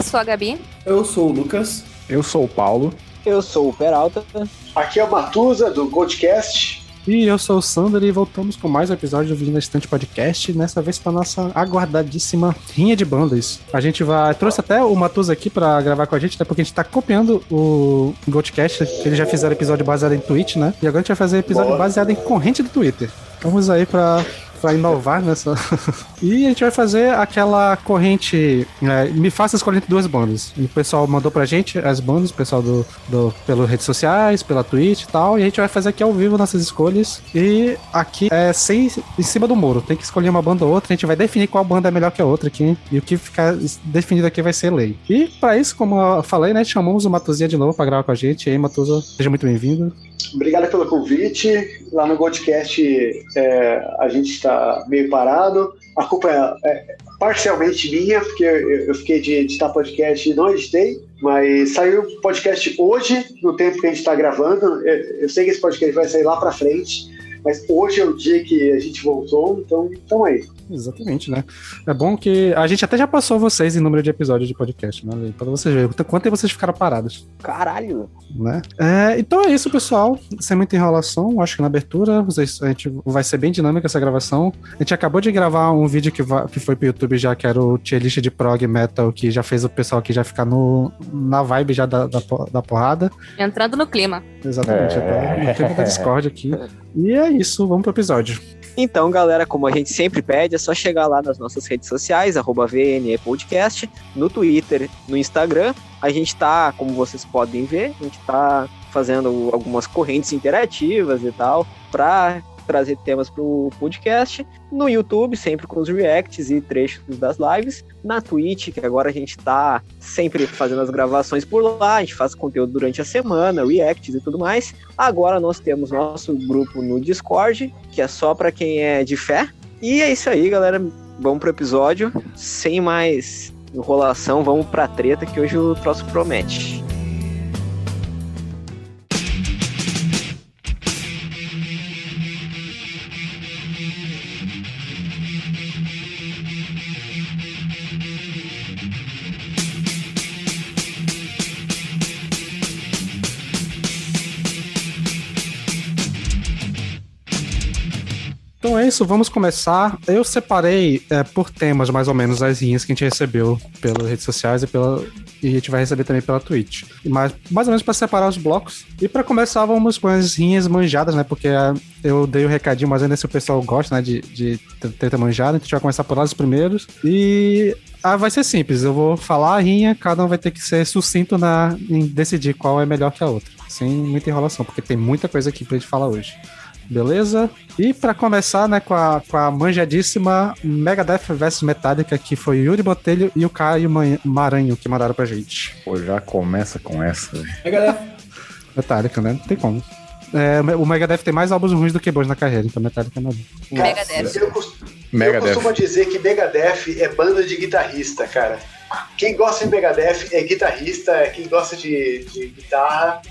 Eu sou a Gabi. Eu sou o Lucas. Eu sou o Paulo. Eu sou o Peralta. Aqui é o Matusa, do Goldcast. E eu sou o Sander e voltamos com mais um episódio do Vídeo na Estante Podcast, nessa vez para nossa aguardadíssima rinha de bandas. A gente vai. Trouxe até o Matusa aqui para gravar com a gente, até porque a gente tá copiando o Goldcast, que eles já fizeram episódio baseado em Twitch, né? E agora a gente vai fazer episódio Bora. baseado em corrente do Twitter. Vamos aí para Pra inovar nessa. e a gente vai fazer aquela corrente. é, me faça entre duas bandas. E o pessoal mandou pra gente as bandas, o pessoal do, do, pelas redes sociais, pela Twitch e tal. E a gente vai fazer aqui ao vivo nossas escolhas. E aqui é sem em cima do muro. Tem que escolher uma banda ou outra. A gente vai definir qual banda é melhor que a outra aqui. E o que ficar definido aqui vai ser lei. E pra isso, como eu falei, né? Chamamos o Matuzinha de novo pra gravar com a gente. E aí, Matuza, seja muito bem-vindo. Obrigado pelo convite. Lá no Goldcast é, a gente está meio parado. A culpa é, é parcialmente minha, porque eu, fiquei de editar podcast e não editei. Mas saiu o podcast hoje, no tempo que a gente está gravando. Eu, eu sei que esse podcast vai sair lá para frente, mas hoje é o dia que a gente voltou, então estamos aí. Exatamente, né? É bom que a gente até já passou vocês em número de episódios de podcast, né? Pra vocês verem o quanto tempo vocês ficaram parados, Caralho. né? É, então é isso, pessoal. Sem muita enrolação, acho que na abertura vocês, a gente vai ser bem dinâmica essa gravação. A gente acabou de gravar um vídeo que, que foi pro YouTube já, que era o tier list de prog metal, que já fez o pessoal aqui já ficar no, na vibe já da, da, da porrada. Entrando no clima. Exatamente, É. é. no tempo da Discord aqui. E é isso, vamos pro episódio. Então, galera, como a gente sempre pede, é só chegar lá nas nossas redes sociais, arroba Podcast, no Twitter, no Instagram. A gente tá, como vocês podem ver, a gente tá fazendo algumas correntes interativas e tal, pra trazer temas pro podcast. No YouTube, sempre com os reacts e trechos das lives. Na Twitch, que agora a gente tá sempre fazendo as gravações por lá, a gente faz conteúdo durante a semana, reacts e tudo mais. Agora nós temos nosso grupo no Discord, que é só pra quem é de fé. E é isso aí, galera. Vamos pro episódio. Sem mais enrolação, vamos pra treta que hoje o troço promete. Isso, vamos começar. Eu separei é, por temas, mais ou menos, as linhas que a gente recebeu pelas redes sociais e, pela, e a gente vai receber também pela Twitch. Mas mais ou menos para separar os blocos. E para começar, vamos com as linhas manjadas, né? Porque é, eu dei o recadinho, mas ainda se o pessoal gosta, né? De, de treta manjada. Então a gente vai começar por lá os primeiros. E ah, vai ser simples. Eu vou falar a rinha, cada um vai ter que ser sucinto na, em decidir qual é melhor que a outra. Sem muita enrolação, porque tem muita coisa aqui pra gente falar hoje. Beleza? E pra começar, né, com a, com a manjadíssima Megadeth vs Metallica, que foi Yuri Botelho e o Caio Maranho que mandaram pra gente. Pô, já começa com essa, velho. É, galera. Metallica, né? Não tem como. É, o Megadeth tem mais álbuns ruins do que bons na carreira, então Metallica não é bom. Megadeth. Eu, cos- eu Megadeth. costumo dizer que Megadeth é banda de guitarrista, cara. Quem gosta de Megadeth é guitarrista, quem gosta de, de guitarra.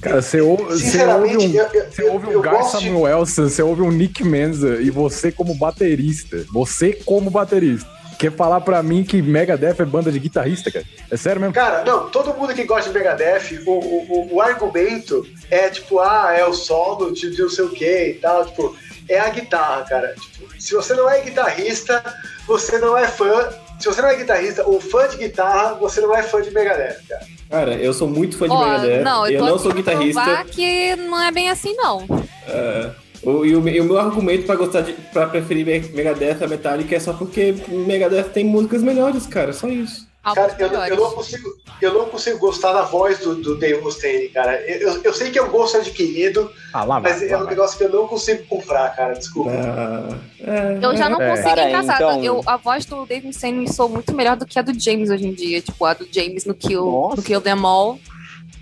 Cara, você ouve, você ouve um, eu, eu, você ouve um Guy gosto de Samuelson, você ouve um Nick Menza e você como baterista, você como baterista, quer falar pra mim que Megadeth é banda de guitarrista, cara? É sério mesmo? Cara, não, todo mundo que gosta de Megadeth, o, o, o- o argumento é tipo, ah, é o solo de, de não sei o que e tal, tipo, é a guitarra, cara. Tipo, se você não é guitarrista, você não é fã. Se você não é guitarrista ou fã de guitarra, você não é fã de Megadeth, cara. Cara, eu sou muito fã de Ó, Megadeth. não, eu, eu não sou guitarrista. que não é bem assim, não. É, o, e, o, e o meu argumento pra gostar de, pra preferir Me- Megadeth a Metallica é só porque Megadeth tem músicas melhores, cara. Só isso. Cara, eu, eu não consigo, eu não consigo gostar da voz do, do Dave Mustaine, cara. Eu, eu, eu sei que é um gosto adquirido, Ah, lá mas é lá um vai. negócio que eu não consigo comprar, cara. Desculpa. Ah, é. Eu já não É. consigo Cara, encaixar. então- Eu, a voz do Dave Mustaine me soa muito melhor do que a do James hoje em dia. Tipo, a do James no Kill, Nossa. no Kill Them All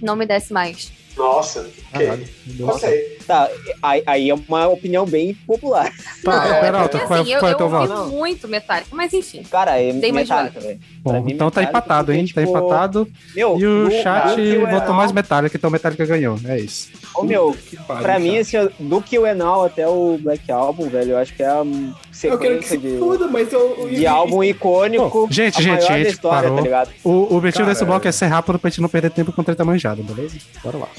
não me desce mais. Nossa, Caralho. ok. Nossa. Ok. Tá, aí, aí é uma opinião bem popular. Tá, Não, Peralta, Porque, qual, assim, é, eu, qual é eu teu ouvi voto? muito Metallica, mas enfim. Cara, é Tem mais Metallica, velho. Bom, mim, então tá empatado, hein? Tá tipo, empatado. Meu, E o chat votou mais Metallica, então Metallica ganhou. É isso. Ô, meu, Que pariu, pra mim, assim, do Kill and All até o Black Album, velho, eu acho que é a Eu quero que sequência de, foda, mas eu. de álbum icônico. Bom, gente, a gente, gente, história, parou. tá ligado? O, o objetivo Cara, desse bloco é ser rápido pra gente não perder tempo com treta manjada, beleza? Bora lá.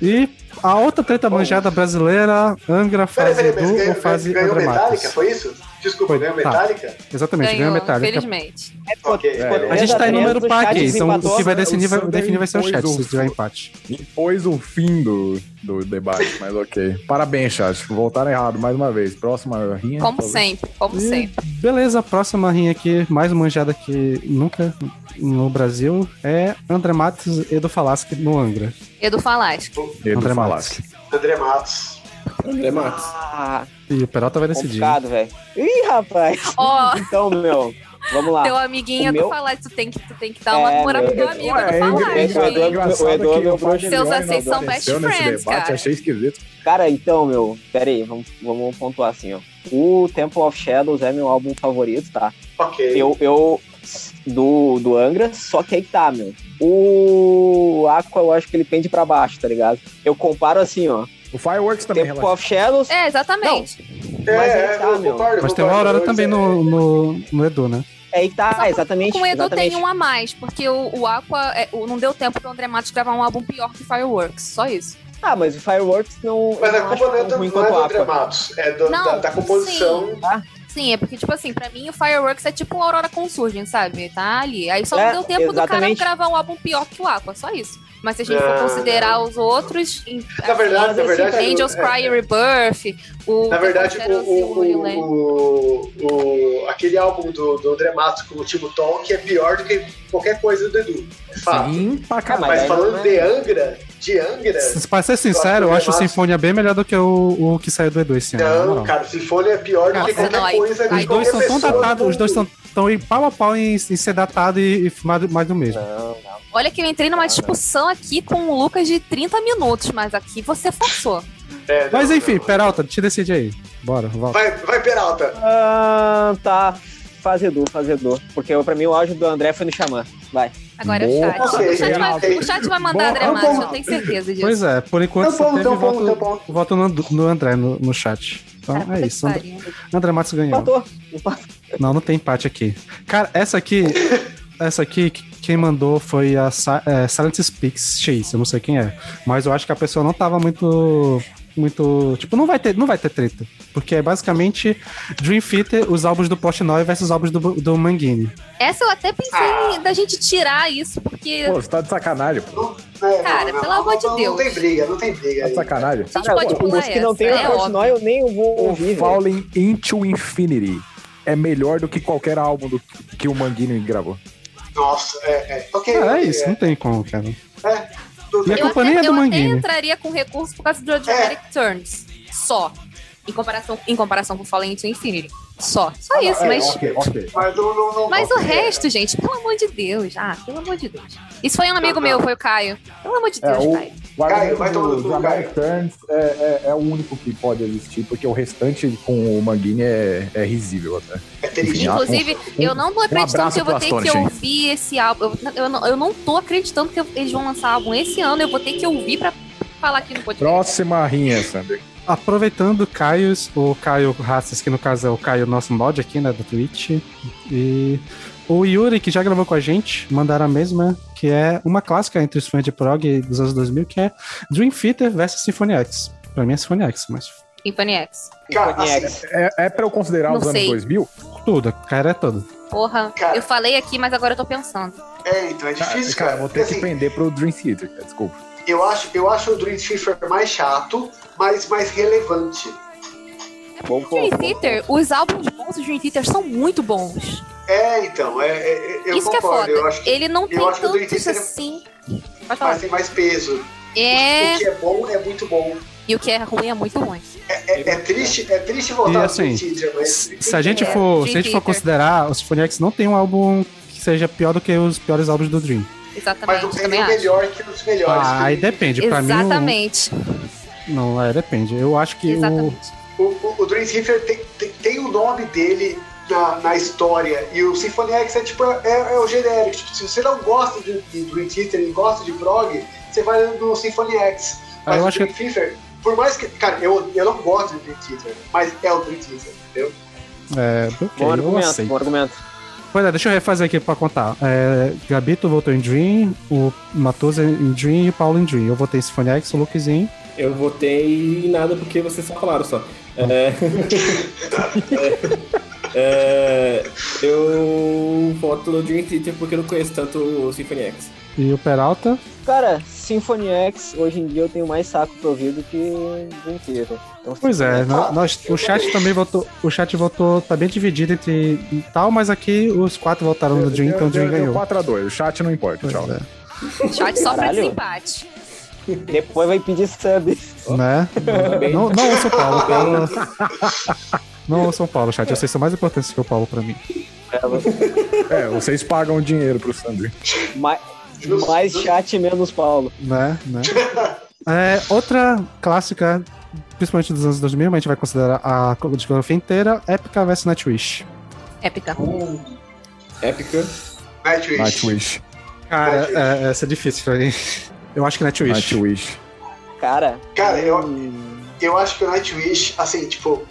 E a outra treta manjada brasileira, Angra fase Edu ganhou, ou fase André Metallica, Matos? foi isso? Desculpa, Foi, ganhou tá. Metallica? Exatamente, ganhou Ganhou, Metallica. infelizmente. Ok. Ficou É, A gente tá em número par aqui, então o que vai definir vai, definir vai ser o chat, o- se tiver empate. Impôs o fim do, do debate, mas ok. Parabéns, chat. Voltaram errado mais uma vez. Próxima rinha. Como talvez. sempre, como E, sempre. beleza, a próxima rinha aqui, mais manjada que nunca no Brasil, é André Matos e Edu Falaschi no Angra. Edu Falaschi. Edu André Falaschi. André Matos. André Matos. Ah, E o Peralta vai decidir. complicado, velho. Ih, rapaz. Ó, Então, meu, vamos lá. teu amiguinho O meu- Edu Falaschi, tu tem que, tu tem que dar uma É, moral pro meu- teu amigo Ué, Edu é Falaschi. é engraçado o Fábio Seus vocês são best apareceu nesse friends, debate, cara. Achei esquisito. Cara, então, meu, pera aí, vamos, vamos pontuar assim, ó. O Temple of Shadows é meu álbum favorito, tá? Ok. Eu, eu do, do Angra, só que aí tá, meu. O Aqua, eu acho que ele pende pra baixo, tá ligado? Eu comparo assim, ó. O Fireworks também Temple relaxa. of Shadows, É, exatamente. É, mas é, aí tá, eu meu. concordo, Mas tem uma Aurora também no, no, no Edu, né? é aí tá, Só exatamente. Com o Edu exatamente. tem um a mais, porque o, o Aqua é, o- não deu tempo pro André Matos gravar um álbum pior que Fireworks, só isso. Ah, mas o Fireworks não. Mas a não culpa acho não é do, não é do André. Matos, é do- Não, da, da composição. Sim, é porque, tipo assim, pra mim o Fireworks é tipo o Aurora Consurgent, sabe? Tá ali. Aí só É, não deu tempo do cara exatamente. gravar um álbum pior que o Aqua, só isso. Mas se a gente Não, for considerar não. os outros. Na verdade, Mas na verdade. Angels é- Cry Rebirth, o. Na verdade, o, o, o, o- aquele álbum do, do André Matos com o Timo Talk é pior do que qualquer coisa do Edu. É fato. Sim, pra caralho. Mas falando é- de Angra, de Angra. Pra ser sincero, eu acho o. Sinfonia bem melhor do que o, o que saiu do Edu esse ano. Não, cara, o Sinfonia é pior do que qualquer não, aí- coisa Os dois são tão datados, os dois estão tão em pau a pau em, em ser datado e, e mais, mais do mesmo. Não, não. Olha que eu entrei numa discussão aqui com o Lucas de 30 minutos, mas aqui você forçou. É, não, Mas enfim, não. Peralta, te decide aí. Bora, volta. Vai, vai Peralta. Ah, tá. Fazedor, fazedor. Porque pra mim o áudio do André foi no Xamã. Vai. Agora é o chat. Ok, o, chat vai, o chat vai mandar Boa. André Tá Matos, eu tenho certeza disso. Pois é, por enquanto só teve tá bom, voto, tá bom. voto no, no André no, no chat. Então Cara, é que isso. André. André Matos ganhou. Empatou. Não, não tem empate aqui. Cara, essa aqui. essa aqui, quem mandou foi a é, Silent Speaks X, eu não sei quem é. Mas eu acho que a pessoa não tava muito. Muito. Tipo, não vai ter, não vai ter treta. Porque é basicamente Dream Theater, os álbuns do Portnoy versus os álbuns do, do Manguini. Essa eu até pensei Ah. da gente tirar isso, porque. Pô, você tá de sacanagem, pô. É, Cara, pelo amor de não, Deus. Não tem briga, não tem briga. Tá de sacanagem. A gente pode o- pular os que não essa, tem é o. Portnoy eu nem vou O ouvir, velho. Falling Into Infinity é melhor do que qualquer álbum do, que o Manguini gravou. Nossa, é, é. É, ok, isso, não tem como, cara. É, E a bem. Eu culpa até, nem é do eu até entraria com recurso por causa do Dramatic Turns. Só. Em comparação, em comparação com Fallen into Infinity. Só. Só isso, é, mas. ok, ok. Mas não, não, não, Mas não, o resto, gente, pelo amor de Deus. Ah, pelo amor de Deus. Isso foi um amigo Não, meu, foi o Caio. Pelo amor de É, Deus, o- Caio. O vai Dramatic Turns é, é, é o único que pode existir, porque o restante com o Manguini é, é risível até. É. Enfim, Inclusive, um- eu não tô acreditando abraço que eu vou ter que Astonishing. ouvir esse álbum. Eu, eu, não, eu não tô acreditando que eles vão lançar álbum esse ano. Eu vou ter que ouvir pra falar aqui no podcast. Próxima rinha, Sander. Aproveitando o Caio, o Caio Raças, que no caso é o Caio, nosso mod aqui, né, do Twitch. E o Yuri, que já gravou com a gente, mandaram a mesma, que é uma clássica entre os fãs de prog dos anos 2000, que é Dream Theater versus Symphony X. Pra mim é Symphony X, mas Symphony X. Cara, assim, X. É, é pra eu considerar Não os anos sei. 2000? tudo, a cara é toda. Porra, Cara. eu falei aqui, mas agora eu tô pensando. é, então é difícil, cara, cara. eu vou ter Assim, que pender pro Dream Theater, cara, desculpa. eu, acho, eu acho o Dream Theater mais chato, mas mais relevante. Bom Dream ponto. Theater, os álbuns bons do Dream Theater são muito bons. É, então, é, é- eu Isso que é concordo. foda. eu acho que Ele não tem o tantos assim. Mas tem mais peso. É. O que é bom é muito bom. E o que é ruim é muito ruim. É, é triste, é triste voltar E ao assim, mas. Se se a gente É, for, se a gente for considerar, o Symphony X não tem um álbum que seja pior do que os piores álbuns do Dream. Mas Exatamente, não tem também um acho. melhor que os melhores. Ah, aí depende. Pra mim, Exatamente. o- não, é, depende. Eu acho que o, Exatamente. O, o, o Dream Theater tem, tem, tem o nome dele na, na história. E o Symphony X é tipo é, é o genérico. Tipo, se você não gosta de, de Dream Theater e gosta de prog, você vai no Symphony X. Ah, Mas eu o acho Dream Theater, por mais que. Cara, eu, eu não gosto de Dream Theater, mas é o Dream Theater, entendeu? é, ok, Bom eu argumento, bom argumento. Pois é, deixa eu refazer aqui pra contar. É, Gabito votou em Dream, o Matosa em Dream e o Paulo em Dream. Eu votei em Symphony X, o Lucas em. Eu votei em nada porque vocês só falaram só. É... É, eu voto no Dream Theater porque eu não conheço tanto o Symphony X. E o Peralta. Cara, Symphony X, hoje em dia eu tenho mais saco pra ouvir do que Dream Theater. Então, Pois é, Symphony nó- nós, o chat também votou. O chat votou, tá bem dividido entre tal, mas aqui os quatro votaram no Dream, então o Dream ganhou. 4x2, o chat não importa, Pois tchau. é. Chat só pra Caralho. desempate. X. Depois vai pedir sub. Né? Não, não o São Paulo, Paulo. Não o São Paulo, chat. Vocês são mais importantes que o Paulo pra mim. É, vocês pagam dinheiro pro Sandro. Mais, mais chat, menos Paulo. Né? né? É, outra clássica, principalmente dos anos 2000, mas a gente vai considerar a discografia inteira, Épica vs Nightwish. Épica. Épica. Nightwish. Nightwish. Cara, Nightwish. é, essa é difícil pra mim. Eu acho que Nightwish. Nightwish. Cara, Cara, eu, hum, eu acho que o Nightwish, assim, tipo,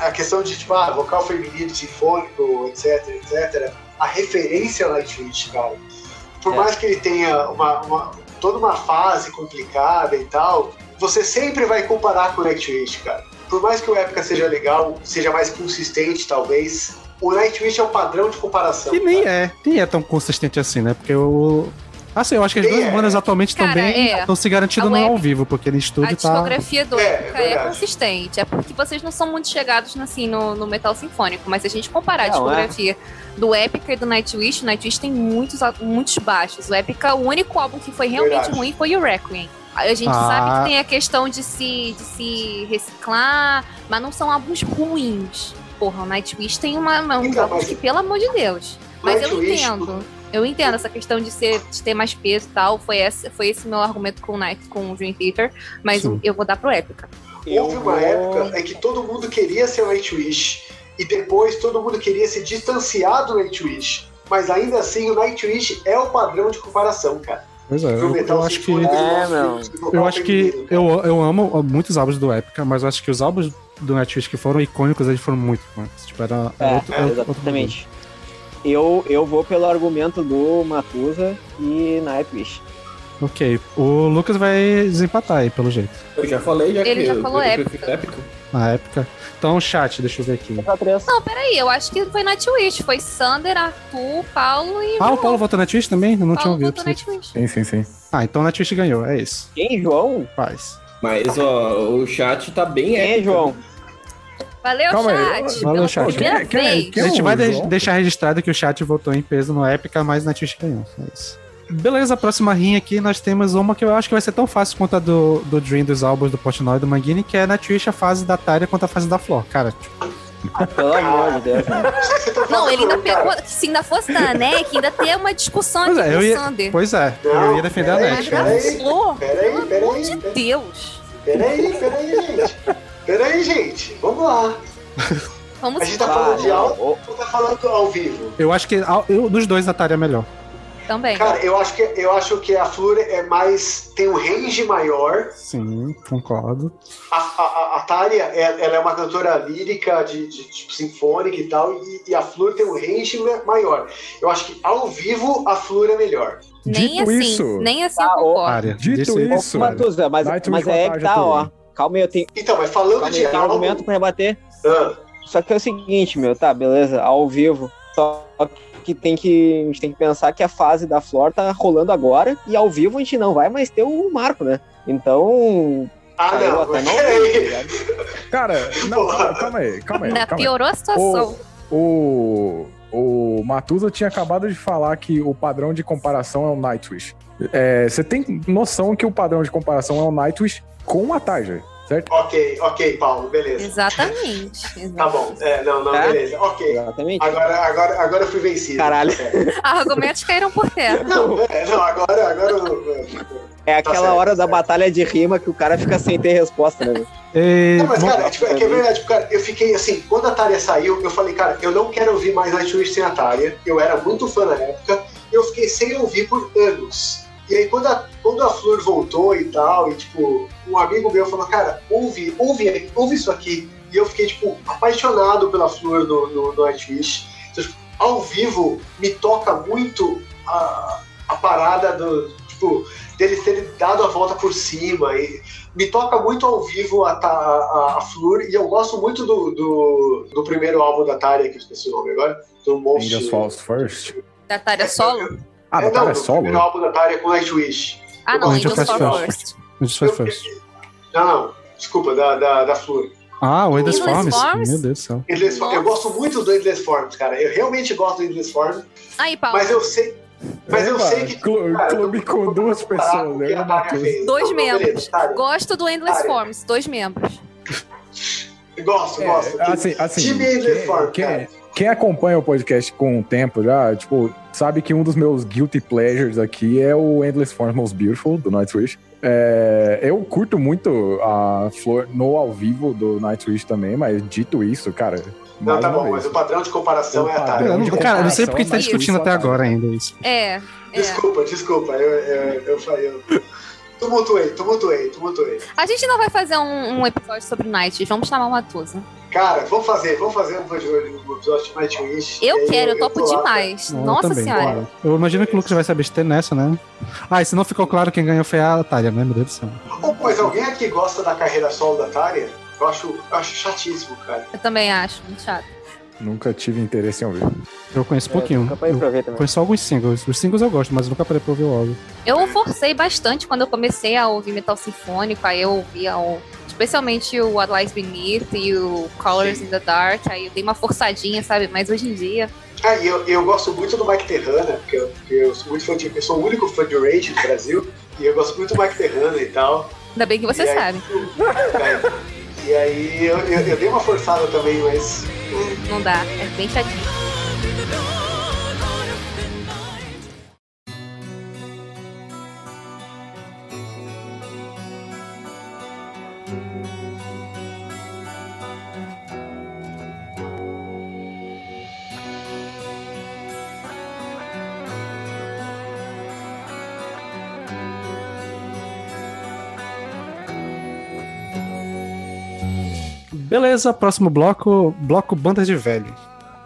a questão de, tipo, ah, vocal feminino, sinfônico, etc, etc, a referência ao Nightwish, cara. Por É. mais que ele tenha uma, uma- toda uma fase complicada e tal, você sempre vai comparar com o Nightwish, cara. Por mais que o Epica seja legal, seja mais consistente, talvez, o Nightwish é o padrão de comparação. Que nem cara. é, nem é tão consistente assim, né? Porque o. Assim, eu acho que as duas é. bandas atualmente Cara, é. Estão se garantindo A no ao vivo, porque no A estúdio tá. discografia do É, Épica é, verdade. consistente. É porque vocês não são muito chegados assim, no, no metal sinfônico. Mas se a gente comparar a Não, discografia do Épica e do Nightwish, o Nightwish tem muitos, a- muitos baixos. O Épica, o único álbum que foi realmente Verdade. ruim foi o Requiem. A gente Ah. sabe que tem a questão de se, de se reciclar, mas não são álbuns ruins. Porra, o Nightwish tem uma, uma, uns Então, álbuns mas- que, pelo amor de Deus. Mas eu Nightwish, entendo. Eu entendo essa questão de, ser, de ter mais peso e tal. Foi esse, foi esse meu argumento com o Night, com o Dream Theater. Mas Sim. eu vou dar pro Épica. eu Houve uma vou- época em que todo mundo queria ser o Nightwish e depois todo mundo queria se distanciar do Nightwish. Mas ainda assim, o Nightwish é o padrão de comparação, cara. Pois é, eu, eu acho que. É, Eu acho que eu, eu amo muitos álbuns do Épica, mas eu acho que os álbuns do Nightwish que foram icônicos, eles foram muito bons. Tipo, era, era É, outro, era outro exatamente. Eu, eu vou pelo argumento do Matusa e Nightwish. Ok, o Lucas vai desempatar aí, pelo jeito. Eu já falei, já Ele que já eu, falou eu épica. épica. Na época. Então, chat, deixa eu ver aqui. Três. Não, peraí, eu acho que foi Nightwish. Foi Sander, Arthur, Paulo e. Ah, o Paulo votou na Twitch também? Eu não tinha Paulo ouvido. votou Nightwish. Sim, sim, sim. Ah, então na Twitch ganhou, é isso. Quem, João? Faz. Mas, ó, o chat tá bem Quem é, épico. João? Valeu, Calma aí. chat. Valeu, pela chat. primeira vez. quem a gente vai de- deixar registrado que o chat votou em peso no Épica, mas na Twitch ganhou. É isso. Beleza, a próxima rinha aqui nós temos uma que eu acho que vai ser tão fácil quanto a do, do Dream dos álbuns do Portnoy e do Manguini, que é na Twitch a fase da Tária contra a fase da Flor. Cara, tipo, Pelo amor de Deus. né? Tá Não, ele ainda pegou. Se ainda fosse da NEC, ainda tem uma discussão Pois aqui é, com eu o ia- Sander. pois é, eu Não, ia defender a peraí, NET. peraí. Flor, Peraí, pelo peraí, amor de peraí. Deus. Peraí, peraí, gente. Peraí, gente. Vamos lá. Vamos A gente tá embora. falando de ô, ou tá falando ao vivo? Eu acho que eu, dos dois a Tária é melhor. também. Cara, eu acho que, eu acho que a Flor é mais. tem um range maior. Sim, concordo. A, a, a Tária, é- ela é uma cantora lírica, de, de, tipo, sinfônica e tal, e, e a Flor tem um range ma- maior. Eu acho que ao vivo a Flor é melhor. nem Dito assim, isso- nem assim Tá, eu concordo. Dito ele. isso- Matusa, mas, mas é que tá, ó. Calma aí, eu tenho, Então, mas falando calma aí, de tenho álbum. argumento pra rebater. Ah, Só que é o seguinte, meu, tá, beleza, ao vivo. Só que tem que a gente tem que pensar que a fase da Flor tá rolando agora e ao vivo a gente não vai mais ter o marco, né? Então, ah, caiu não, até mas não. peraí. Cara, não, calma, aí, calma aí. Ainda Calma aí. piorou a situação. O, o Matusa tinha acabado de falar que o padrão de comparação é o Nightwish. É, Você tem noção que o padrão de comparação é o Nightwish com a Tarja, certo? Ok, ok, Paulo, beleza. Exatamente. Tá bom. É, não, não, Tá? beleza. Ok. Exatamente. Agora, agora, agora eu fui vencido. Caralho. É. Argumentos caíram por terra. Não, é, não, agora, agora eu- É Tá aquela certo, hora da certo. batalha de rima que o cara fica sem ter resposta, né? Não, mas, bom, cara, tipo, é que é verdade, tipo, cara, eu fiquei assim, quando a Tária saiu, eu falei, cara, eu não quero ouvir mais Nightwish sem a Tária. Eu era muito fã na época, eu fiquei sem ouvir por anos. E aí, quando a, quando a Flor voltou e tal, e tipo, um amigo meu falou, cara, ouve, ouve, ouve isso aqui. E eu fiquei, tipo, apaixonado pela Flor no, no, no Nightwish. Então, tipo, ao vivo, me toca muito a, a parada do, tipo, deles terem dado a volta por cima. E, me toca muito ao vivo a, a, a Flor, e eu gosto muito do, do, do primeiro álbum da Tária, que eu esqueci o nome agora, do Monstro. Angels Falls First. Da Tária solo? Ah, É, não, é solo? primeiro álbum da Tária com Nightwish. Ah, não, Angel Angels Fast First. Angels Fast First. Não, não, desculpa, da, da, da Flor. Ah, o Endless Forms. Forms? Meu Deus do céu. Endless Forms. Eu gosto muito do Endless Forms, cara. Eu realmente gosto do Endless Forms, Aí, Paulo. mas eu sei. Mas eu sei que. clu- cara, eu clube não- com duas pessoas, fez. Dois Então, beleza, membros. Gosto do Endless. Forms. Dois membros. Gosto, gosto. É, assim, assim, Time Endless Forms, quem- acompanha o podcast com o tempo já, tipo, sabe que um dos meus guilty pleasures aqui é o Endless Forms Most Beautiful, do Nightwish. É, eu curto muito a Flor no ao vivo do Nightwish também, mas dito isso, cara... Não, mais tá bom, vez. mas o padrão de comparação O é a. Eu não- cara, eu não sei porque a gente tá discutindo até agora ainda isso. É, é. Desculpa, desculpa. Eu, eu, eu falei. Eu... Tumultuei, tumultuei, tumultuei. A gente não vai fazer um, um episódio sobre Night. Vamos chamar uma Tusa. Cara, vamos fazer, vamos fazer um episódio episódio de Nightwish. Eu E aí quero, eu topo lá, demais. Não, eu Nossa também, senhora. claro. Eu imagino que o Lucas vai se abster nessa, né? Ah, e se não ficou claro quem ganhou foi a Tária, né? Meu Deus do céu. Oh, mas alguém aqui gosta da carreira solo da Tária? Eu acho, eu acho chatíssimo, cara. Eu também acho, muito chato. Nunca tive interesse em ouvir. Eu conheço pouquinho. Nunca parei Eu pra ver também. conheço só alguns singles. Os singles eu gosto, mas eu nunca parei pra ouvir o álbum. Eu forcei bastante quando eu comecei a ouvir metal sinfônico, aí eu ouvia o, especialmente o What Lies Beneath e o Colors Sim. in the Dark, aí eu dei uma forçadinha, sabe? Mas hoje em dia. Ah, e eu, eu gosto muito do Mike Terrana, porque eu, porque eu sou muito fã de. Eu sou o único fã de Rage do Brasil, e eu gosto muito do Mike Terrana e tal. Ainda bem que você E aí- sabe. É, e aí eu, eu, eu dei uma forçada também, mas. Não dá, é bem chatinho. Beleza, próximo bloco, bloco Bandas de Velho.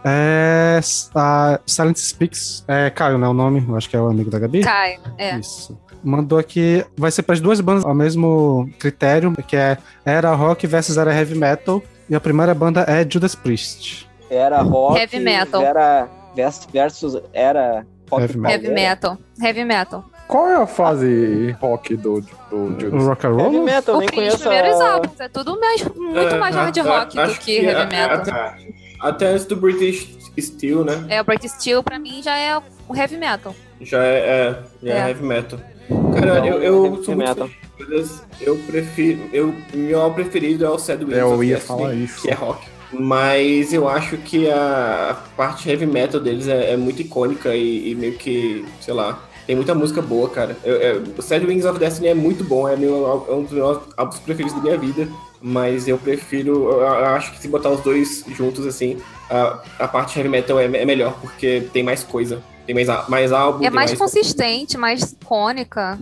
É. A Silent Speaks. É Caio, né? O nome? Eu acho que é o amigo da Gabi. Caio, é. Isso. Mandou aqui. Vai ser para as duas bandas ao mesmo critério, que é Era Rock versus Era Heavy Metal. E a primeira banda é Judas Priest. Era rock. Heavy metal. Era vers- versus. Era. Rock Heavy metal. Heavy metal. Heavy metal. Qual é a fase rock do, do O Judas? Rock and Heavy Roll? metal, eu Os nem conheço. primeiros a- álbuns é tudo mais, muito mais hard rock do que que heavy é- metal. Até antes do British Steel, né? É, o British Steel pra mim já é o heavy metal. Já é, é, já é. É. heavy metal. Cara, Então, eu, eu heavy sou metal. Eu prefiro. Eu, meu álbum preferido é o Sad Wings Eu ia Destiny, falar isso. que é rock. Mas eu acho que a, a parte heavy metal deles é, é muito icônica e, e meio que, sei lá, tem muita música boa, cara. Eu, eu, o Sad Wings of Destiny é muito bom, é, meu, é um dos meus álbuns preferidos da minha vida. Mas eu prefiro, eu, eu acho que se botar os dois juntos, assim, a, a parte heavy metal é, é melhor, porque tem mais coisa. Tem mais, mais álbum. É tem mais consistente, mais icônica.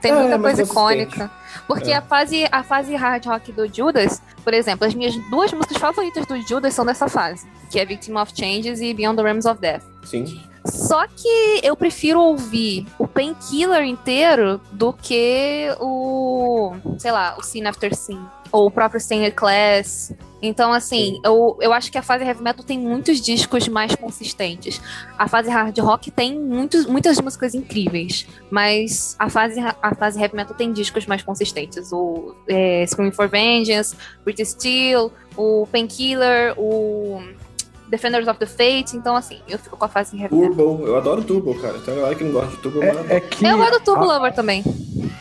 Tem É, muita mais coisa icônica. Porque É. a, fase, a fase hard rock do Judas, por exemplo, as minhas duas músicas favoritas do Judas são dessa fase, que é Victim of Changes e Beyond the Realms of Death. Sim. Só que eu prefiro ouvir o Painkiller inteiro do que o, sei lá, o Sin After Sin. Ou o próprio Stained Class. Então, assim, eu, eu acho que a fase heavy metal tem muitos discos mais consistentes. A fase hard rock tem muitos, muitas músicas incríveis. Mas a fase, a fase heavy metal tem discos mais consistentes. O é, Screaming for Vengeance, British Steel, o Painkiller, o Defenders of the Fate, então assim, eu fico com a fase heavy metal. Turbo, eu adoro Turbo, cara. Tem uma galera que não gosta de Turbo, mas... É, é que Eu do Turbo a, Lover também.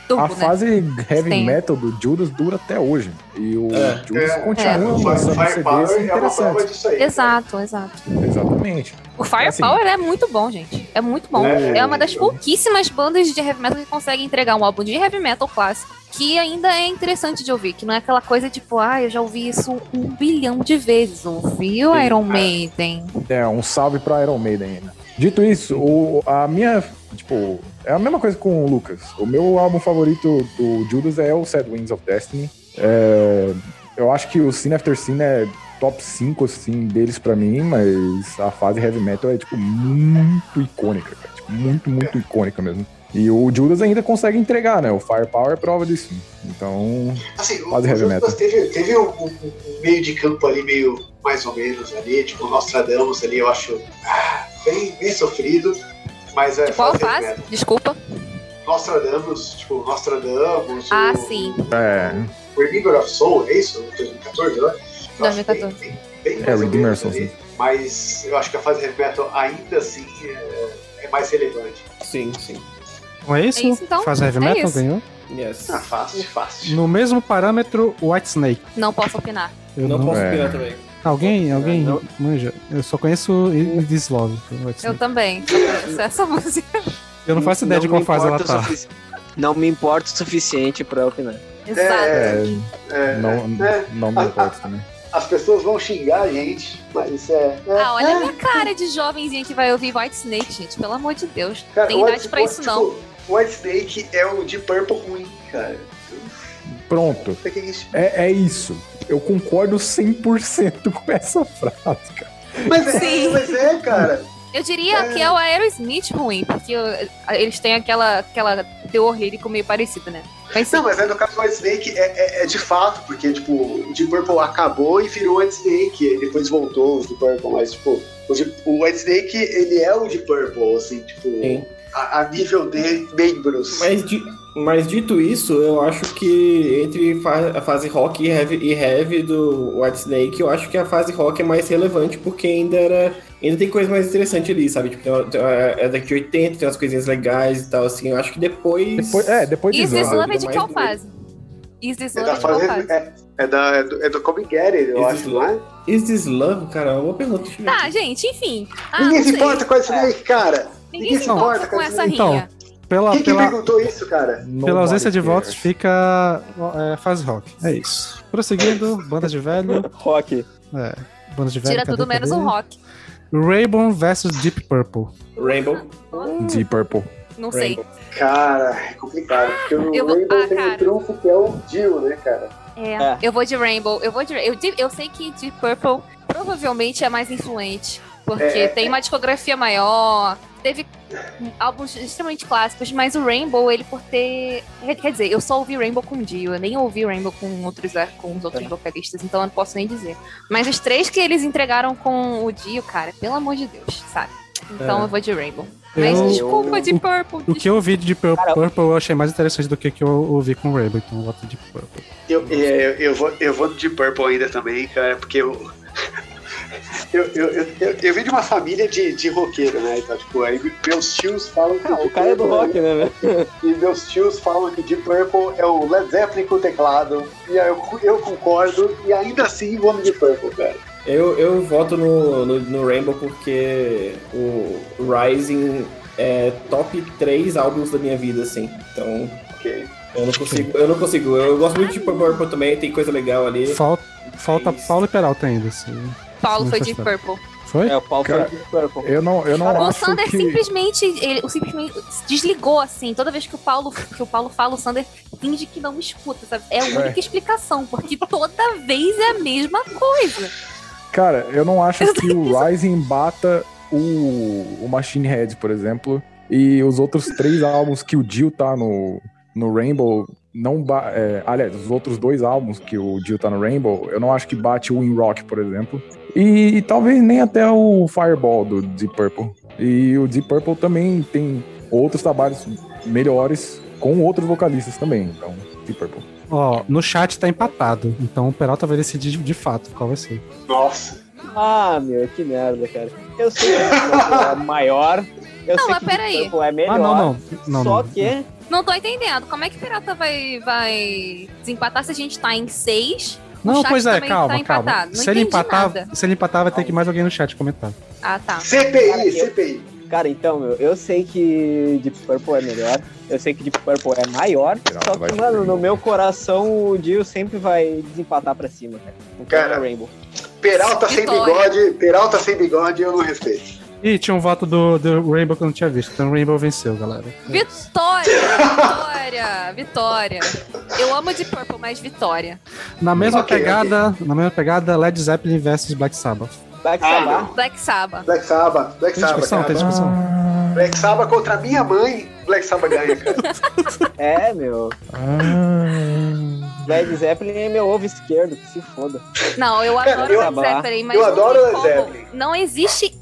Turbo, a né? fase heavy Tem. metal do Judas dura até hoje. E o É. Judas É. continua O lançando Firepower CDs é interessantes. disso aí. Exato, exato. Exatamente. O Firepower é muito bom, gente. É muito bom. É. É, uma das pouquíssimas bandas de heavy metal que conseguem entregar um álbum de heavy metal clássico que ainda é interessante de ouvir, que não é aquela coisa tipo, ah, eu já ouvi isso um bilhão de vezes. Ouvi o Sim. Iron Maiden. É, um salve pra Iron Maiden ainda. Dito isso, o, a minha. Tipo, é a mesma coisa com o Lucas. O meu álbum favorito do Judas é o Sad Winds of Destiny. É, eu acho que o Scene After Scene é top 5 assim, deles pra mim, mas a fase heavy metal é, tipo, muito icônica, cara. Tipo, muito, muito icônica mesmo. E o Judas ainda consegue entregar, né? O Firepower é prova disso. Então, Assim, o, Quase o heavy Judas metal. teve, teve um, um- um meio de campo ali, meio mais ou menos ali, tipo, o Nostradamus ali, eu acho ah, bem, bem sofrido, mas é qual fase. Desculpa. Nostradamus, tipo, Nostradamus, Ah, o, sim. é. o Redeemer of Soul, é isso? 2014, né? Eu acho 2014. Bem, bem, bem É, Redeemer Soul, Mas eu acho que a fase heavy metal ainda assim é, é mais relevante. Sim, sim. Então é isso? É isso, então. Faz heavy É metal, isso. ganhou. Yes. Ah, fácil, fácil. No mesmo parâmetro, White Snake. Não posso opinar. Eu não, posso É. opinar também. Alguém, alguém Não. manja? Eu só conheço Is This Love. Eu Snake. também. Eu conheço essa música. Eu não faço ideia de me qual fase ela tá. sufici- Não me importa o suficiente pra opinar. Exato. É, É, não, é. não me importa também. As pessoas vão xingar a gente, mas é. é Ah, olha é, a minha cara de jovenzinha que vai ouvir White Snake, gente. Pelo amor de Deus. cara, Tem idade pra isso, não. tipo, O White Snake é o de Purple ruim, cara. Pronto. É, é isso. Eu concordo 100% com essa frase, cara. Mas é, Sim. mas é, cara. Eu diria É. que é o Aerosmith ruim, porque eles têm aquela, aquela teor lírico meio parecido, né? Mas sim. Não, mas aí no caso do White Snake é, é, é de fato, porque, tipo, o Deep Purple acabou e virou White Snake, e depois voltou o Deep Purple, mas, tipo, o, Deep- o White Snake, ele é o Deep Purple, assim, tipo, Sim. A, a nível de membros. Mas, di- mas dito isso, eu acho que entre fa- a fase rock e heavy, e heavy do White Snake, eu acho que a fase rock é mais relevante porque ainda era. Ainda tem coisa mais interessante ali, sabe? Tipo, tem uma- tem uma- é daqui de 80, tem umas coisinhas legais e tal, assim. Eu acho que depois. Depois, é, depois de Is This Zama. Love é de qual fase? Is This É é de qual fase. É, é, da, é, do, é do Come Get It, eu Is acho, não é? Is This Love? Cara, é uma pergunta. Tá, gente, enfim. Ah, Ninguém não se importa com a Snake, cara. Ninguém se importa com essa então, rinha. Pela, Quem que pela, perguntou isso, cara? pela ausência de votos, fica é, fase rock. É isso. Prosseguindo, banda de velho. Rock. É, banda de velho. Tira cadê, tudo menos cadê? o rock. Rainbow versus Deep Purple. Rainbow. Deep Purple. Não sei. Cara, é complicado. Porque o Eu vou- Rainbow ah, tem cara. um trunfo que é o Dio, né, cara? É, É. eu vou de Rainbow. Eu vou de eu, eu sei que Deep Purple provavelmente é mais influente. Porque É, tem uma discografia maior, teve álbuns extremamente clássicos, mas o Rainbow, ele por ter. Quer dizer, eu só ouvi Rainbow com o Dio, eu nem ouvi Rainbow com outros, ar- com os outros vocalistas, então eu não posso nem dizer. Mas os três que eles entregaram com o Dio, cara, pelo amor de Deus, sabe? Então É. eu vou de Rainbow. Mas Eu- desculpa, de Purple. O que eu ouvi de Pur- Cara, Purple eu achei mais interessante do que o que eu ouvi com Rainbow, então eu voto de Purple. Eu, é, eu, eu vou, eu vou de Purple ainda também, cara, porque eu. Eu, eu, eu, eu, vim de uma família de, de roqueiro, né? Então, tipo, aí meus tios falam que. Ah, o cara é do rock, né, velho? E meus tios falam que Deep Purple é o Led Zeppelin com teclado. E aí eu, eu concordo, e ainda assim vou no Deep Purple, cara. Eu, eu voto no, no, no Rainbow porque o Rising é top 3 álbuns da minha vida, assim. Então, Ok. eu não consigo. Eu não consigo. Eu gosto muito de Purple também, tem coisa legal ali. Falta, falta. Paulo e Peralta ainda. assim. Paulo foi de Purple. Foi? É, o Paulo Cara, foi de Purple. Eu não, eu não O acho Sander que... simplesmente, ele, o simplesmente desligou assim. Toda vez que o Paulo que o Paulo fala, o Sander finge que não escuta, sabe? É a É. única explicação, porque toda vez é a mesma coisa. Cara, eu não acho que o Rising bata o, o Machine Head, por exemplo, e os outros três álbuns que o Dio tá no, no Rainbow não ba é, aliás, os outros dois álbuns que o Dio tá no Rainbow, eu não acho que bate o In Rock, por exemplo. E, e talvez nem até o Fireball do Deep Purple. E o Deep Purple também tem outros trabalhos melhores com outros vocalistas também. Então, Deep Purple. Ó, no chat tá empatado, então o Peralta vai decidir de, fato qual vai ser. Nossa. Ah, meu, que merda, cara. Eu sei que é maior. Eu Não, sei mas que peraí. é melhor. Ah, não, não. não, só não. que. Não tô entendendo. Como é que Pirata vai, vai desempatar se a gente tá em seis? o Não, chat pois é, calma, tá calma. empatado. Não Se ele, empatar, nada. se ele empatar, vai ter que mais alguém no chat comentar. Ah, tá. CPI, CPI. Cara, então, meu, eu sei que Deep Purple é melhor. Eu sei que Deep Purple é maior. Só vai que, mano, no meu coração o Dio sempre vai desempatar pra cima, cara. Então Cara, é Rainbow. Peralta sem Vitória. bigode, Peralta sem bigode, eu não respeito. Ih, tinha um voto do, do Rainbow que eu não tinha visto. Então o Rainbow venceu, galera. Vitória! Vitória! Vitória! Eu amo de Purple, mas Vitória. Na mesma Ok, pegada, na mesma pegada, Led Zeppelin versus Black Sabbath. Black Ah, Sabbath. Black Sabbath. Black Sabbath, Black Tem Sabbath. discussão, tem discussão. Black Sabbath contra minha mãe, Black Sabbath ganha, cara. É, meu. Ah, Led Zeppelin é meu ovo esquerdo, que se foda. Não, eu adoro eu- Led Zeppelin, mas eu não adoro Led. Zeppelin. Não existe.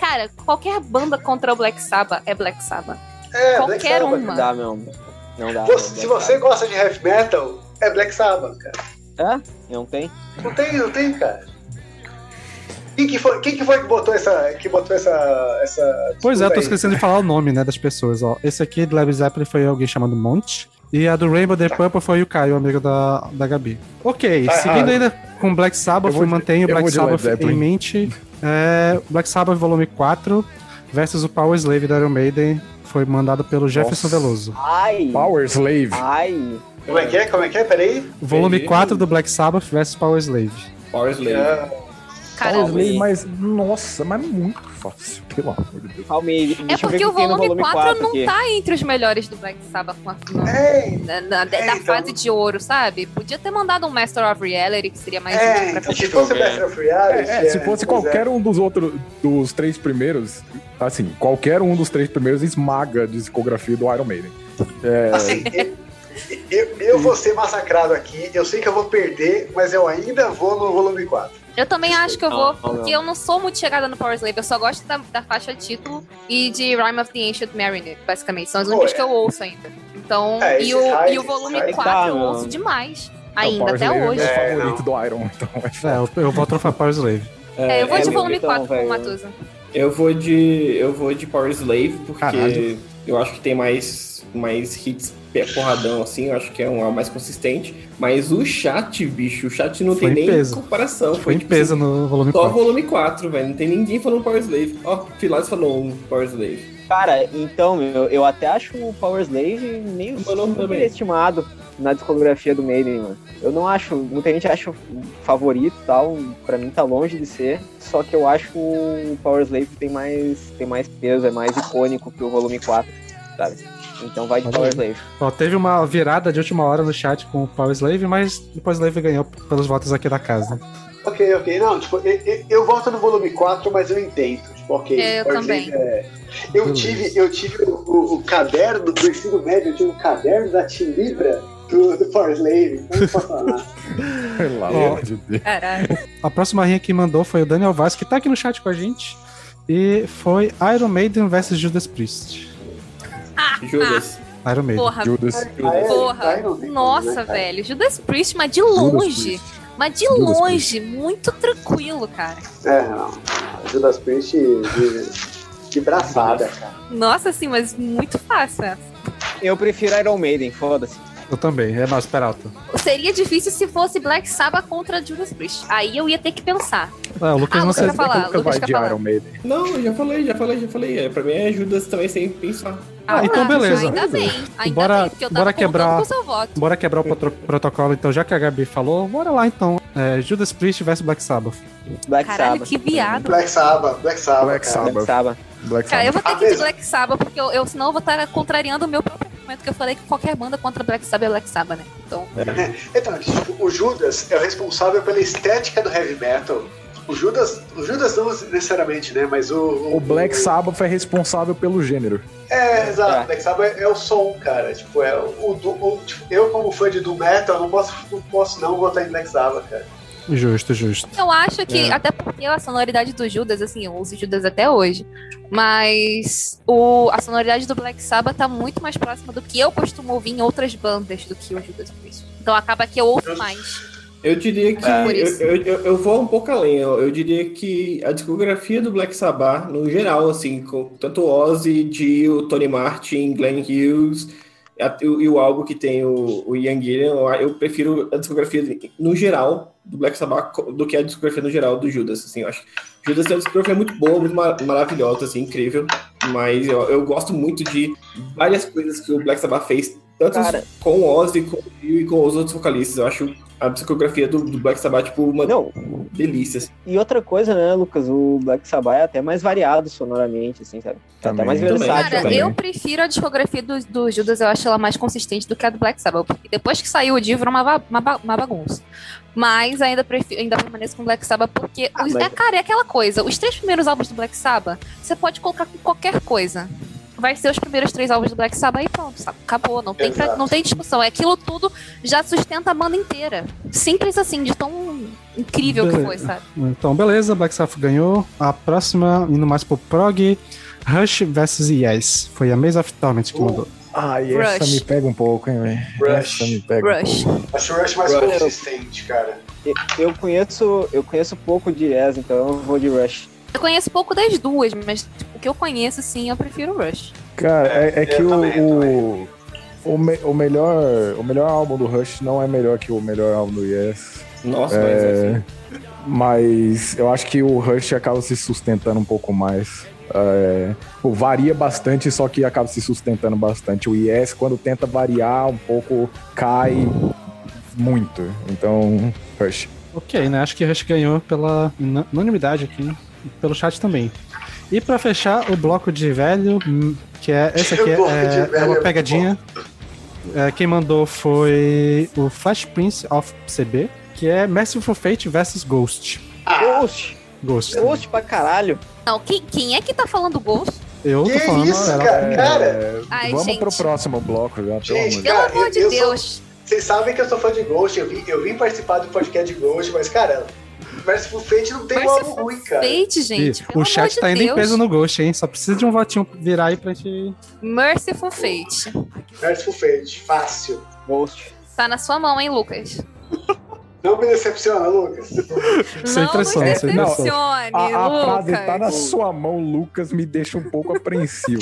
Cara, qualquer banda contra o Black Sabbath é Black Sabbath. É, Black Qualquer Sabbath. uma. Não dá, meu. Não dá. Meu, se Black você gosta de heavy metal, é Black Sabbath, cara. Sabbath. É? Não tem? Não tem, não tem, cara. Quem que foi, quem que, foi que botou essa. Que botou essa. essa Pois é, eu tô disputa aí? esquecendo de falar o nome, né, das pessoas, ó. Esse aqui do Led Zeppelin foi alguém chamado Monte. E a do Rainbow The Purple foi o Caio, amigo da, da Gabi. Ok, Tá seguindo errado. ainda com Black Sabbath, Eu mantenho eu Black Sabbath em mente. É, Black Sabbath volume 4 versus o Power Slave da Iron Maiden. Foi mandado pelo Jefferson Nossa. Veloso. Ai! Power Slave. Ai! Como é que é? Como é que é? Peraí. Volume Entendi. 4 do Black Sabbath versus Power Slave. Power Slave. É, Cara, Power Slave, mas, nossa, mas muito fácil, pelo amor de Deus. Calma aí. Deixa é eu ver porque o o no volume 4, não aqui. tá entre os melhores do Black Sabbath com a- no- é, na, na- da É, então. fase de ouro, sabe? Podia ter mandado um Master of Reality, que seria mais é, então, se fosse Master of Reality. É, é, se fosse pois é. qualquer um dos outros, dos três primeiros, assim, qualquer um dos três primeiros esmaga a discografia do Iron Maiden. É, Assim, eu, eu, vou ser massacrado aqui. Eu sei que eu vou perder, mas eu ainda vou no volume 4. Eu também acho que eu vou, porque eu não sou muito chegada no Power Slave, eu só gosto da, da faixa título e de Rime of the Ancient Mariner, basicamente. São as únicas é. que eu ouço ainda. Então, É, e, o, e o volume esses 4 raios. eu Tá, ouço demais. o Ainda, Power até Slave hoje. É o É, favorito não. do Iron, então é É, eu, eu vou trofar Power Slave. É, eu vou de é, volume então, 4 com o. Matusa. Eu vou de. Eu vou de Power Slave, porque Caralho. eu acho que tem mais, mais hits pé porradão, assim, eu acho que é um é o mais consistente. Mas o chat, bicho, o chat não Foi tem em nem peso. comparação. Foi em tipo, peso assim, no volume Só 4. volume 4, velho. Não tem ninguém falando Power Slave. Ó, Pilates falou um Power Slave. Cara, então, meu, eu até acho o Power Slave meio superestimado na discografia do Maiden, mano. Eu não acho, muita gente acha o favorito e tal, pra mim tá longe de ser, só que eu acho o Power Slave tem mais, tem mais peso, é mais icônico que o volume 4, sabe? Então vai de Olha Power aí. Slave. Ó, teve uma virada de última hora no chat com o Power Slave, mas o Power Slave ganhou pelos votos aqui da casa. Ok, ok. Não, tipo, eu, eu, eu volto no volume 4, mas eu entendo. Tipo, ok. É, eu Power também. Slave é- Eu Beleza. tive, eu tive o, o- o caderno do ensino médio, eu tive o caderno da Tilibra do, do Power Slave. Não posso falar. Pelo amor de Deus. Caralho. A próxima rinha que mandou foi o Daniel Vaz, que tá aqui no chat com a gente. E foi Iron Maiden versus Judas Priest. Judas. Iron Maiden. Porra, Judas. Ah, é? porra. Nossa, né, cara? velho. Judas Priest, mas de Judas longe. Priest. Mas de Judas longe, muito tranquilo, cara. É, não. Judas Priest de, de braçada, cara. Nossa, assim, mas muito fácil. essa. Eu prefiro Iron Maiden, foda-se. Eu também, é nós, Peralta. Seria difícil se fosse Black Sabbath contra Judas Priest. Aí eu ia ter que pensar. É, o Lucas Ah, não Lucas sei. vai falar, Lucas vai quer de falar. Iron Maiden. Não, eu já falei, já falei, já falei. É, pra mim é Judas também sem pensar. Ah, então beleza. Ainda bem. Ainda Bora- bem, porque eu tava bora quebrar- com o seu voto. Bora quebrar o protocolo, então, já que a Gabi falou, bora lá então. É, Judas Priest versus Black Sabbath. Black Caralho, Sabbath. que viado. Black Sabbath, Black Sabbath. Black cara. Black Sabbath. Sabbath. Black Cara, eu Sabbath. vou ter que ir de. Black Sabbath, porque eu, eu senão eu vou estar contrariando o meu próprio argumento que eu falei que qualquer banda contra Black Sabbath é Black Sabbath, né? Então, Então, tipo, o Judas é o responsável pela estética do heavy metal. O Judas, o Judas não necessariamente, né? Mas o. O Black Sabbath é responsável pelo gênero. É, exato. É. O Black Sabbath é o som, cara. Tipo, é o, o, o- tipo, eu, como fã de Doom Metal, não posso, não posso não votar em Black Sabbath, cara. Justo, justo. eu acho que, É. até porque a sonoridade do Judas, assim, eu uso Judas até hoje, mas o, a sonoridade do Black Sabbath tá muito mais próxima do que eu costumo ouvir em outras bandas do que o Judas Priest. Então acaba que eu ouço mais. Eu diria que. Por eu, eu, eu, eu vou um pouco além. Eu, eu diria que a discografia do Black Sabbath, no geral, assim, com tanto Ozzy, Dio, Tony Martin, Glenn Hughes e o- álbum que tem o, o Ian Gillan, eu, prefiro a discografia no geral do Black Sabbath do que a discografia no geral do Judas. Assim, eu acho. Judas tem uma discografia muito boa, muito ma- maravilhosa, assim, incrível. Mas eu, eu gosto muito de várias coisas que o Black Sabbath fez, tanto Cara. com o Ozzy, com o Dio e com os outros vocalistas. Eu acho a discografia do, do Black Sabbath, tipo, uma Não, delícia. assim. e outra coisa, né, Lucas? O Black Sabbath é até mais variado sonoramente, assim, sabe? É até mais Também. versátil. Cara, também. eu prefiro a discografia do, do Judas, eu acho ela mais consistente do que a do Black Sabbath. Porque depois que saiu o Dio, virou uma, uma, uma bagunça. Mas ainda, prefiro, ainda permaneço com o Black Sabbath porque. Ah, os- mas- É, cara, é aquela coisa. Os três primeiros álbuns do Black Sabbath, você pode colocar com qualquer coisa. Vai ser os primeiros três álbuns do Black Sabbath e pronto, sabe? Acabou. Não tem, pra- não tem discussão. É aquilo tudo já sustenta a banda inteira. Simples assim, de tão incrível que foi, Beleza. sabe? Então, beleza, Black Sabbath ganhou. A próxima, indo mais pro prog, Rush vs Yes. Foi a Maze of Torment que Uh, mandou. Ai, essa Rush. me pega um pouco, hein, velho. Rush. Essa me pega Rush. um pouco. Acho o Rush mais Rush. consistente, cara. Eu conheço, eu conheço pouco de Yes, então eu vou de Rush. Eu conheço pouco das duas, mas o que eu conheço, sim, eu prefiro o Rush. Cara, é, é que eu o, também, o, o, me- o melhor, o melhor álbum do Rush não é melhor que o melhor álbum do Yes. Nossa, mas É, assim. mas eu acho que o Rush acaba se sustentando um pouco mais. É, varia bastante, só que acaba se sustentando bastante. O Yes, quando tenta variar um pouco, cai muito. Então, Rush. Ok, né? Acho que Rush ganhou pela una- unanimidade aqui, e pelo chat também. E pra fechar, o bloco de velho, hum, que é esse aqui, é, é é uma muito pegadinha. É, quem mandou foi o Flash Prince of CB, que é Merciful Fate versus Ghost. Ah, Ghost! Ghost. Ghost pra caralho! Não, quem, quem é que tá falando Ghost? Eu tô Que falando. isso, era- cara? Cara, É, Ai, vamos gente. pro próximo bloco já, pelo Gente, amor de Pelo Cara, amor eu- de eu sou- Deus. vocês sabem que eu sou fã de Ghost, eu vim, eu vim participar do podcast de Ghost, mas, cara, Merciful Fate não tem um álbum Merciful ruim, cara. Fate, gente. o chat amor de tá indo em Deus. peso no Ghost, hein? Só precisa de um votinho virar aí pra gente. Merciful Fate. Merciful Fate, fácil. Ghost. Tá na sua mão, hein, Lucas? Não me decepciona, Lucas. Sem não pressão, nos sem pressão. decepcione, A, a frase Lucas. tá na sua mão, Lucas, me deixa um pouco apreensivo.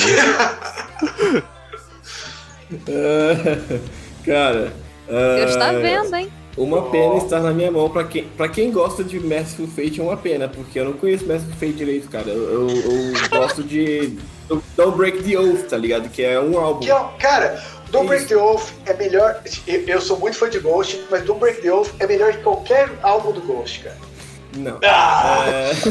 Ah, cara. ah, Deus tá vendo, hein? Uma pena estar na minha mão. Pra quem, pra quem gosta de Merciful Fate, é uma pena, porque eu não conheço Merciful Fate direito, cara. Eu, eu- eu gosto de. do Don't Break the Oath, tá ligado? Que é um álbum. Que, ó, cara, Don't Break the Oath é melhor. Eu, sou muito fã de Ghost, mas Don't Break the Oath é melhor que qualquer álbum do Ghost, cara. Não. Ah!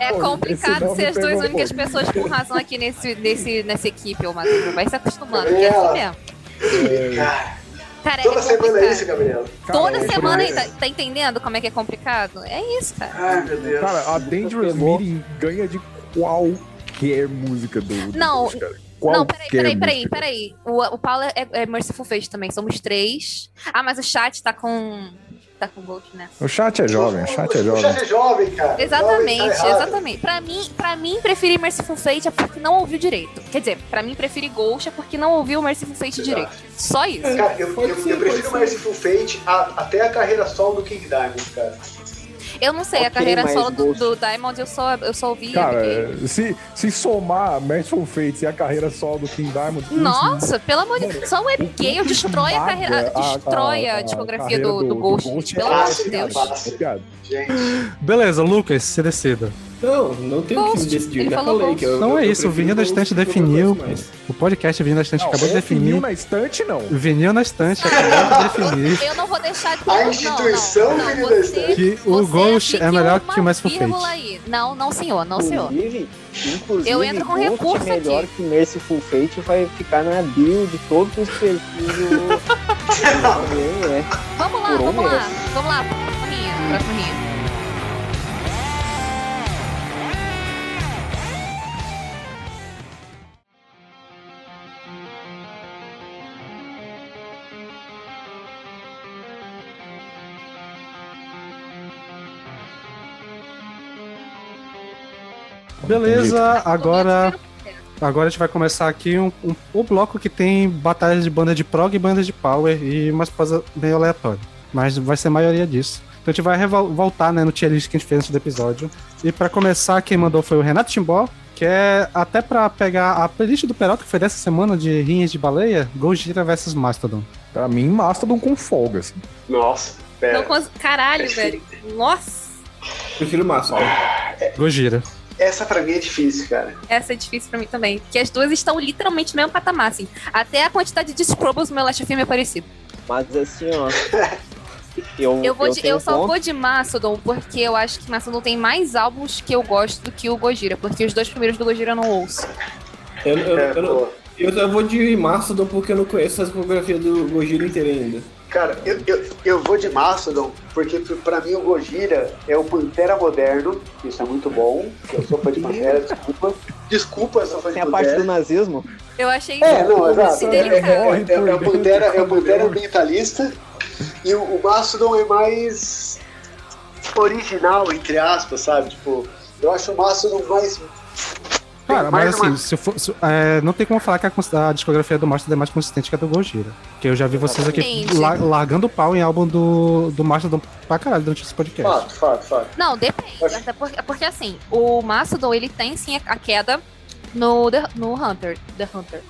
É, É complicado ser as duas únicas pô. pessoas com razão aqui nesse, nesse, nessa equipe, ô Matheus. Vai se acostumando, que é assim mesmo. Cara, Cara, toda é semana é isso, Gabriela. Toda é semana aí, demais. tá, tá entendendo como é que é complicado? É isso, cara. Ai, meu Deus. Cara, a Dangerous Pegou. Meeting ganha de qualquer música do. Não, cara. Não, peraí, Qualquer peraí, peraí, peraí. O, o Paulo é, é Merciful Fate também, somos três. Ah, mas o chat tá com. Tá com Gold, né? O chat é jovem, o chat é O jovem. chat é jovem, cara. Exatamente, Jovem tá exatamente. Pra mim, pra mim, preferir Merciful Fate é porque não ouviu direito. Quer dizer, pra mim, preferir Ghost é porque não ouviu Merciful Fate Exato. direito. Só isso. Cara, eu, eu, eu prefiro. Merciful Fate a- até a carreira solo do King Diamond, cara. Eu não sei, a Ok, carreira solo do, do Diamond eu só, eu só ouvi. Cara, porque- se, se somar Merciful Fates e a carreira solo do King Diamond. Nossa, pelo amor de Deus. Só o Abigail quanto destrói a carreira. Destrói a, discografia carreira do, do Ghost. Ghost pelo amor de fácil, Deus. é Beleza, Lucas, se decida. Não, não tem o que decidir. Ele já falou falei Ghost. que eu. Então eu- é eu isso, o Vinil da Estante definiu. O podcast Vinil da Estante Não, acabou de definir. na estante, não. Vinil na Estante acabou de definir Eu não vou deixar de A não, instituição não, não, Vinil da Estante. que o Ghost é melhor que o Merciful vírgula Fate. aí. Não, não, senhor, não, senhor. Inclusive, Eu entro com Ghost recurso melhor aqui. que Merciful Fate vai ficar na bio de todos os perfis do... Vamos lá, vamos lá. Vamos lá, próxima rinha, próxima rinha. Beleza, agora Agora a gente vai começar aqui um, um, o bloco que tem batalhas de banda de prog e bandas de power e umas coisas meio aleatórias. Mas vai ser a maioria disso. Então a gente vai voltar né, no tier list que a gente fez antes do episódio. E para começar, quem mandou foi o Renato Timbó, que é até para pegar a playlist do Peralta, que foi dessa semana de Rinhas de Baleia, Gojira vs Mastodon. Pra mim, Mastodon com folga, assim. Nossa, pera. Não cons- Caralho, velho. Nossa. Prefiro Mastodon. Gojira. Essa pra mim é difícil, cara. Essa é difícil pra mim também. Porque as duas estão literalmente no mesmo patamar, assim. Até a quantidade de Scrubbles no meu Last Film é parecido. Mas assim, ó. Eu, Eu, vou de- tenho eu só ponto- vou de Mastodon porque eu acho que Mastodon tem mais álbuns que eu gosto do que o Gojira. Porque os dois primeiros do Gojira eu não ouço. Eu, eu, É, eu, eu, eu vou de Mastodon porque eu não conheço a discografia do Gojira inteira ainda. Cara, eu, eu, eu vou de Mastodon, porque pra mim o Gojira é o Pantera moderno, isso é muito bom. Eu sou fã de Pantera, desculpa. Desculpa, eu sou fã de Tem a parte do nazismo. Eu achei É, não, exato. É, é, é, é, é o Pantera, é o Pantera ambientalista e o, o Mastodon é mais original, entre aspas, sabe? Tipo, eu acho o Mastodon mais. Cara, mas assim, uma- se for, se- é, não tem como falar que a, a discografia do Mastodon é mais consistente que a do Gojira. Porque eu já vi vocês aqui la- largando o pau em álbum do, do Mastodon pra caralho durante esse podcast. Fato, fato, fato. Não, depende. Até porque, porque assim, o Mastodon ele tem sim a, a queda no, The- no Hunter. The Hunter.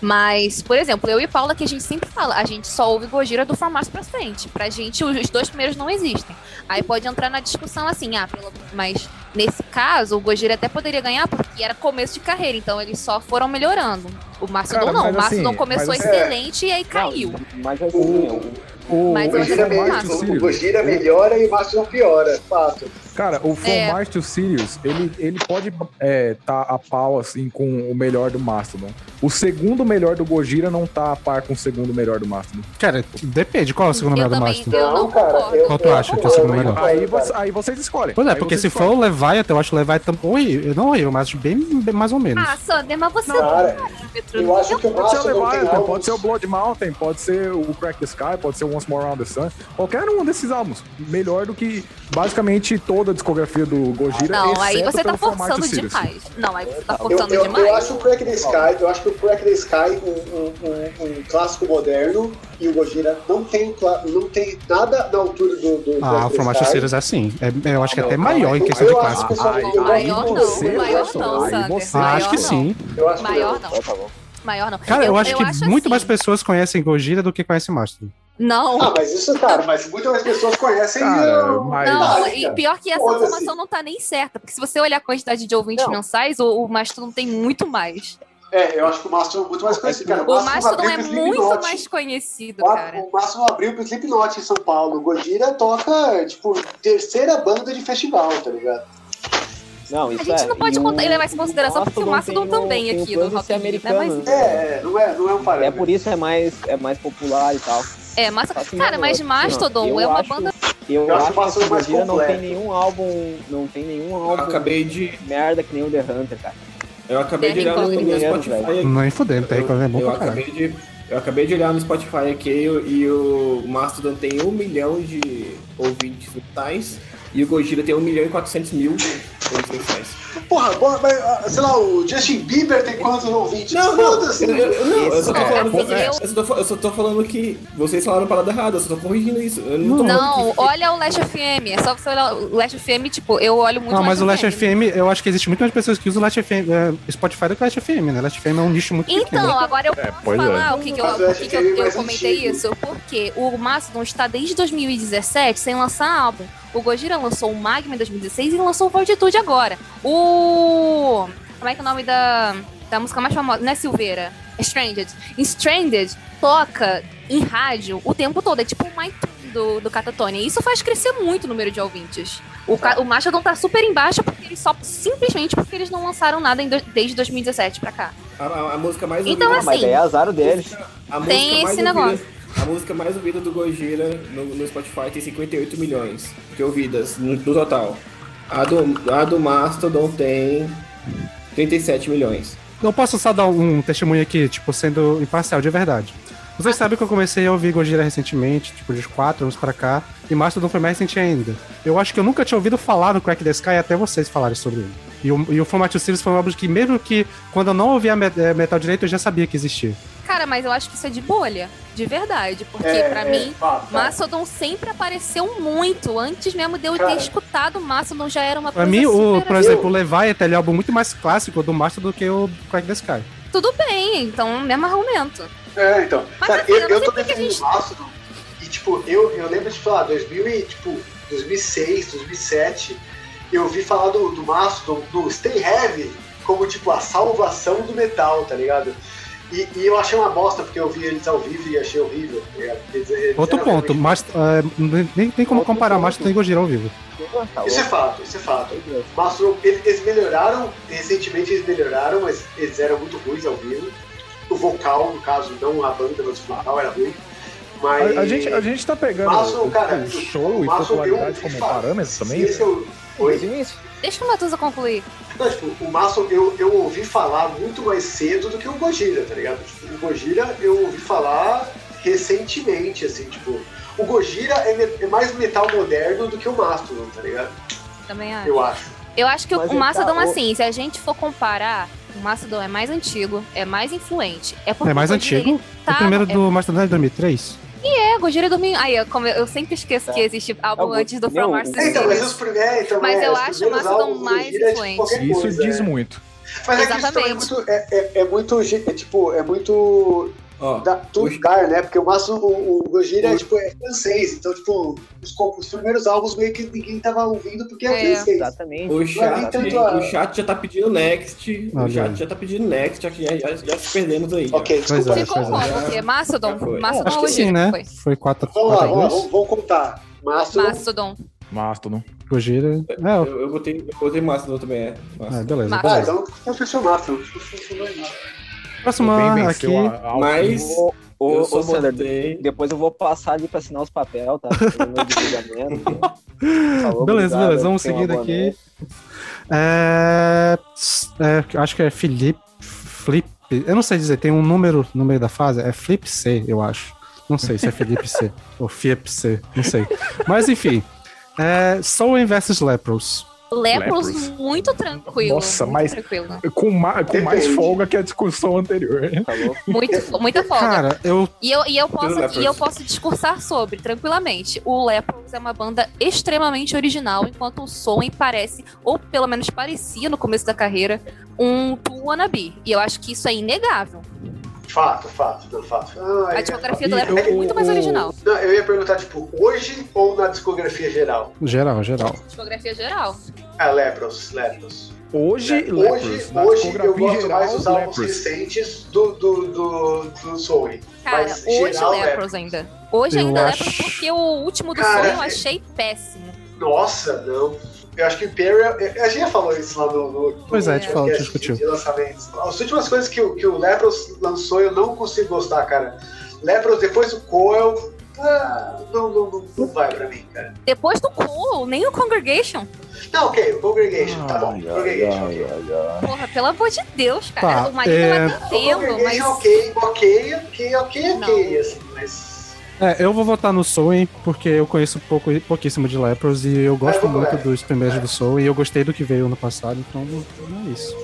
Mas, por exemplo, eu e Paula, que a gente sempre fala, a gente só ouve Gojira do formato pra frente. Pra gente, os dois primeiros não existem. Aí pode entrar na discussão assim, ah, pelo, mas nesse caso, o Gojira até poderia ganhar porque era começo de carreira, então eles só foram melhorando. O Mastodon Cara, não, o Mastodon assim, começou mas- excelente e aí caiu. Não, mas assim, o, O, Mas O Gojira, Mastro o- o Sirius, Gojira melhora e o Mastodon piora, fato. Cara, o From É. Mars to Sirius, ele, ele pode é, tá a pau, assim, com o melhor do Mastodon. O segundo melhor do Gojira não tá a par com o segundo melhor do Mastodon. Cara, depende. Qual é o segundo Eu melhor do também- Mastodon? Eu não concordo. eu- Qual tu eu acha que é o segundo melhor? Aí, cara. você- aí vocês escolhem. Pois é, Aí porque se for escolhem. o Leviathan, eu acho o Leviathan horrível. Não horrível, mas bem, bem mais ou menos. Ah, Sander, mas você Cara, não parâmetro. eu acho que o Pode ser o Mastodon Leviathan, pode ser o Blood Mountain, pode ser o Crack the Sky, pode ser o Once More Around the Sun. Qualquer um desses álbuns. Melhor do que basicamente toda a discografia do Gojira. Não, aí você tá forçando demais. Não, aí você tá Eu, forçando eu, demais. eu acho o Crack the Sky, eu acho que o Crack the Sky um, um, um, um clássico moderno e o Gojira não tem, não tem nada na altura do, do Ah, o Crack the From Mars to Sky. Sirius é assim. É, eu acho que é até maior em eu- questão de eu clássico. eu Maior não, você, maior Gerson, não, Sander. Ah, Maior acho que sim. Eu Maior não. Então tá. Maior não. Cara, eu, acho que muito assim. mais pessoas conhecem Gojira do que conhecem Mastodon. Não. Ah, mas isso, cara, mas muitas mais pessoas conhecem Cara, o- mas- Não, Ah, e pior que essa informação não tá nem certa, porque se você olhar a quantidade de ouvintes Não. mensais, o, o Mastodon tem muito mais. É, eu acho que o Mastodon é muito mais conhecido. Cara, O Mastodon é muito Slipknot. mais conhecido, cara. O Mastodon abriu pro Slipknot em São Paulo. O Gojira toca, tipo, terceira banda de festival, tá ligado? Não, A isso gente é. não pode contar- o- levar isso em consideração, porque o Mastodon também o aqui Pussy Rock Rio, né? americano. Mas- É, é, não é, não é um É parâmetro. por isso é mais, é mais popular e tal. É, mas, Só que, cara, mas assim, Mastodon eu é uma acho- banda. Eu, Eu acho que mais Gojira não tem nenhum álbum. Não tem nenhum Eu álbum acabei de. merda que nem o The Hunter, cara. Eu acabei de olhar no, Connick, Spotify. Não é tá aí Eu, é bom eu pra caralho. acabei de, eu acabei de olhar no Spotify aqui e, o- e o Mastodon tem um milhão de ouvintes mensais e o Gojira tem um milhão e quatrocentos mil. Porra, porra, mas, ah, sei lá, o Justin Bieber tem quantos ouvintes? Não, Foda-se. eu, eu- não, eu só tô É, falando. é, eu- eu, só tô, fa- eu só tô falando que vocês falaram a parada errada, eu só tô corrigindo isso. Eu não tô Não, olha o Last FM. É só você olhar o Last FM, tipo, eu olho muito Não, mas o Last FM, eu acho que existe muito mais pessoas que usam o Last FM, é, Spotify do que o Last FM, né? Last FM é um nicho muito pequeno. Então, agora eu posso é. falar o que, que eu, acho que que é eu, eu comentei antigo. isso. Porque o Mastodon está desde 2017 sem lançar álbum. O Gojira lançou o Magma em 2016 e lançou o Fortitude agora. O. Como é que é o nome da, da música mais famosa? Não é Silveira? É Stranded. Stranded toca em rádio o tempo todo. É tipo o My do, do Catatonia. E isso faz crescer muito o número de ouvintes. O, Ca- o Mastodon tá super embaixo porque eles só. Simplesmente porque eles não lançaram nada em do- desde 2017 pra cá. a, a- a música mais Então, ouvida. Mas assim, daí é azar deles. a tem esse ouvida- negócio. A música mais ouvida do Gojira no, no Spotify tem 58 milhões de ouvidas no, no total. A do, a do Mastodon tem 37 milhões. Eu posso só dar um testemunho aqui, tipo, sendo imparcial de verdade. Vocês sabem que eu comecei a ouvir Gojira recentemente, tipo, de 4 anos pra cá, e Mastodon foi mais recente ainda. Eu acho que eu nunca tinha ouvido falar no Crack the Sky até vocês falarem sobre ele. E o, e o Series foi um álbum que, mesmo que quando eu não ouvia eh, metal direito, eu já sabia que existia. Cara, mas eu acho que isso é de bolha, de verdade. Porque, É, pra é, mim, fato, fato. Mastodon sempre apareceu muito. Antes mesmo de eu Cara. ter escutado Mastodon já era uma Pra coisa mim, o, por assim. exemplo, o Leviathan é um álbum muito mais clássico do Master do que o Crack the Sky. Tudo bem, então, mesmo argumento. É, então. Mas Cara, assim, eu, eu eu tô defendendo gente- o Mastodon e, tipo, eu, eu lembro de, lá, 2000 e, tipo, 2006, 2007, eu ouvi falar do, do Mastodon, do Stay Heavy, como, tipo, a salvação do metal, tá ligado? E, e eu achei uma bosta, porque eu vi eles ao vivo e achei horrível, tá? Eles- Outro ponto, realmente- Master, eh, nem, tem como Outro comparar ponto. Master e Gojira ao vivo. Isso é fato, isso é fato. Mastodon, eles, melhoraram, recentemente eles melhoraram, mas eles eram muito ruins ao vivo. O vocal, no caso, não a banda, mas o vocal era ruim. Mas... A, a gente, a gente tá pegando Mastodon, o- cara, o show e Mastodon popularidade como fato, parâmetro se também. Esse é o... Oi? O. Deixa o Matusa concluir. Não, tipo, o Mastodon eu, eu ouvi falar muito mais cedo do que o Gojira, tá ligado? Tipo, o Gojira eu ouvi falar recentemente, assim, tipo... O Gojira é, é mais metal moderno do que o Mastodon, tá ligado? Também acho. Eu acho. Eu acho que Mas o ele Mastodon, tá- o- assim, se a gente for comparar, o Mastodon é mais antigo, é mais influente. É, porque É mais o antigo? Tá, o primeiro é, do Master é de 2003? É, Gojira é 2000. Aí, eu, como eu, eu sempre esqueço Tá. que existe álbum É antes do From Mars to É, então, mas Sirius. os primeiros... Então, Mas é, eu acho o Mastodon mais é, influente. qualquer Isso coisa, diz é. muito. Mas é que isso é Exatamente. muito, é, é, é muito, é, tipo, é muito Ó, da, dar, né? Porque o Márcio, o, o Gojira é, tipo, é francês, então, tipo, os, os primeiros álbuns meio que ninguém tava ouvindo porque é, É. francês. Exatamente. O chat, tanto o chat já tá pedindo next. Olha o chat já tá pedindo next, já, já, já, já se perdemos aí. já. Ok, desculpa. é. Ficou pois como? O quê? Mastodon? Já foi. Mastodon Acho ou que sim, Gojira? né? Foi. Foi 4 Vamos lá, 4 vamos, lá, 2 vamos, vamos contar. Márcio, Mastodon. Mastodon. Gojira. É, ó, Eu, eu botei, eu botei Mastodon também, é. Mastodon. é, beleza, ah, beleza. então então fechou o Márcio. Próximo aqui. a- a- Mas Ô, ô, eu ô, Sander, depois eu vou passar ali pra assinar os papel, tá? Falou, Beleza, obrigado, beleza, vamos tenha uma seguindo boa aqui. noite. É, é, acho que é Felipe. Flip. Eu não sei dizer, tem um número no meio da fase. É Flip C, eu acho. Não sei se é Felipe C ou Fiep C, não sei. Mas enfim. É, Soul versus Lepros. Lepros, Lepros. muito tranquilo. Nossa, muito mas- tranquilo. Com, ma- com mais folga que a discussão anterior. Tá? Muito, muita folga. Cara, eu. E eu, e, eu posso, e eu posso discursar sobre, tranquilamente. O Lepros é uma banda extremamente original, enquanto o Soen parece, ou pelo menos parecia no começo da carreira, um Wannabe. E eu acho que isso é inegável. Fato, fato, não, fato. Ah, A é- discografia do Lepros é muito mais original. não, eu ia perguntar, tipo, hoje ou na discografia geral? Geral, geral. Discografia geral. Ah, Lepros, Lepros. Hoje, hoje, Lepros. Na hoje eu gosto geral, mais dos álbuns Lepros. recentes do, do, do, do Soul. Cara, Mas hoje geral, Lepros Lepros. ainda. Hoje Eu ainda acho- Lepros, porque o último do Cara, eu é- achei péssimo. Nossa, não. Eu acho que o Imperial. A gente já falou isso lá no. no Pois é, a gente falou, discutiu. de lançamentos. As últimas coisas que, o- que o Lepros lançou eu não consigo gostar, cara. Lepros, depois do Coel. ah, não, não, não, não vai pra mim, cara. Depois do Cool, nem o Congregation. Não, ok, o Congregation, tá bom. Ai, Congregation, ai, ok. ai, ai. Porra, pelo amor de Deus, cara. Tá, o marido é- vai O tendo, mas. Congregation, ok, ok, ok, ok, ok, assim, mas. É, eu vou votar no Soul, porque eu conheço pouco, pouquíssimo de Lepros e eu gosto É, muito dos primeiros do Soul e eu gostei do que veio ano passado, então não é isso.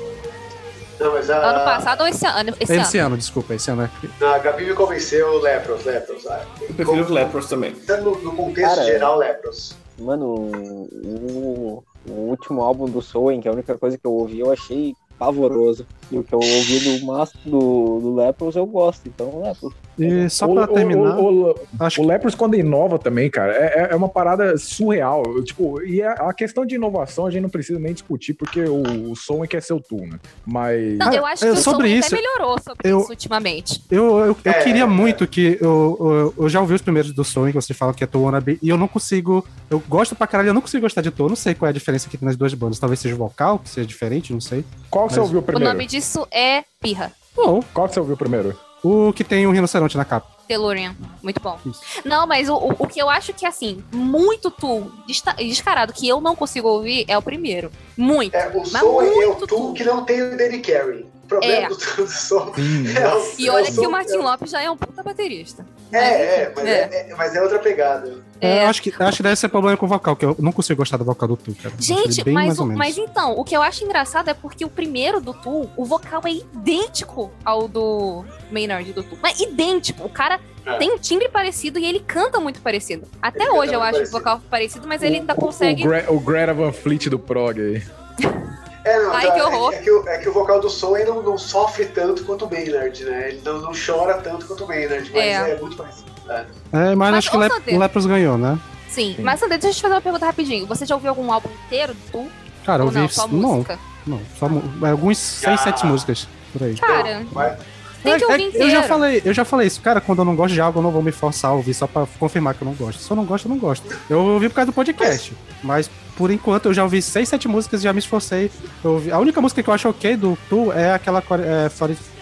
Não, mas a. Ano passado ou esse ano? Esse, Esse ano. ano, desculpa, esse ano é. não, a Gabi me convenceu, Lepros, Lepros. ah, Eu prefiro os Lepros também. No, no contexto Cara, geral, Lepros. Mano, o, o último álbum do Soen, que é a única coisa que eu ouvi, eu achei pavoroso. E o que eu ouvi do Mastro do, do Lepros eu gosto, então Lepros. E só O- pra o- terminar, o- o- acho O Lepros, quando inova também, cara, é, é- é uma parada surreal. Tipo, e a, a questão de inovação a gente não precisa nem discutir, porque o, o som é que é seu tu, né? Mas. Não, eu acho É, que o sobre som isso, até melhorou sobre eu- isso ultimamente. Eu, eu, eu É, queria é. muito que. Eu, eu, eu já ouvi os primeiros do Sonic, que vocês falam que é To Wannabe, e eu não consigo. Eu gosto pra caralho, eu não consigo gostar de To. Eu não sei qual é a diferença que tem nas duas bandas. Talvez seja o vocal, que seja diferente, não sei. Qual que você Mas- ouviu O primeiro? nome disso é Pirra. Bom, Qual que você ouviu primeiro? O que tem um rinoceronte na capa. Telurian. Muito bom. Isso. Não, mas o, o, o que eu acho que, assim, muito tu, descarado, que eu não consigo ouvir, é o primeiro. Muito. É, o Mas som é o muito tu tu. que não tem o Danny Carey. O problema É. do, do som é o, E é olha som- que o Martin Lopes já é um puta baterista. É, é, mas É. é, é- mas é outra pegada. É. Eu acho que, acho que deve ser problema com o vocal, que eu não consigo gostar do vocal do Tu, cara. Gente, bem mas, o- mas então, o que eu acho engraçado é porque o primeiro do Tu, o vocal é idêntico ao do Maynard do Tu. Mas idêntico. O cara É. tem um timbre parecido e ele canta muito parecido. Até Ele hoje eu acho parecido. o vocal parecido, mas ele ainda O- o- consegue. O, Gre- o Greta Van Fleet do prog aí. É, não, Ai, tá, que é- horror. É, que o, é que o vocal do Soen não, não sofre tanto quanto o Maynard, né? Ele não, não chora tanto quanto o Maynard, mas É. é, muito parecido. né? É, mas, Mas, acho que o, Lep Lepros ganhou, né? Sim. Sim. Mas, Sandra, deixa eu te fazer uma pergunta rapidinho. Você já ouviu algum álbum inteiro do? Cara, eu Ou não, só Não, música? não. Só mu- alguns seis, Ah. sete músicas por aí. Cara, mas- tem que É- é- ouvir eu inteiro. já falei, eu já falei isso, cara, quando eu não gosto de algo, eu não vou me forçar a ouvir só pra confirmar que eu não gosto. Se eu não gosto, eu não gosto. Eu ouvi por causa do podcast, mas por enquanto eu já ouvi seis, sete músicas e já me esforcei. Ouvi- A única música que eu acho ok do Tu é aquela é,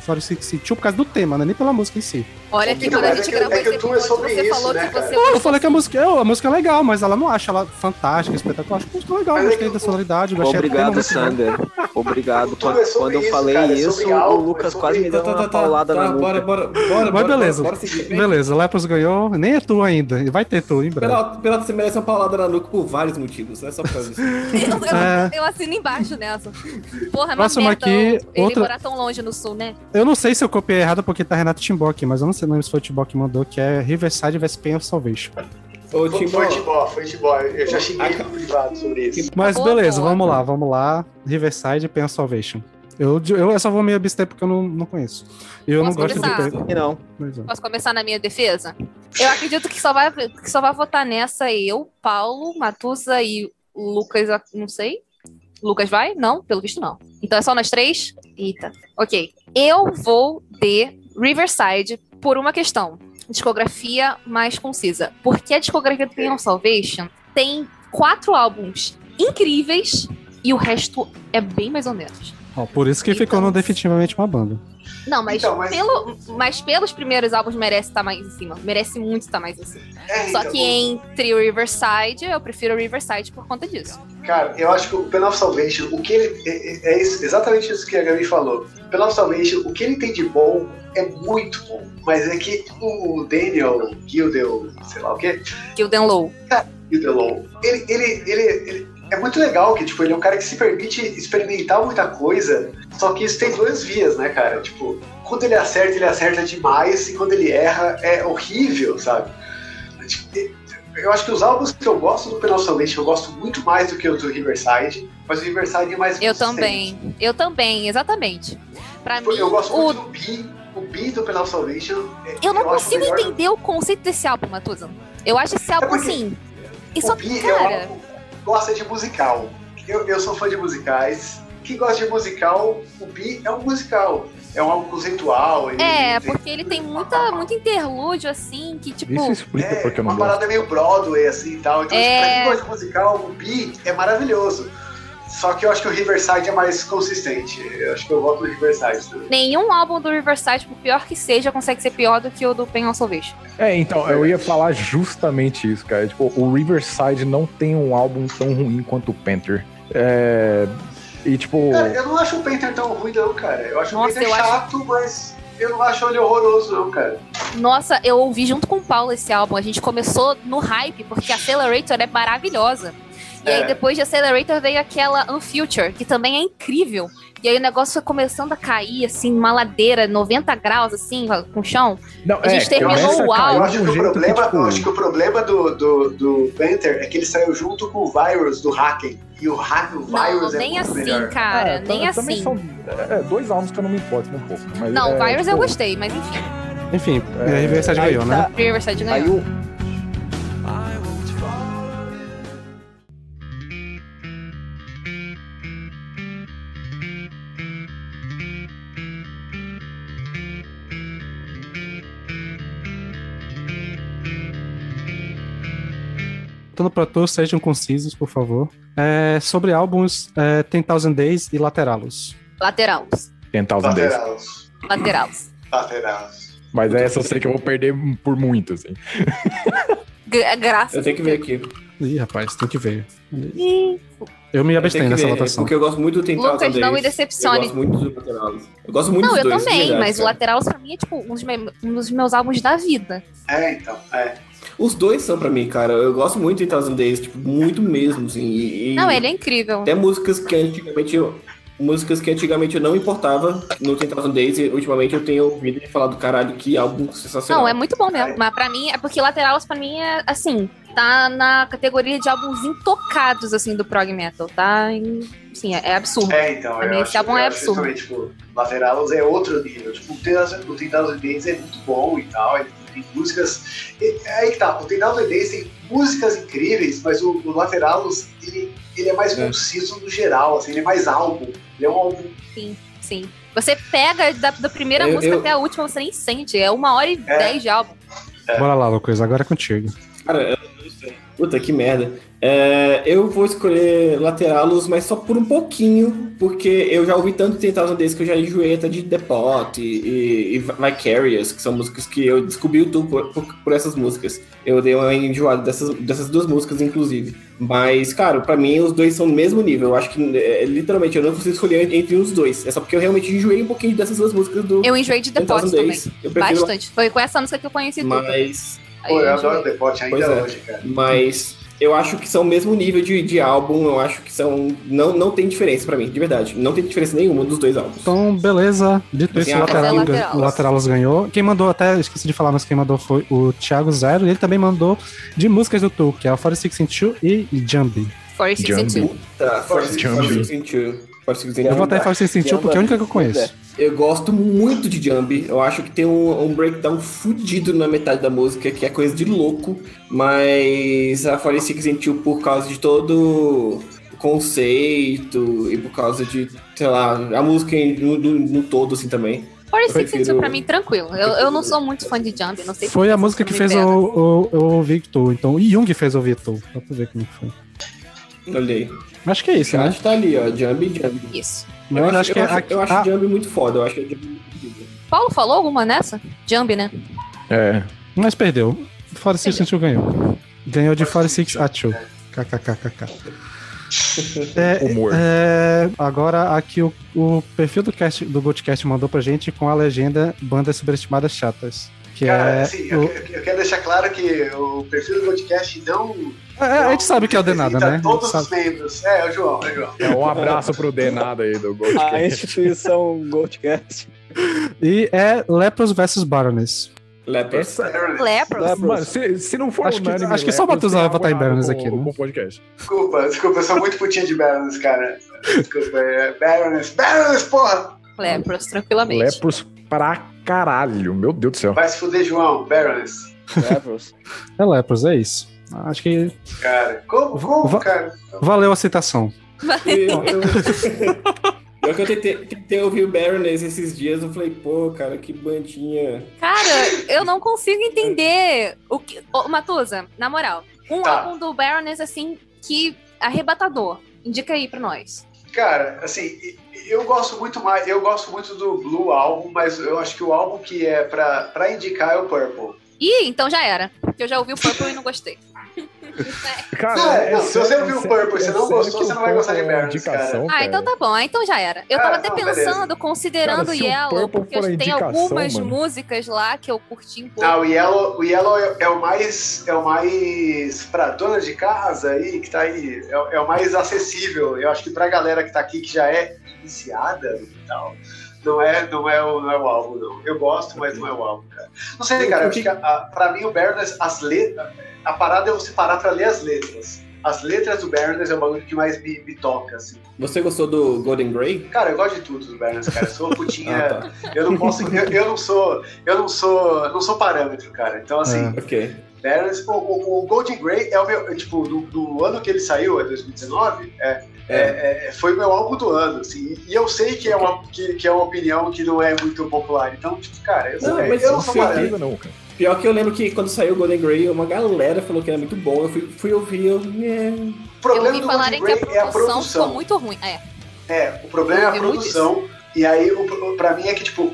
4662 por causa do tema, né? Nem pela música em si. Olha que Não, quando a mas gente é gravou é que esse é episódio, você isso, falou né, que cara? você Eu falei que a música, eu, a música é legal, mas ela não acha ela fantástica, espetacular. Eu Acho que a música é legal, Mas é gostei que da sonoridade, gostei Obrigado. Sander. Obrigado. Quando, é eu falei cara, isso, o Lucas é quase me deu Tá, tá, uma tá, tá, paulada tá, na nuca. bora, bora, bora, Mas bora, beleza, beleza, Lepros ganhou, nem é tu ainda, e vai ter tu em breve. Pela, pela você merece uma paulada na nuca por vários motivos, não é só por causa disso. Eu, assino embaixo nessa. Porra, é Próximo merda aqui, ele morar tão longe no sul, né? Eu não sei se eu copiei errado porque tá Renato Timbó aqui, mas eu não sei se foi o Timbó que mandou, que é Riverside vs Pain of Salvation. Ô, Foi, Timbó, foi Tibó, foi. Eu já xinguei no privado sobre isso. Mas beleza, vamos lá, vamos lá. Riverside e Pain of Salvation. Eu, eu, só vou me abster porque eu não, não conheço. E eu Posso não gosto começar? de. E não. É. Posso começar na minha defesa? Eu acredito que só vai, que só vai votar nessa eu, Paulo, Matusa e Lucas, não sei. Lucas vai? Não, pelo visto não. Então é só nós três? Eita. Ok. Eu vou de Riverside por uma questão. Discografia mais concisa. Porque a discografia do of Salvation tem quatro álbuns incríveis e o resto é bem mais ou menos. Ó, por isso que Então- ficou no definitivamente uma banda. Não, mas, Então, mas- Pelo, mas pelos primeiros álbuns merece estar mais em cima. Merece muito estar mais em cima. É, Só então, que entre o Riverside, eu prefiro o Riverside por conta disso. Cara, eu acho que o Pen of Salvation, o que ele. É, é isso- exatamente isso que a Gabi falou. O Pen of Salvation, o que ele tem de bom é muito bom. Mas é que o Daniel Gildel, sei lá o quê, Gilden Low. Gildelon, ele, ele, ele, ele é muito legal que, tipo, ele é um cara que se permite experimentar muita coisa, só que isso tem duas vias, né, cara? Tipo, quando ele acerta, ele acerta demais, e quando ele erra, é horrível, sabe? Tipo, eu acho que os álbuns que eu gosto do Penal Salvation, eu gosto muito mais do que o do Riverside, mas o Riverside é mais Eu também. Eu também, exatamente. Pra Tipo, mim, eu gosto o... muito do B, o B do Penal Salvation. é- eu não consigo melhor- entender o conceito desse álbum, Matusa. Eu acho esse álbum porque assim. E só o Bi cara. é um álbum gosta de musical. Eu, eu sou fã de musicais. Quem gosta de musical, o Bi é um musical. É um álbum conceitual. É, tem- porque ele tem muita, muito interlúdio, assim, que tipo. Isso explica É, porque eu não uma gosto. parada meio Broadway, assim e tal. Então, É. pra quem gosta de musical, o Bi é maravilhoso. Só que eu acho que o Riverside é mais consistente. Eu acho que eu voto no Riverside também. Nenhum álbum do Riverside, por pior que seja, consegue ser pior do que o do Pain of Salvation. É, então, eu ia falar justamente isso, cara. Tipo, o Riverside não tem um álbum tão ruim quanto o Panther. É. E tipo. Cara, eu não acho o Painter tão ruim, não, cara. Eu acho Nossa, o Painter eu acho- chato, mas eu não acho ele horroroso, não, cara. Nossa, eu ouvi junto com o Paulo esse álbum. A gente começou no hype, porque Accelerator é maravilhosa. E aí, É. depois de Accelerator, veio aquela Unfuture, que também é incrível. E aí, o negócio foi começando a cair, assim, uma ladeira, 90 graus, assim, com o chão. Não, a gente terminou começa a o cair álbum. Eu de acho, um que o jeito problema, tipo, eu acho que o problema do, do, do Panther é que ele saiu junto com o Virus do Hacking. E o, hack, o Não, Virus é nem assim, melhor. cara. É, nem também assim. São, é, dois álbuns que eu não me importo um pouco. Mas Não, é, Virus eu tipo, gostei, mas enfim. Enfim, É, a Riverside aí ganhou, tá. né? Riverside Aí ganhou. Voltando pra tu, sejam concisos, por favor. É, sobre álbuns, é, Ten Thousand Days e Lateralos. Lateralos. tentar os 10. Lateralos. Lateralos. Lateralos. Mas essa eu sei que eu vou perder por muito, assim. Gra- Graças Eu tenho que ver aqui. Ih, rapaz, tem que ver. Ih, Eu me abstenho ver, votação. Porque eu gosto muito do Ten Lucas, Thousand não me Days. decepcione. Eu gosto muito do Lateralis. Eu gosto muito Não, dos eu dois. de também, verdade, mas o cara. Lateralis pra mim é tipo um dos, um dos meus álbuns da vida. É, então. É. Os dois são pra mim, cara. Eu gosto muito de Thousand Days, tipo, muito mesmo, assim. E, e Não, ele é incrível. Até músicas que antigamente eu... Músicas que antigamente eu não importava no Ten Thousand Days e ultimamente eu tenho ouvido e falado, caralho, que álbum sensacional. Não, é muito bom mesmo. Mas pra mim, é porque Lateralis pra mim é assim, tá na categoria de álbuns intocados, assim, do prog metal, tá? Em, assim, é, é absurdo. É, então. Pra eu mim, acho, esse álbum eu é acho absurdo. tipo, Lateralos é outro nível. Tipo, o Ten Thousand- o Ten Thousand Days é muito bom e tal. Ele tem músicas. e- Aí que tá, o Ten Thousand Days tem músicas incríveis, mas o, o Lateralos, ele, ele é mais É. conciso no geral, assim, ele é mais álbum. Ele é um álbum. Sim, sim. Você pega da, da primeira Eu- música eu- até a última, você nem sente. É uma hora e É. dez de álbum. Bora lá, Lucas, agora é contigo. Cara, eu. Puta, que merda. É, eu vou escolher Lateralos, mas só por um pouquinho, porque eu já ouvi tanto Ten Thousand Days que eu já enjoei até de The Pot e, e, e Vicarious, que são músicas que eu descobri o YouTube por, por, por essas músicas. Eu dei uma enjoada dessas, dessas duas músicas, inclusive. Mas, cara, pra mim os dois são no mesmo nível. Eu acho que, é, literalmente, eu não consigo escolher entre os dois. É só porque eu realmente enjoei um pouquinho dessas duas músicas do Eu enjoei de The Ten Pot também. Prefiro Bastante. Foi com essa música que eu conheci tudo. mas... Pô, eu adoro. The Pot ainda Pois é. hoje, cara. Mas eu acho que são o mesmo nível de, de álbum. Eu acho que são. Não, não tem diferença pra mim, de verdade. Não tem diferença nenhuma dos dois álbuns. Então, beleza. Dito isso, Assim, o a- Lateral, o Lateralis ganhou. Quem mandou, até esqueci de falar, mas quem mandou foi o Thiago Zero. E ele também mandou de músicas do Tu, que é o 46 e Jambi. 462. Tá, Force Force 62. Eu 62. vou até 46 porque é a única que eu conheço. Eu gosto muito de Jambi. Eu acho que tem um, um breakdown fudido na metade da música, que é coisa de louco. Mas a 46 por causa de todo o conceito e por causa de, sei lá, a música no, no- no todo, assim, também. 462 prefiro- pra mim, tranquilo. Eu, eu não sou muito fã de Jump, não sei Foi a que música isso que fez o, o, o Victor. Então, o Jung fez o Victor. Dá pra ver como que foi. Olhei. Acho que é isso, né? Acho que tá ali, ó. Jambi, Jambi. Isso. Mas eu acho que eu é acho, eu acho ah, Jambi muito foda. Eu acho que é Jambi muito foda. Paulo falou alguma nessa? Jump, né? É. Mas perdeu. 46 ganhou. Ganhou de 46 a 2. KKKKK. É, Humor. é, agora aqui o, o perfil do, cast, do Goldcast mandou pra gente com a legenda Bandas Subestimadas Chatas. Que Cara, é. assim, eu, o- que- eu quero deixar claro que o perfil do podcast não. É, a gente sabe que é o Denada, né? A Todos os membros. É, é o João, é o João. É um abraço pro Denado aí do A Goldcast. instituição Goldcast. E é Lepros vs Baroness. Lepers. Essa, Lepros. mano, se, se não for Acho que- unânime, acho que só o Lepros Matheus tem vai votar em Baroness com- aqui, né? Podcast. Desculpa, desculpa, eu sou muito putinha de Baroness, cara. Desculpa, é Baroness. Baroness, porra! Lepros, tranquilamente. Lepros pra caralho, meu Deus do céu. Vai se fuder, João. Baroness. Lepros. É Lepros, é isso. Acho que Cara, como, como, Va- cara? valeu a citação. Eu, eu, eu que eu tentei, tentei ouvir o Baroness esses dias, eu falei, pô, cara, que bandinha. Cara, eu não consigo entender o que. Ô, Matusa, na moral, um Tá. álbum do Baroness, assim, que arrebatador. Indica aí pra nós. Cara, assim, eu gosto muito mais, eu gosto muito do Blue álbum, mas eu acho que o álbum que é pra, pra indicar é o Purple. Ih, então já era. Porque eu já ouvi o Purple e não gostei. Cara, Não, é não, se você ouviu o é sério- Purple e você não gostou, você o não vai gostar de Purple é indicação, Ah, então tá bom. Ah, então já era. Eu Ah, tava até não, beleza. pensando, considerando Cara, o Yellow, porque tem algumas mano. músicas lá que eu curti um pouco. Não, o Yellow, o Yellow é, é o mais é o mais pra dona de casa aí que tá aí, é, é o mais acessível. Eu acho que pra galera que tá aqui que já é iniciada no tal, não é não é o não é o álbum não. Eu gosto, mas não é o álbum, cara. Não sei, cara. Acho que a, a, pra mim o Baroness as letras, a parada é você parar pra ler as letras. As letras do Baroness é o bagulho que mais me, me toca, assim. Você gostou do Golden Grey? Cara, eu gosto de tudo do Baroness, cara. Eu sou putinha. Ah, tá. Eu não posso. Eu, eu não sou. Eu não sou. Não sou parâmetro, cara. Então, assim, Ok. Baroness, o, o, o Golden Grey é o meu. é, Tipo, do, do ano que ele saiu, é 2019, é, é, é, foi o meu álbum do ano, assim. E eu sei que é, uma, que, que é uma opinião que não é muito popular. Então, tipo, cara, eu, Não, eu, mas eu não sou é parâmetro. Não, cara. Pior que eu lembro que quando saiu o Golden Grey, uma galera falou que era muito bom. Eu fui, fui ouvir, eu. É... O eu problema ouvi do falarem que a Grey é a produção ficou produção. muito ruim. É. É, o problema é a Eu ouvi muito produção. E aí, o, o- pra mim, é que, tipo, o,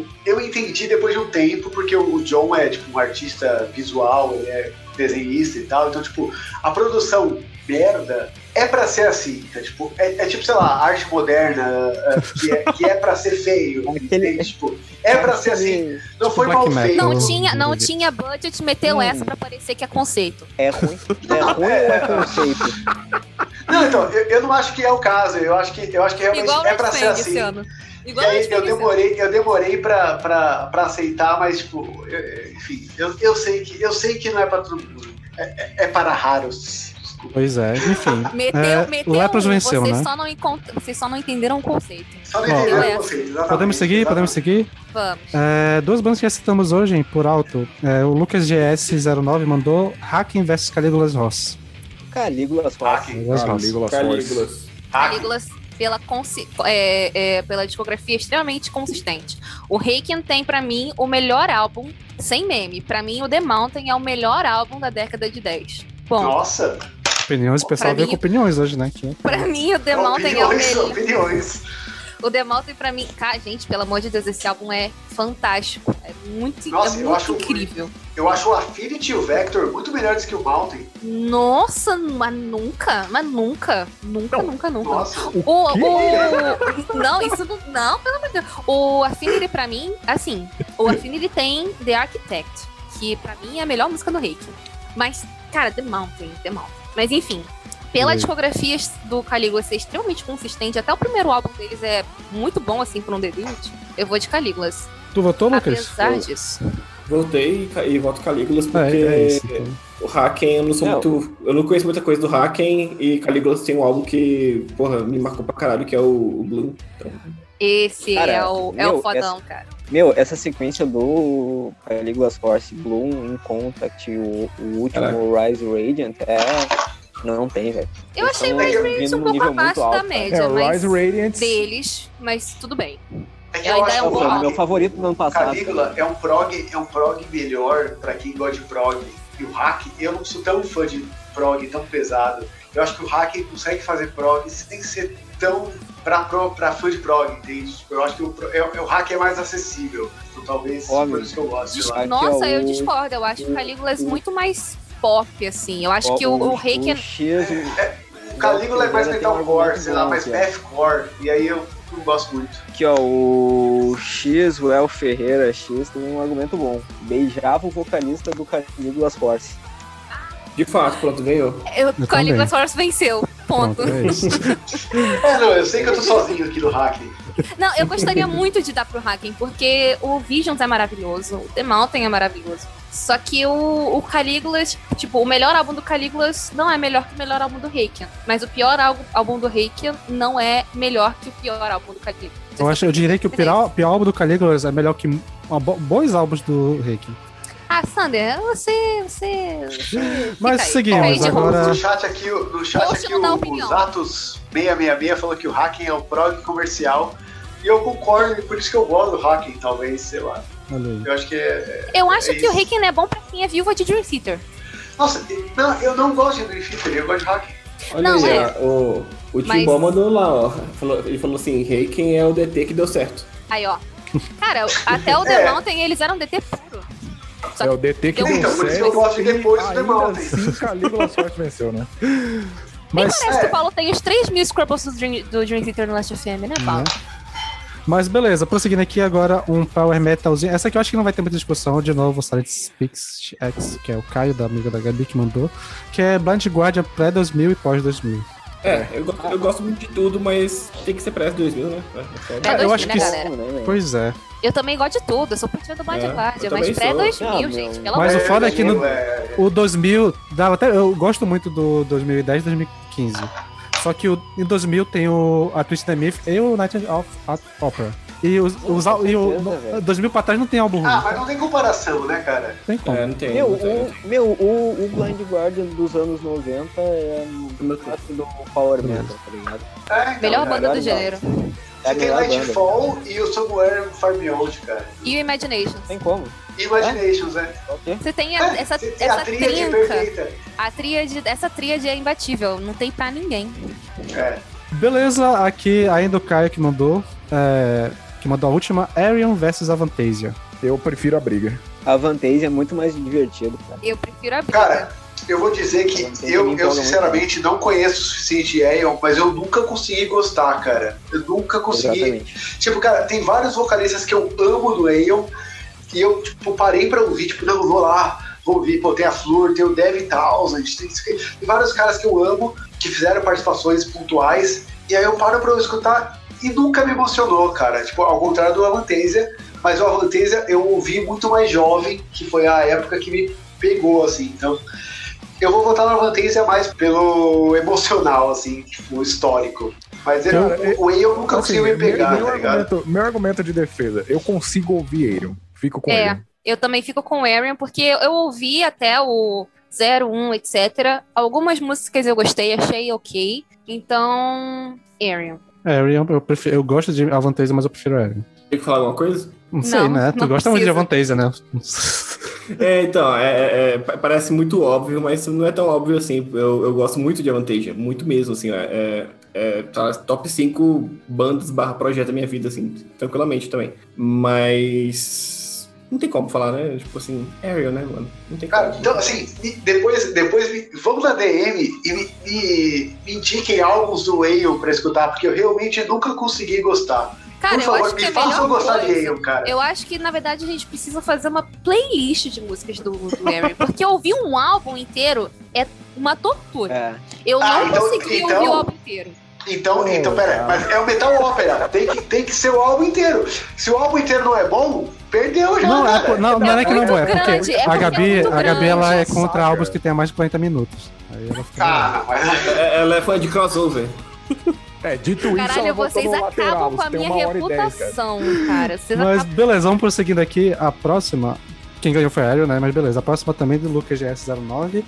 o- eu entendi depois de um tempo, porque o, John é, tipo, um artista visual, ele é desenhista e tal. Então, tipo, a produção merda, é pra ser assim. tá? Tipo, é, é tipo, sei lá, arte moderna, é, que, é, que é pra ser feio. Aquele- entende? Tipo, é pra ser assim. Não foi Black mal feito. Não tinha, não tinha budget, meteu Hum. essa pra parecer que é conceito. É ruim? É ruim ou é conceito? Não, então, eu, eu não acho que é o caso. Eu acho que, eu acho que realmente Igual é pra ser assim. esse ano. E Igual aí, eu demorei, eu demorei pra, pra, pra aceitar, mas, tipo, eu- enfim, eu, eu, sei que, eu sei que não é pra todo mundo. É, é- é para raros. Pois é, enfim. Meteu, É, meteu Lepros um, venceu, vocês, né? só não encont- vocês só não entenderam o conceito. Só não entenderam o conceito, Podemos seguir? Podemos exatamente. seguir? Vamos. É, duas bandas que já citamos hoje, hein, por alto. É, o Lucas GS09 mandou Hacking vs Caligula's Ross. Calígulas Hacking. Caligula's Ross. Calígula Force. Calígulas. Hacking. Calígulas pela, consi- é, é, pela discografia extremamente consistente. O Reiken tem, pra mim, o melhor álbum, sem meme. Pra mim, o The Mountain é o melhor álbum da década de 10. Bom, Nossa, Opiniões, o pessoal veio com opiniões hoje, né? Que- pra mim, o The Mountain é o melhor. opiniões. O The Mountain, pra mim, cara, gente, pelo amor de Deus, esse álbum é fantástico. É muito, Nossa, é eu muito acho- incrível. Eu acho o Affinity e o Vector muito melhores que o Mountain. Nossa, mas nunca, mas nunca, nunca, nunca, nunca. Nossa, O, o, não, isso não, não, pelo amor de Deus. O Affinity pra mim, assim, o Affinity tem The Architect, que pra mim é a melhor música do Reiki. Mas, cara, The Mountain, The Mountain. Mas enfim, pela discografia do Calígula ser extremamente consistente, até o primeiro álbum deles é muito bom, assim, pra um debut, eu vou de Calígulas. Tu votou, Lucas? Apesar Eu- disso. Voltei e e voto Calígulas É, porque é isso. então. o Haken, eu não sou Não. muito. Eu não conheço muita coisa do Haken e Calígulas tem um álbum que, porra, me marcou pra caralho, que é o, o Blue. Então, Esse Cara, é, o, é o meu, fodão, cara. Meu, essa sequência do Caligula's Force, Bloom, In Contact, o, o último Rise Radiant, é. Não tem, velho. Eu Eles achei o Rise Radiant um pouco nível muito abaixo da média, É, o mas Rise Radiant. deles, mas tudo bem. É Ainda eu acho é um meu favorito no ano passado. Calígula é um prog, é um prog melhor pra quem gosta de prog. E o Hack, eu não sou tão fã de prog tão pesado. Eu acho que o Hack consegue fazer prog sem ser tão pra, pro, pra fã de prog, entende? Eu acho que o, é, é- o Hack é mais acessível. Então talvez Óbvio. por isso que eu gosto. Aqui, Nossa, eu discordo. Eu acho que o Calígula é muito mais pop, assim. Eu acho que o, o Reiki o X, O Calígula é mais metalcore, sei lá, mais deathcore. E aí eu não gosto muito. Aqui, ó, o X, o El Ferreira X, tem um argumento bom. Beijava o vocalista do Caligula's Force. de fato, pronto, ganhou. eu, Eu. Force venceu. Ponto. Pronto, é. É, não, eu sei que eu tô sozinho aqui no Hack. Não, eu gostaria muito de dar pro Hacking, porque o Visions é maravilhoso, o The Mountain é maravilhoso. Só que o, o Calígulas, tipo, o melhor álbum do Calígulas não é melhor que o melhor álbum do Reikian. Mas o pior álbum, álbum do Reikian não é melhor que o pior álbum do Calígulas. Eu, acho, eu diria que o pior, pior álbum do Caligula's é melhor que uma bons álbuns do Reiki. Ah, Sander, você. você, você Mas aí, seguimos, agora-. No chat aqui, o- no chat aqui o, opinião. os Atos 666 falou que o hacking é o prog comercial. E eu concordo, e por isso que eu gosto do hacking, talvez, sei lá. Olha aí. Eu acho que é. Eu acho É que o. Reikian é bom pra quem é viúva de Dream Theater. Nossa, não, eu não gosto de Dream Theater, eu gosto de hacking. Olha Não, aí, é. ó, o, o Mas- Timbó mandou lá, ó. Falou- ele falou assim: Rei, quem é o DT que deu certo? Aí, ó. Cara, até o The É. Mountain eles eram DT puro. Só É o DT que Então, venceu. por isso que eu gosto de depois do The Mountain. assim, Caligula's Force venceu, né? nem Mas, parece É. que o Paulo tem os 3 mil Scrubbles do Dream, do Dream Theater no Last FM, né, Paulo? Mas beleza, prosseguindo aqui agora um Power Metalzinho. Essa aqui eu acho que não vai ter muita discussão. De novo, o Silent Speaks X, que é o Caio, da amiga da Gabi, que mandou. Que é Blind Guardian pré-2000 e pós-2000. É, eu, go- eu gosto muito de tudo, mas tem que ser pré 2000, né? É, é. Pré eu 2000, acho né, que- galera? Né, velho? Pois é. Eu também gosto de tudo, eu sou putinha do Blind É, Guardian, mas também pré sou. 2000, Ah, gente, meu. pelo Mas amor o foda é que no- O 2000, dava até, eu gosto muito do 2010 e 2015. Só que o, em 2000 tem o, a Twisted Myth e o Night of at Opera. E, os, os, al- e o no- velho. 2000 pra trás não tem álbum ruim. Ah, mas não tem comparação, né, cara? Não tem como. É, não tem. Meu, não tem, não o, tem. meu o, o Blind Guardian dos anos 90 é Meu o máximo do Power Metal, tá ligado? É, então, Melhor banda do gênero. É Você a tem. Lightfall e o Somewhere Far Beyond, cara. E o Imaginations. Tem como? Imaginations, é. Ok. Você tem a- essa, Você tem essa a tríade trinca. perfeita. A tríade, essa tríade é imbatível, não tem pra ninguém. É. Beleza, aqui ainda o Caio que mandou. é, que mandou a última, Arion versus Avantasia. Eu prefiro a briga. A Vantage é muito mais divertido, cara. Eu prefiro a briga. Cara, eu vou dizer que eu, eu sinceramente não conheço o suficiente de Aeon, mas eu nunca consegui gostar, cara. Eu nunca consegui. Exatamente. Tipo, cara, tem vários vocalistas que eu amo do Aeon e eu, tipo, parei pra ouvir, tipo, não, vou lá, vou ouvir, pô, tem a Flor, tem o Dev Townsend, tem, tem vários caras que eu amo, que fizeram participações pontuais, e aí eu paro pra eu escutar e nunca me emocionou, cara. Tipo, ao contrário do Avantasia, mas o Avantasia eu ouvi muito mais jovem, que foi a época que me pegou, assim, então... Eu vou votar no Avantasia mais pelo emocional, assim, tipo, histórico. Mas eu, Cara, o Way eu nunca Assim, me pegar, meu, tá ligado? argumento, meu argumento de defesa, eu consigo ouvir Aerion. Fico com É. ele. Eu também fico com o Arian, porque eu ouvi até o 01, etc. Algumas músicas eu gostei, achei ok. Então, Arian. É, Arian, eu, prefiro, eu gosto de Avantasia, mas eu prefiro Arian. Tem que falar alguma coisa? Não sei, Não, né? Tu gosta muito de precisa. Avantasia, né? É, então, é, é- é, pa- parece muito óbvio, mas não é tão óbvio assim. Eu, eu gosto muito de Avantasia, muito mesmo, assim. É, é, é, tá top 5 bandas barra projeto da minha vida, assim, tranquilamente também. Mas. Não tem como falar, né? Tipo assim, Ariel, né, mano? Não tem Cara, como. então, assim, depois, depois me- vamos na DM e me, me, me indiquem álbuns do Aeon pra escutar, porque eu realmente nunca consegui gostar. Cara, Por eu favor, me a façam gostar de coisa... Aeon, cara. Eu acho que, na verdade, a gente precisa fazer uma playlist de músicas do, do Arian. Porque ouvir um álbum inteiro é uma tortura. É. Eu Ah, não então- consegui então- ouvir o álbum inteiro. Então, Pô, então, pera, cara. mas é o metal ópera, tem que, tem que ser o álbum inteiro. Se o álbum inteiro não é bom, perdeu já, Não, é, não, não é que não é, porque grande, é a porque Gabi, é a Gabi ela é contra álbuns que tenha mais de 40 minutos. Aí ela fica. Ah, mas É- Ela é fã de crossover. É, dito isso, Caralho, ela votou vocês lateral. acabam com a tem minha e dez, cara. reputação, cara. Vocês Mas acabam... beleza, vamos prosseguindo aqui. A próxima, quem ganhou foi a Ariel, né? Mas beleza, a próxima também do Lucas GS09.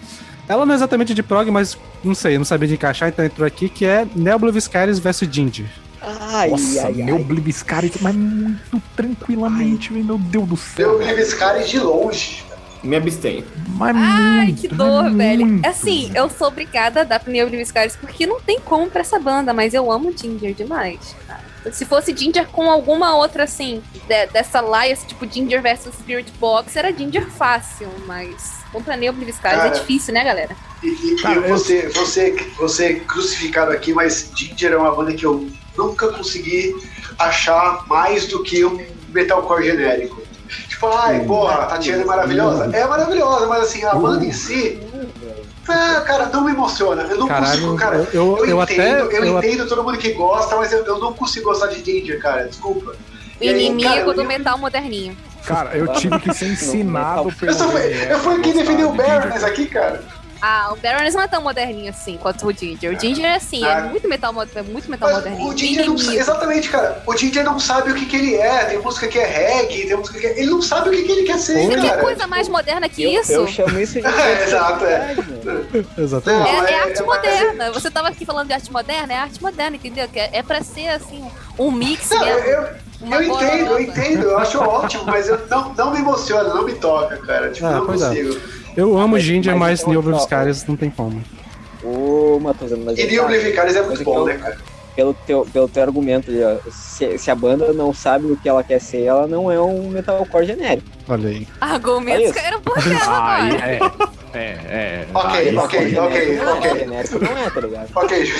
Ela não é exatamente de prog, mas não sei, não sabia de encaixar, então entrou aqui, que é Nebula Viscaris vs Ginger. Ai, Nossa, ai, meu ai. Blitzkrieg, mas muito tranquilamente, velho, meu Deus do eu céu. esse cara de longe. Me abstenho. Mas Ai, muito, que dor, mas velho. muito. Assim, eu sou obrigada a dar pro Viscaris porque não tem como pra essa banda, mas eu amo Ginger demais, cara. Se fosse Ginger com alguma outra, assim, de- dessa Lias, tipo Ginger versus Spirit Box, era Ginger fácil, mas contra Neil Viscaris é difícil, né, galera? E, e Cara, eu ser- vou ser crucificado aqui, mas Ginger é uma banda que eu nunca consegui achar mais do que um metalcore genérico. Tipo, ai, porra, a Tatiana é maravilhosa. É maravilhosa, mas assim, a banda em si. Ah, cara, não me emociona. Eu não Caralho, consigo, cara. eu, eu, Eu, eu entendo, até. eu, eu entendo todo mundo que gosta, mas eu, eu não consigo gostar de Ginger, cara. Desculpa. O E aí, inimigo cara, eu- do metal moderninho. Cara, eu tive que ser ensinado pelo Eu, eu fui quem defendeu o. Baroness aqui, cara. Ah, o Baroness não é tão moderninho assim quanto o Ginger. O Ginger é assim, é Ah. muito metal, é muito metal Mas moderninho. o Ginger não Inimigo. Exatamente, cara. O Ginger não sabe o que, que ele é. Tem música que é reggae, tem música que é... Ele não sabe o que, que ele quer ser, Você cara. quer coisa mais moderna que Eu, isso? eu chamo isso de É, exato, é. Exatamente. É, é é- arte é- moderna. Você tava aqui falando de arte moderna, é arte moderna, entendeu? Que é, é pra ser assim, um mix Não, eu, mesmo. eu, uma eu entendo, eu entendo. Eu acho ótimo, mas eu, não, não me emociona, não me toca, cara. Tipo, Ah, não pois é. Eu amo mas- Ginger, mas mas então, Viscaris não tem como. Ô, Matheus, mas E eu- Neil Blivicaris é muito bom, né, cara? Pelo teu, pelo teu argumento, ali, ó, se, se a banda não sabe o que ela quer ser, ela não é um metalcore genérico. Olha aí. Argumentos isso. eram modernos Aí, agora. é. É, é. Ok, Aí, ok, ok, genérico, ok. genérico não é, tá ligado? Ok,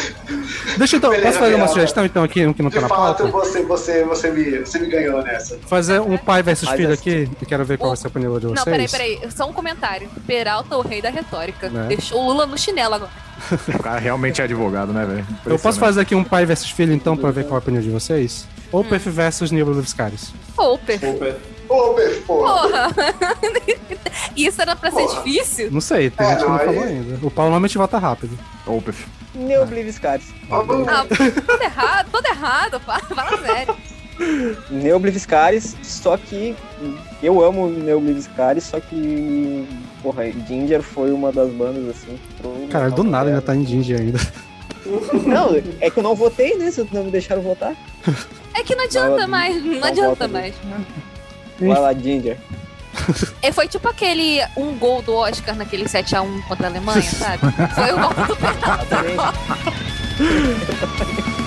Deixa eu então, Beleza, posso fazer uma sugestão então aqui, um que não de tá na fato, pauta? você, você, você, me, você me ganhou nessa. Fazer um pai versus Mas filho aqui, e quero ver qual vai ser a opinião de vocês. Não, peraí, peraí. Só um comentário. Peralta, o rei da retórica. Né? Deixou o Lula no chinelo agora. O cara realmente é advogado, né, velho? Eu posso fazer aqui um pai versus filho então, pra ver qual é a opinião de vocês? Ou Perf versus Nebula Viscaris. Ô, Bef, porra. Porra. Isso era pra ser Porra. difícil? Não sei, tem É, gente que não não, aí- falou ainda. O Paulo normalmente vota rápido. Opa. Neo Bliviscaris. Ah, tudo errado, tudo errado. Fala sério. Neo Bliviscaris, só que eu amo Neo Bliviscaris, só que porra, Ginger foi uma das bandas assim. Caralho, do nada ainda tá em Ginger ainda. Não, é que eu não votei, né? Se não me deixaram votar. É que não adianta Não, mais, não não adianta mais. Vai lá, Ginger. É, foi tipo aquele um gol do Oscar naquele 7x1 contra a Alemanha, sabe? Foi o gol do Peralta.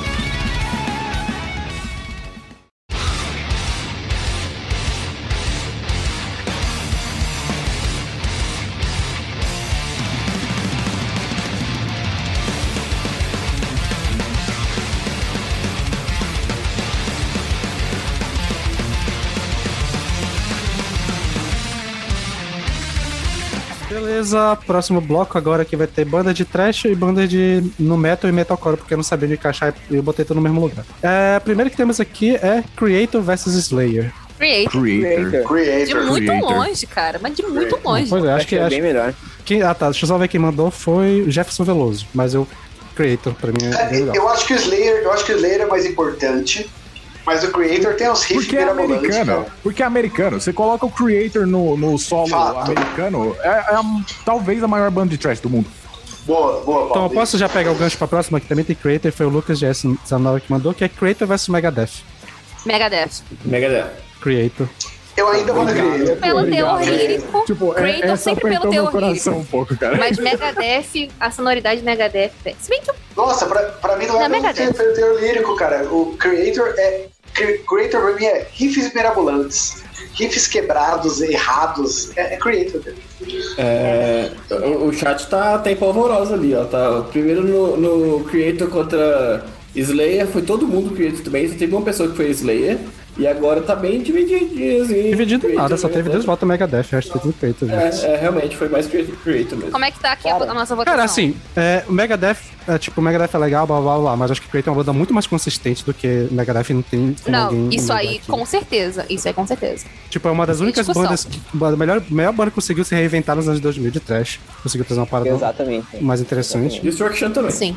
Beleza, próximo bloco agora que vai ter banda de trash e banda de no metal e metalcore, porque eu não sabia de encaixar e eu botei tudo no mesmo lugar. É, primeiro que temos aqui é Creator vs Slayer. Creator. Creator. De Creator. muito Creator. longe, cara. Mas de muito longe. Pois é, acho que é acho, bem melhor. que ah tá, deixa eu só ver quem mandou foi o Jefferson Veloso, mas eu Creator pra mim é É, eu acho que o Slayer, eu acho que o Slayer é mais importante, mas o Creator tem uns riffs Porque é americano. cara. Porque é americano. Você coloca o Creator no, no solo Fato. americano, é, é a- talvez a maior banda de trash do mundo. Boa, boa, Então eu posso já pegar o gancho pra próxima, que também tem Creator, foi o Lucas GS19 que mandou, que é Creator vs Megadeth. Megadeth. Megadeth. Creator. Eu ainda vou no Creator. Pelo Obrigado. teor lírico. Tipo, é, Creator essa sempre pelo teor coração lírico. um pouco, cara. Mas Megadeth, a sonoridade de Megadeth. Se bem que eu Nossa, pra, pra mim não é Não, teor- pelo teor lírico, cara. O Creator é. Cre- Creator pra mim é riffs mirabolantes. Riffs quebrados, errados. É, é Creator. É, o, chat tá, tá em ali, ó. Tá, primeiro no, no Creator contra Slayer, foi todo mundo Creator também, só teve uma pessoa que foi Slayer. E agora tá bem divididinho, assim. Dividido Creator, nada, só teve dois votos Megadeth, eu acho que teve Creator. né? É, é, realmente, foi mais Creator, creator mesmo. Como é que tá aqui a, a nossa votação? Cara, assim, é, o Megadeth, é, tipo, o Megadeth é legal, blá blá blá, mas acho que o Creator é uma banda muito mais consistente do que o Megadeth não tem alguém Não, isso aí, aqui. com certeza. Isso aí, com certeza. Tipo, é uma das Sem únicas discussão. bandas que. A melhor, a melhor banda que conseguiu se reinventar nos anos 2000 de trash. Conseguiu trazer uma parada Exatamente. mais interessante. Destruction também. Sim.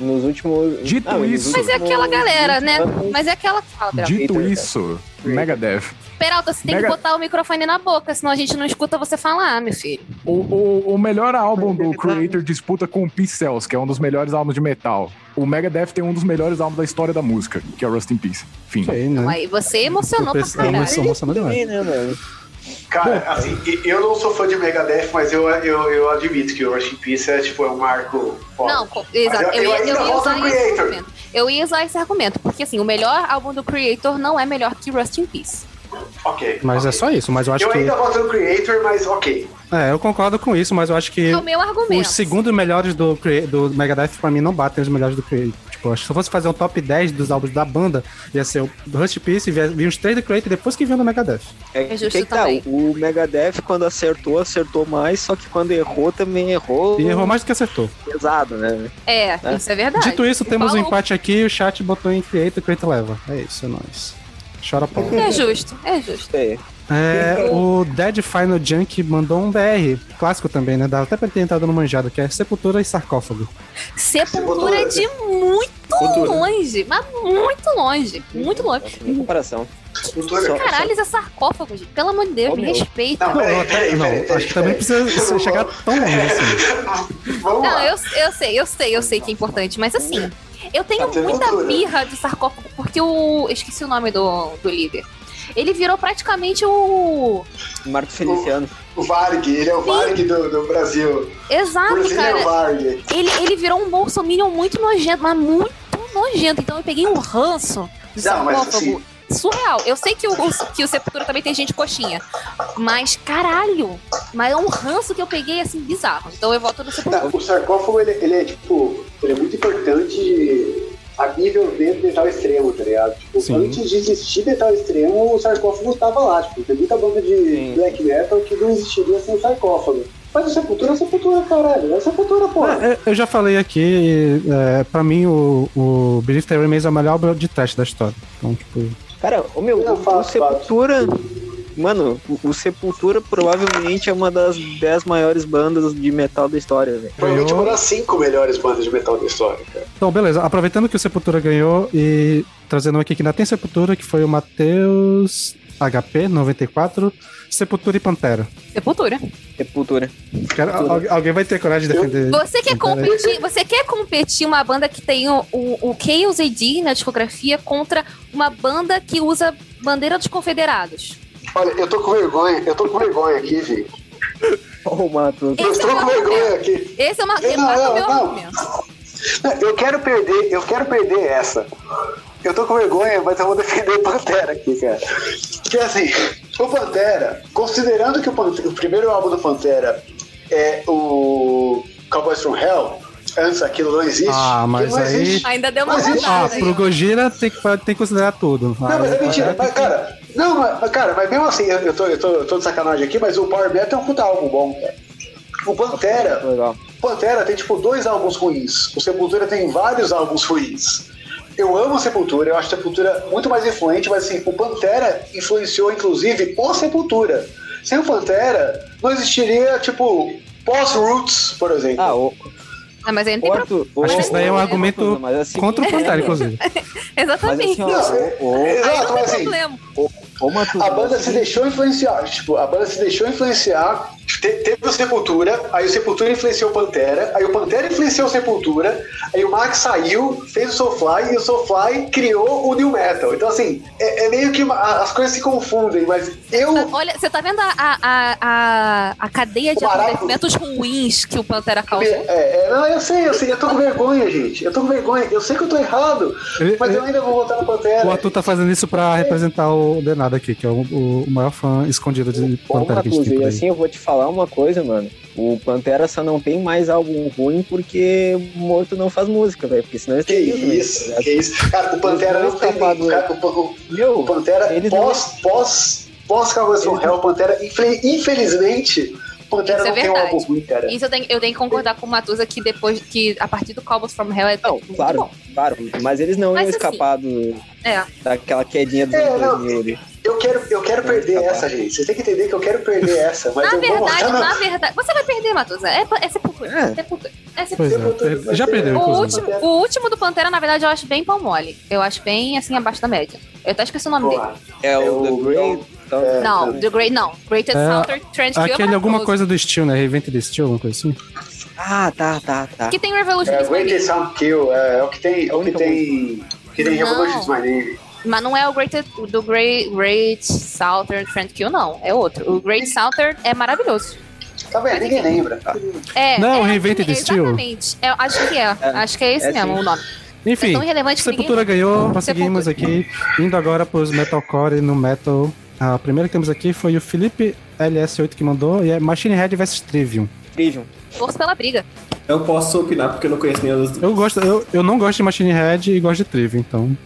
Nos últimos. Dito Ah, isso- Mas é aquela galera, né? 20 anos- Mas é aquela. Fala, Peralta. Dito isso, Megadeth. Peralta, você tem Mega- que botar o microfone na boca, senão a gente não escuta você falar, meu filho. O, o, o melhor álbum do Creator disputa com o Pixels, que é um dos melhores álbuns de metal. O Megadeth tem um dos melhores álbuns da história da música, que é Rust in Peace. Fim. Sei, né? Aí você emocionou pra caralho. emocionou, demais. Né, mano? Cara, assim, e- eu não sou fã de Megadeth, mas eu, eu, eu admito que o Rush in Peace é, tipo, é um marco foda. Não, exato. Eu, eu ia, eu usar esse Creator. argumento. Eu ia usar esse argumento, porque assim, o melhor álbum do Creator não é melhor que Rust in Peace. Ok. Mas é ok. só isso, mas eu acho Eu que. ainda voto no Creator, mas ok. É, eu concordo com isso, mas eu acho que É o meu argumento. os segundos melhores do, do Megadeth pra mim não batem os melhores do Creator. Tipo, acho que se eu fosse fazer um top 10 dos álbuns da banda, ia ser o Rust Peace e vir os três do Creator depois que vinha do Megadeth. É, É justo que que tá, o Megadeth, quando acertou, acertou mais, só que quando errou, também errou. E errou mais do que acertou. pesado, né? É, isso é verdade. Dito isso, temos um Fala o- empate aqui e o chat botou em Creator, Creator leva. É isso, é nóis. Chora pau. É justo, é justo. É. É, o Dead Final Junk mandou um BR, clássico também, né? Dá até pra ter entrado no manjado, que é Sepultura e Sarcófago. Sepultura é de muito Sepultura. longe, mas muito longe, muito longe. Em comparação. Só- Caralho, é sarcófago, gente. Pelo amor de Deus, Ô, me meu. respeita. Não, peraí, peraí, não, peraí, acho que também precisa chegar tão longe assim. Não, eu, eu sei, eu sei, eu sei que é importante, mas assim, eu tenho Tá muita birra de sarcófago, porque o. Eu esqueci o nome do, do líder. Ele virou praticamente o. Marco Feliciano. O Varg, ele é o Varg do, do Brasil. Exato, é o cara. Varg. Ele, ele virou um bolsominion muito nojento, mas muito nojento. Então eu peguei um ranço de Não, mas assim- Surreal. Eu sei que o, que o Sepultura também tem gente coxinha. Mas, caralho. Mas é um ranço que eu peguei, assim, bizarro. Então eu voto no Sepultura. Não, o sarcófago, ele, ele é, tipo, ele é muito importante a nível dentro do metal extremo, tá ligado? Tipo, Sim. antes de existir metal extremo, o sarcófago estava lá. Tipo, tem muita banda de Sim. black metal que não existiria sem o sarcófago. Mas o Sepultura é Sepultura, caralho. É Sepultura, pô. É, eu já falei aqui, é, pra mim o, o Believe There Remains é o melhor álbum de teste da história. Então, tipo, Cara, o meu, Não, o, o Sepultura. Mano, o, o Sepultura provavelmente é uma das 10 maiores bandas de metal da história, velho. Provavelmente uma das cinco melhores bandas de metal da história, cara. Então, beleza. Aproveitando que o Sepultura ganhou e trazendo um aqui que ainda tem Sepultura, que foi o Matheus HP 94, Sepultura e Pantera. Sepultura. Sepultura. Alguém vai ter coragem de defender. Você quer Pantera competir, você quer competir uma banda que tem o, o, o Chaos AD na discografia contra uma banda que usa bandeira dos confederados. Olha, eu tô com vergonha, eu tô com vergonha aqui, Vi. Ô, oh, Matheus. Eu Esse é com vergonha aqui. Esse é uma Não, rebata não, o meu não. argumento. Eu quero perder, eu quero perder essa. Eu tô com vergonha, mas eu vou defender o Pantera aqui, cara. Porque assim, o Pantera, considerando que o, Pantera- o primeiro álbum do Pantera é o Cowboys from Hell, antes aquilo não existe. Ah, mas não aí- existe. Ainda deu uma Mas Ah, rodada. aí, pro. Gojira tem que, tem que considerar tudo. Não, mas é mentira. Mas, cara, não, mas, mas, cara, mas mesmo assim, eu, tô, eu, tô, eu tô de sacanagem aqui, mas o Power Metal é um puta álbum bom, cara. O Pantera, Legal. Pantera tem tipo dois álbuns ruins. O Sepultura tem vários álbuns ruins. Eu amo a Sepultura, eu acho a Sepultura muito mais influente, mas assim, o Pantera influenciou inclusive o Sepultura. Sem o Pantera, não existiria, tipo, pós-Roots, por exemplo. Ah, o, Ah, mas aí não tem o problema. Arthur, o- Acho que isso daí é um argumento mas assim, Contra o Pantera, inclusive. Mas Exatamente. assim, ó, o, o, Exato, mas assim, problema. o a banda se deixou influenciar. Tipo, a banda se deixou influenciar. Te- teve o Sepultura, aí o Sepultura influenciou o Pantera, aí o Pantera influenciou o Sepultura, aí o Max saiu, fez o Soulfly e o Soulfly criou o New Metal. Então, assim, é, é meio que uma- a- as coisas se confundem, mas eu. Olha, você tá vendo a, a, a, a cadeia de acontecimentos ruins que o Pantera causou? É, é, não, eu sei, eu sei, eu tô com vergonha, gente. Eu tô com vergonha. Eu sei que eu tô errado, mas eu ainda vou votar no Pantera. O Arthur tá fazendo isso pra representar o Denado aqui, que é o, o maior fã escondido de Pantera que a gente tem e por aí. assim eu vou te falar uma coisa, mano. O Pantera só não tem mais álbum ruim porque morto não faz música, velho. Porque senão eles Que teriam, né? isso, que isso. Cara, o Pantera não tem. Cara, o, o, o Meu, Pantera, eles não- pós, pós, pós Cowboys from Hell, Pantera, infel- infelizmente, Pantera Isso é não tem um verdade. álbum ruim, cara. Isso eu tenho, eu tenho que concordar com o Matusa que depois que a partir do Cobbles from Hell é Não, claro, bom. claro. Mas eles não Mas iam assim, escapar do, É. daquela quedinha dos É, anos não. 2000 ali. Eu quero, eu quero perder essa, gente. Vocês têm que entender que eu quero perder essa, mas Na eu vou verdade, votar na... na verdade. Você vai perder, Matusa. É, é sepultura. É. Sepultura. É sepultura. é, já perdeu, O último, o último do Pantera, na verdade, eu acho bem pau mole. Eu acho bem, assim, abaixo da média. Eu até esqueci o nome dele. É É o o- The Great. é, Não, The Great, não. Greatest É, Southern Trend é Aquele alguma coisa do Steel, né? Revented Steel, alguma coisa assim. Ah, tá, tá, tá. Que tem Revolution É, Greatest. Sound Kill, é, é o que tem, é o que tem, que tem. Revolution My Name. Mas não é o Great, do Great, Great Southern Trend Kill, não. É outro. O Great Southern é maravilhoso. Tá vendo? Ninguém lembra. É, Não, é, Reinvented é, Steel. Exatamente. É, acho que é. Acho que é esse é mesmo sim. o nome. Enfim, É ninguém Sepultura ganhou, prosseguimos aqui. Indo agora pros Metalcore no Metal. A primeira que temos aqui foi o Felipe LS8 que mandou, e é Machine Head vs Trivium. Trivium. Torço pela briga. Eu posso opinar porque eu não conheço nenhum dos dois. Eu gosto, eu, eu não gosto de Machine Head e gosto de Trivium, então.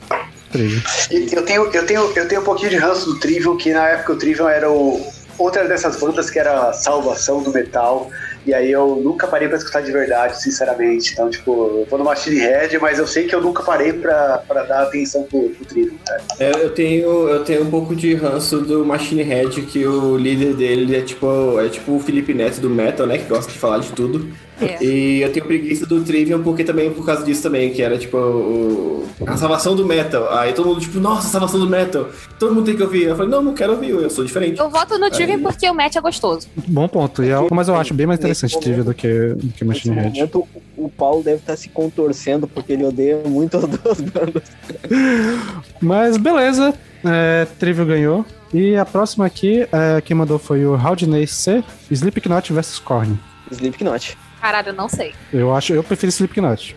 Trivium. Eu tenho, eu, tenho, eu tenho um pouquinho de ranço do Trivium, que na época o Trivium era o, outra dessas bandas que era a salvação do metal. E aí eu nunca parei pra escutar de verdade, sinceramente. Então, tipo, eu vou no Machine Head, mas eu sei que eu nunca parei pra, pra dar atenção pro, pro Trivium, cara. É, eu tenho, eu tenho um pouco de ranço do Machine Head, que o líder dele é tipo, é tipo o Felipe Neto do Metal, né? Que gosta de falar de tudo. É. E eu tenho preguiça do Trivium porque também por causa disso também, que era tipo o, a salvação do metal. Aí todo mundo, tipo, nossa, salvação do metal. Todo mundo tem que ouvir. Eu falei, não, não quero ouvir, eu sou diferente. Eu voto no Trivium porque o match é gostoso. Bom ponto. E é, mas eu acho bem mais interessante Trivium do que, do que Nesse Machine Head. momento, o Paulo deve estar se contorcendo porque ele odeia muito as duas bandas. Mas beleza, é, Trivium ganhou. E a próxima aqui, é, quem mandou foi o Haldinei C, Slipknot vs Korn. Slipknot. Caralho, eu não sei. Eu acho, eu prefiro Slipknot.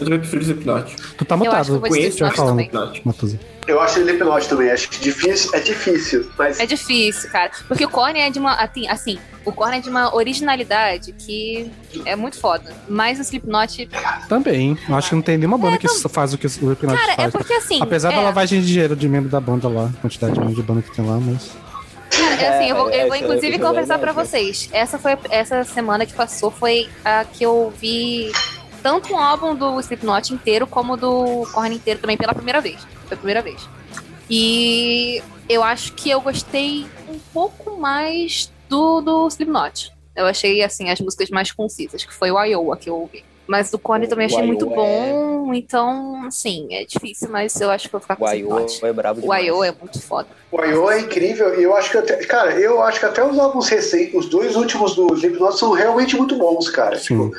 Eu também prefiro Slipknot. Tu tá mutado, eu de Conheço, já Slipknot falando. Matuza. Eu acho ele Slipknot também, acho que difícil, é difícil, mas É difícil, cara. Porque o Korn é de uma. Assim, assim, o Korn é de uma originalidade que é muito foda. Mas o Slipknot. Também. Eu acho que não tem nenhuma banda É, que não- faz o que o Slipknot Cara, é faz. porque assim. Apesar é, da lavagem de dinheiro de membro da banda lá, a quantidade de banda que tem lá, mas. É assim, eu vou, eu vou É, inclusive é conversar pra verdade. vocês. Essa foi essa semana que passou foi a que eu vi tanto um álbum do Slipknot inteiro como do Korn inteiro também pela primeira vez. Foi a primeira vez. E eu acho que eu gostei um pouco mais do, do Slipknot. Eu achei, assim, as músicas mais concisas, que foi o Iowa que eu ouvi. Mas do Korn eu também achei muito Iowa bom, então, assim, é difícil, mas eu acho que eu vou ficar com O o Iowa Slipknot. é brabo O. Iowa é muito foda. o I.O. é incrível e eu acho que até, cara, eu acho que até os álbuns recentes, os dois últimos do Slipknot são realmente muito bons, cara. Sim.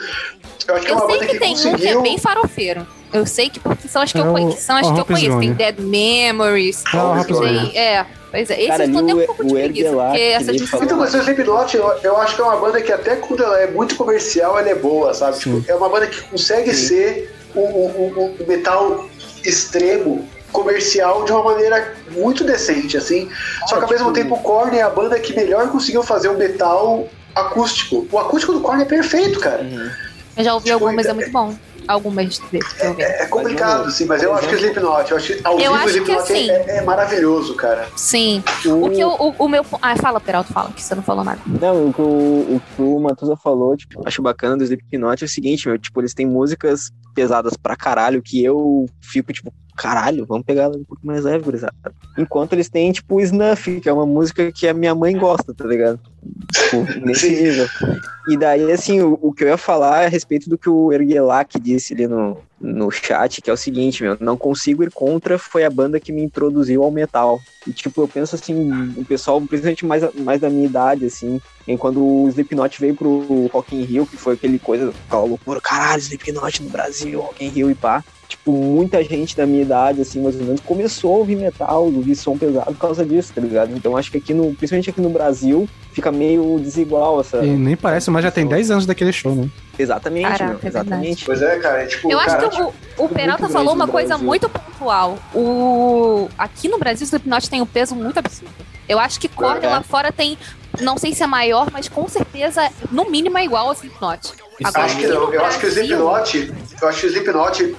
Tipo, eu acho que é Eu uma sei banda que, que, tem um que é conseguiu... bem farofeiro. Eu sei que porque são as que, É eu, o- são as que eu conheço. Tem. Dead Memories. Ah, tem, é, pois é. Esses Cara, eu tô ali até um o- pouco o de preguiça, porque essas músicas Então, mas o Slipknot, eu, eu acho que é uma banda que até quando ela é muito comercial, ela é boa, sabe? Sim. Tipo, é uma banda que consegue ser um, um- um metal extremo, comercial, de uma maneira muito decente, assim. Só que ao mesmo tempo o Korn é a banda que melhor conseguiu fazer um metal acústico. O acústico do Korn é perfeito, cara. Uhum. Eu já ouvi Tipo, algumas, mas é é- muito bom. Algumas vezes que eu vi. É complicado, sim, mas eu acho que o Slipknot, eu acho que ao Eu vivo o acho que Slipknot assim- é, é maravilhoso, cara. Sim. O que eu, o, o meu. Ah, fala, Peralto, fala, que você não falou nada. Não, o que o, o, que o Matusa falou, tipo, acho bacana do Slipknot é o seguinte, meu, tipo, eles têm músicas pesadas pra caralho que eu fico, tipo, caralho, vamos pegar um pouco mais leve, gurizada. Enquanto eles têm, tipo, Snuff, que é uma música que a minha mãe gosta, tá ligado? Tipo, nesse nível. E daí, assim, o, o que eu ia falar é a respeito do que o Erguelac disse ali no, no chat, que é o seguinte, meu, não consigo ir contra, foi a banda que me introduziu ao metal. E, tipo, eu penso assim, o pessoal, principalmente mais, mais da minha idade, assim, em quando o Slipknot veio pro Rock in Rio, que foi aquele coisa, aquela loucura, caralho, Slipknot no Brasil, Rock in Rio e pá. Tipo, muita gente da minha idade, assim, mais ou menos, começou a ouvir metal, ouvir som pesado por causa disso, tá ligado? Então acho que aqui no, principalmente aqui no Brasil, fica meio desigual essa. E nem parece, mas já tem 10 anos daquele show, né? Exatamente, Caraca, meu, é exatamente. Pois é, cara, é tipo, Eu acho cara, que o, o Peralta falou uma coisa Brasil. muito pontual. O... Aqui no Brasil, o Slipknot tem um peso muito absurdo. Eu acho que É. lá fora tem, não sei se é maior, mas com certeza, no mínimo, é igual ao Slipknot. Agora, acho que não. Eu acho que o Slipknot, eu acho que o Slipknot,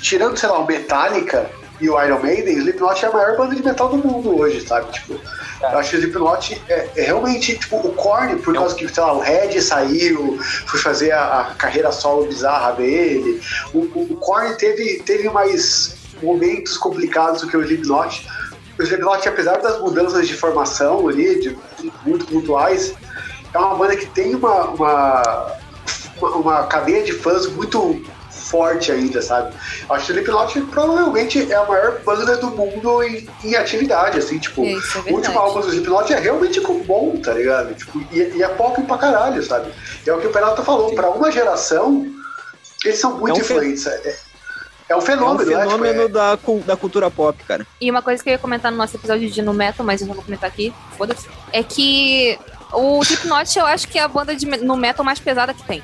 tirando, sei lá, o Metallica e o Iron Maiden, o Slipknot é a maior banda de metal do mundo hoje, sabe? Tipo, eu acho que o Slipknot é, é realmente, tipo, o Korn, por causa que, sei lá, o Red saiu, foi fazer a, a carreira solo bizarra dele, o, o, o Korn teve, teve mais momentos complicados do que o Slipknot. O Slipknot, apesar das mudanças de formação ali, de, de muito pontuais, é uma banda que tem uma, uma, uma cadeia de fãs muito forte ainda, sabe? Que o Slipknot provavelmente é a maior banda do mundo em, em atividade, assim, tipo, É, é o último álbum do Slipknot é realmente bom, tá ligado? Tipo, e, e é pop pra caralho, sabe? É o que o Peralta falou, pra uma geração, eles são muito É um fe- influentes. É, é um É um fenômeno, né? Tipo, fenômeno é- da, da cultura pop, cara. E uma coisa que eu ia comentar no nosso episódio de No Metal, mas eu não vou comentar aqui, foda-se, é que o Slipknot eu acho que é a banda de no metal mais pesada que tem.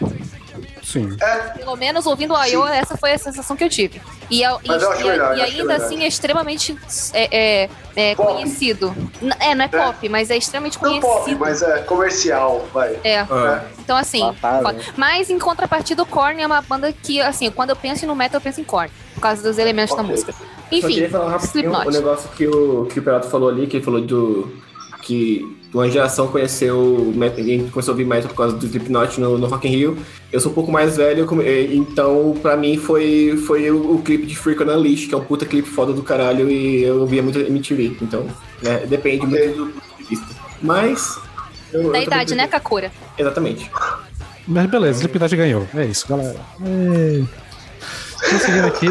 Sim. Pelo menos ouvindo o I.O., essa foi a sensação que eu tive. E, a- e- eu acho e- ainda assim é extremamente é, é, é, conhecido. N- É, não é pop, mas é extremamente não conhecido. pop, mas é comercial, vai. É, Ah, então assim. Batata, foda. né? Mas em contrapartida, o Korn é uma banda que, assim, quando eu penso no metal, eu penso em Korn. Por causa dos elementos da Ok. música. Só Enfim, queria falar rapidinho o negócio que o, que o Perato falou ali, que ele falou do. Que uma geração conheceu. o met- Ninguém começou a ouvir metal por causa do Slipknot no, no Rock in Rio. Eu sou um pouco mais velho, como- e- então pra mim foi, foi o, o clipe de Freak on a Leash, que é um puta clipe foda do caralho, e eu ouvia muito MTV. Então, né, depende muito do ponto de vista. Mas. eu- eu Da também idade, né, Kakura? Exatamente. Mas beleza, Slipknot ganhou. É isso, galera. É. Conseguindo aqui.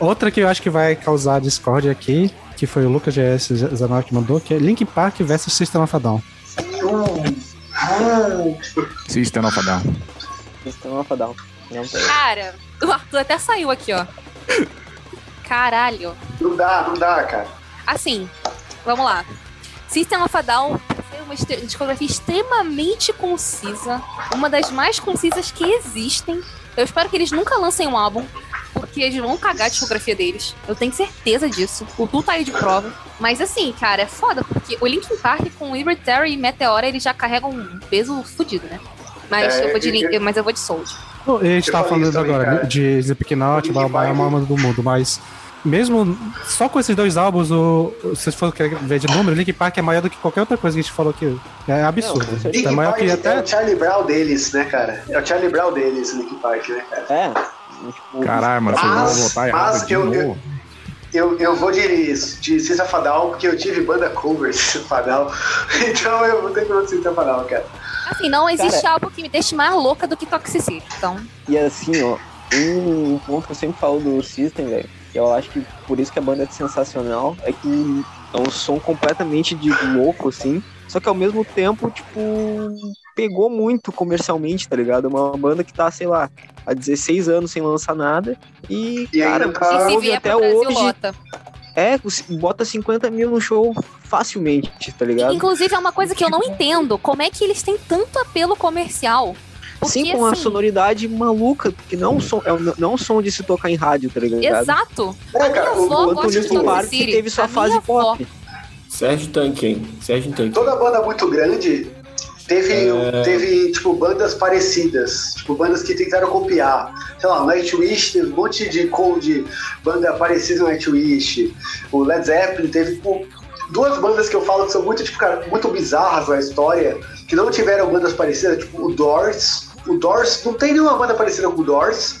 Outra que eu acho que vai causar discórdia aqui, que foi o Lucas GS Zanor que mandou, que é Link Park versus System of a Down. System of a Down. System of a Down. Não tem. Cara, o Arthur até saiu aqui, ó. Caralho. Não dá, não dá, cara. Assim, vamos lá. System of a Down foi uma discografia extremamente concisa, uma das mais concisas que existem. Eu espero que eles nunca lancem um álbum, porque eles vão cagar a discografia deles. Eu tenho certeza disso. O Tu tá aí de prova. Mas assim, cara, é foda, porque o Linkin Park com Libertary e Meteora, eles já carregam um peso fudido, né? Mas, É, eu vou de eu- Link, mas eu vou de Soul. A gente tava falei falando isso também, agora cara. de Slipknot, é a maior do mundo, mas mesmo só com esses dois álbuns, o, se vocês for querer ver de número, Link Park é maior do que qualquer outra coisa que a gente falou aqui. É absurdo. Não, é maior Park que é até. o Charlie Brown deles, né, cara? É o Charlie Brown deles, Linkin Park, né, cara? É. Tipo, Caralho, mas vocês Mas- vão votar mas errado de eu- eu- novo. Eu, eu vou de, de Cissa Fadal, porque eu tive banda cover de Cissa Fadal. Então eu vou ter que ir de Cissa Fadal, cara. Assim, não existe Cara- algo que me deixe mais louca do que Toxicity. Então, E assim, ó, um ponto que eu sempre falo do System, velho, que eu acho que por isso que a banda é sensacional, é que é um som completamente de louco, assim, só que ao mesmo tempo, tipo, pegou muito comercialmente, tá ligado? Uma banda que tá, sei lá, há 16 anos sem lançar nada e, E cara, ainda tá- se ouve vier até hoje, lota. é, bota 50 mil no show facilmente, tá ligado? Inclusive, é uma coisa que eu não entendo. Como é que eles têm tanto apelo comercial? Porque, Sim, com uma assim, sonoridade maluca, porque não é um som, é um- não é um som de se tocar em rádio, tá ligado? Exato. É, A minha cara, o- avó gosta de Park teve sua A fase minha avó- pop. Sérgio Tanque, hein? Sérgio Tanque. toda banda muito grande Teve, teve, tipo, bandas parecidas, tipo, bandas que tentaram copiar. Sei lá, o Nightwish teve um monte de cold, banda parecida no Nightwish. O Led Zeppelin teve, tipo, duas bandas que eu falo que são muito, tipo, cara, muito bizarras na história, que não tiveram bandas parecidas, tipo, o Doors. O Doors, não tem nenhuma banda parecida com o Doors.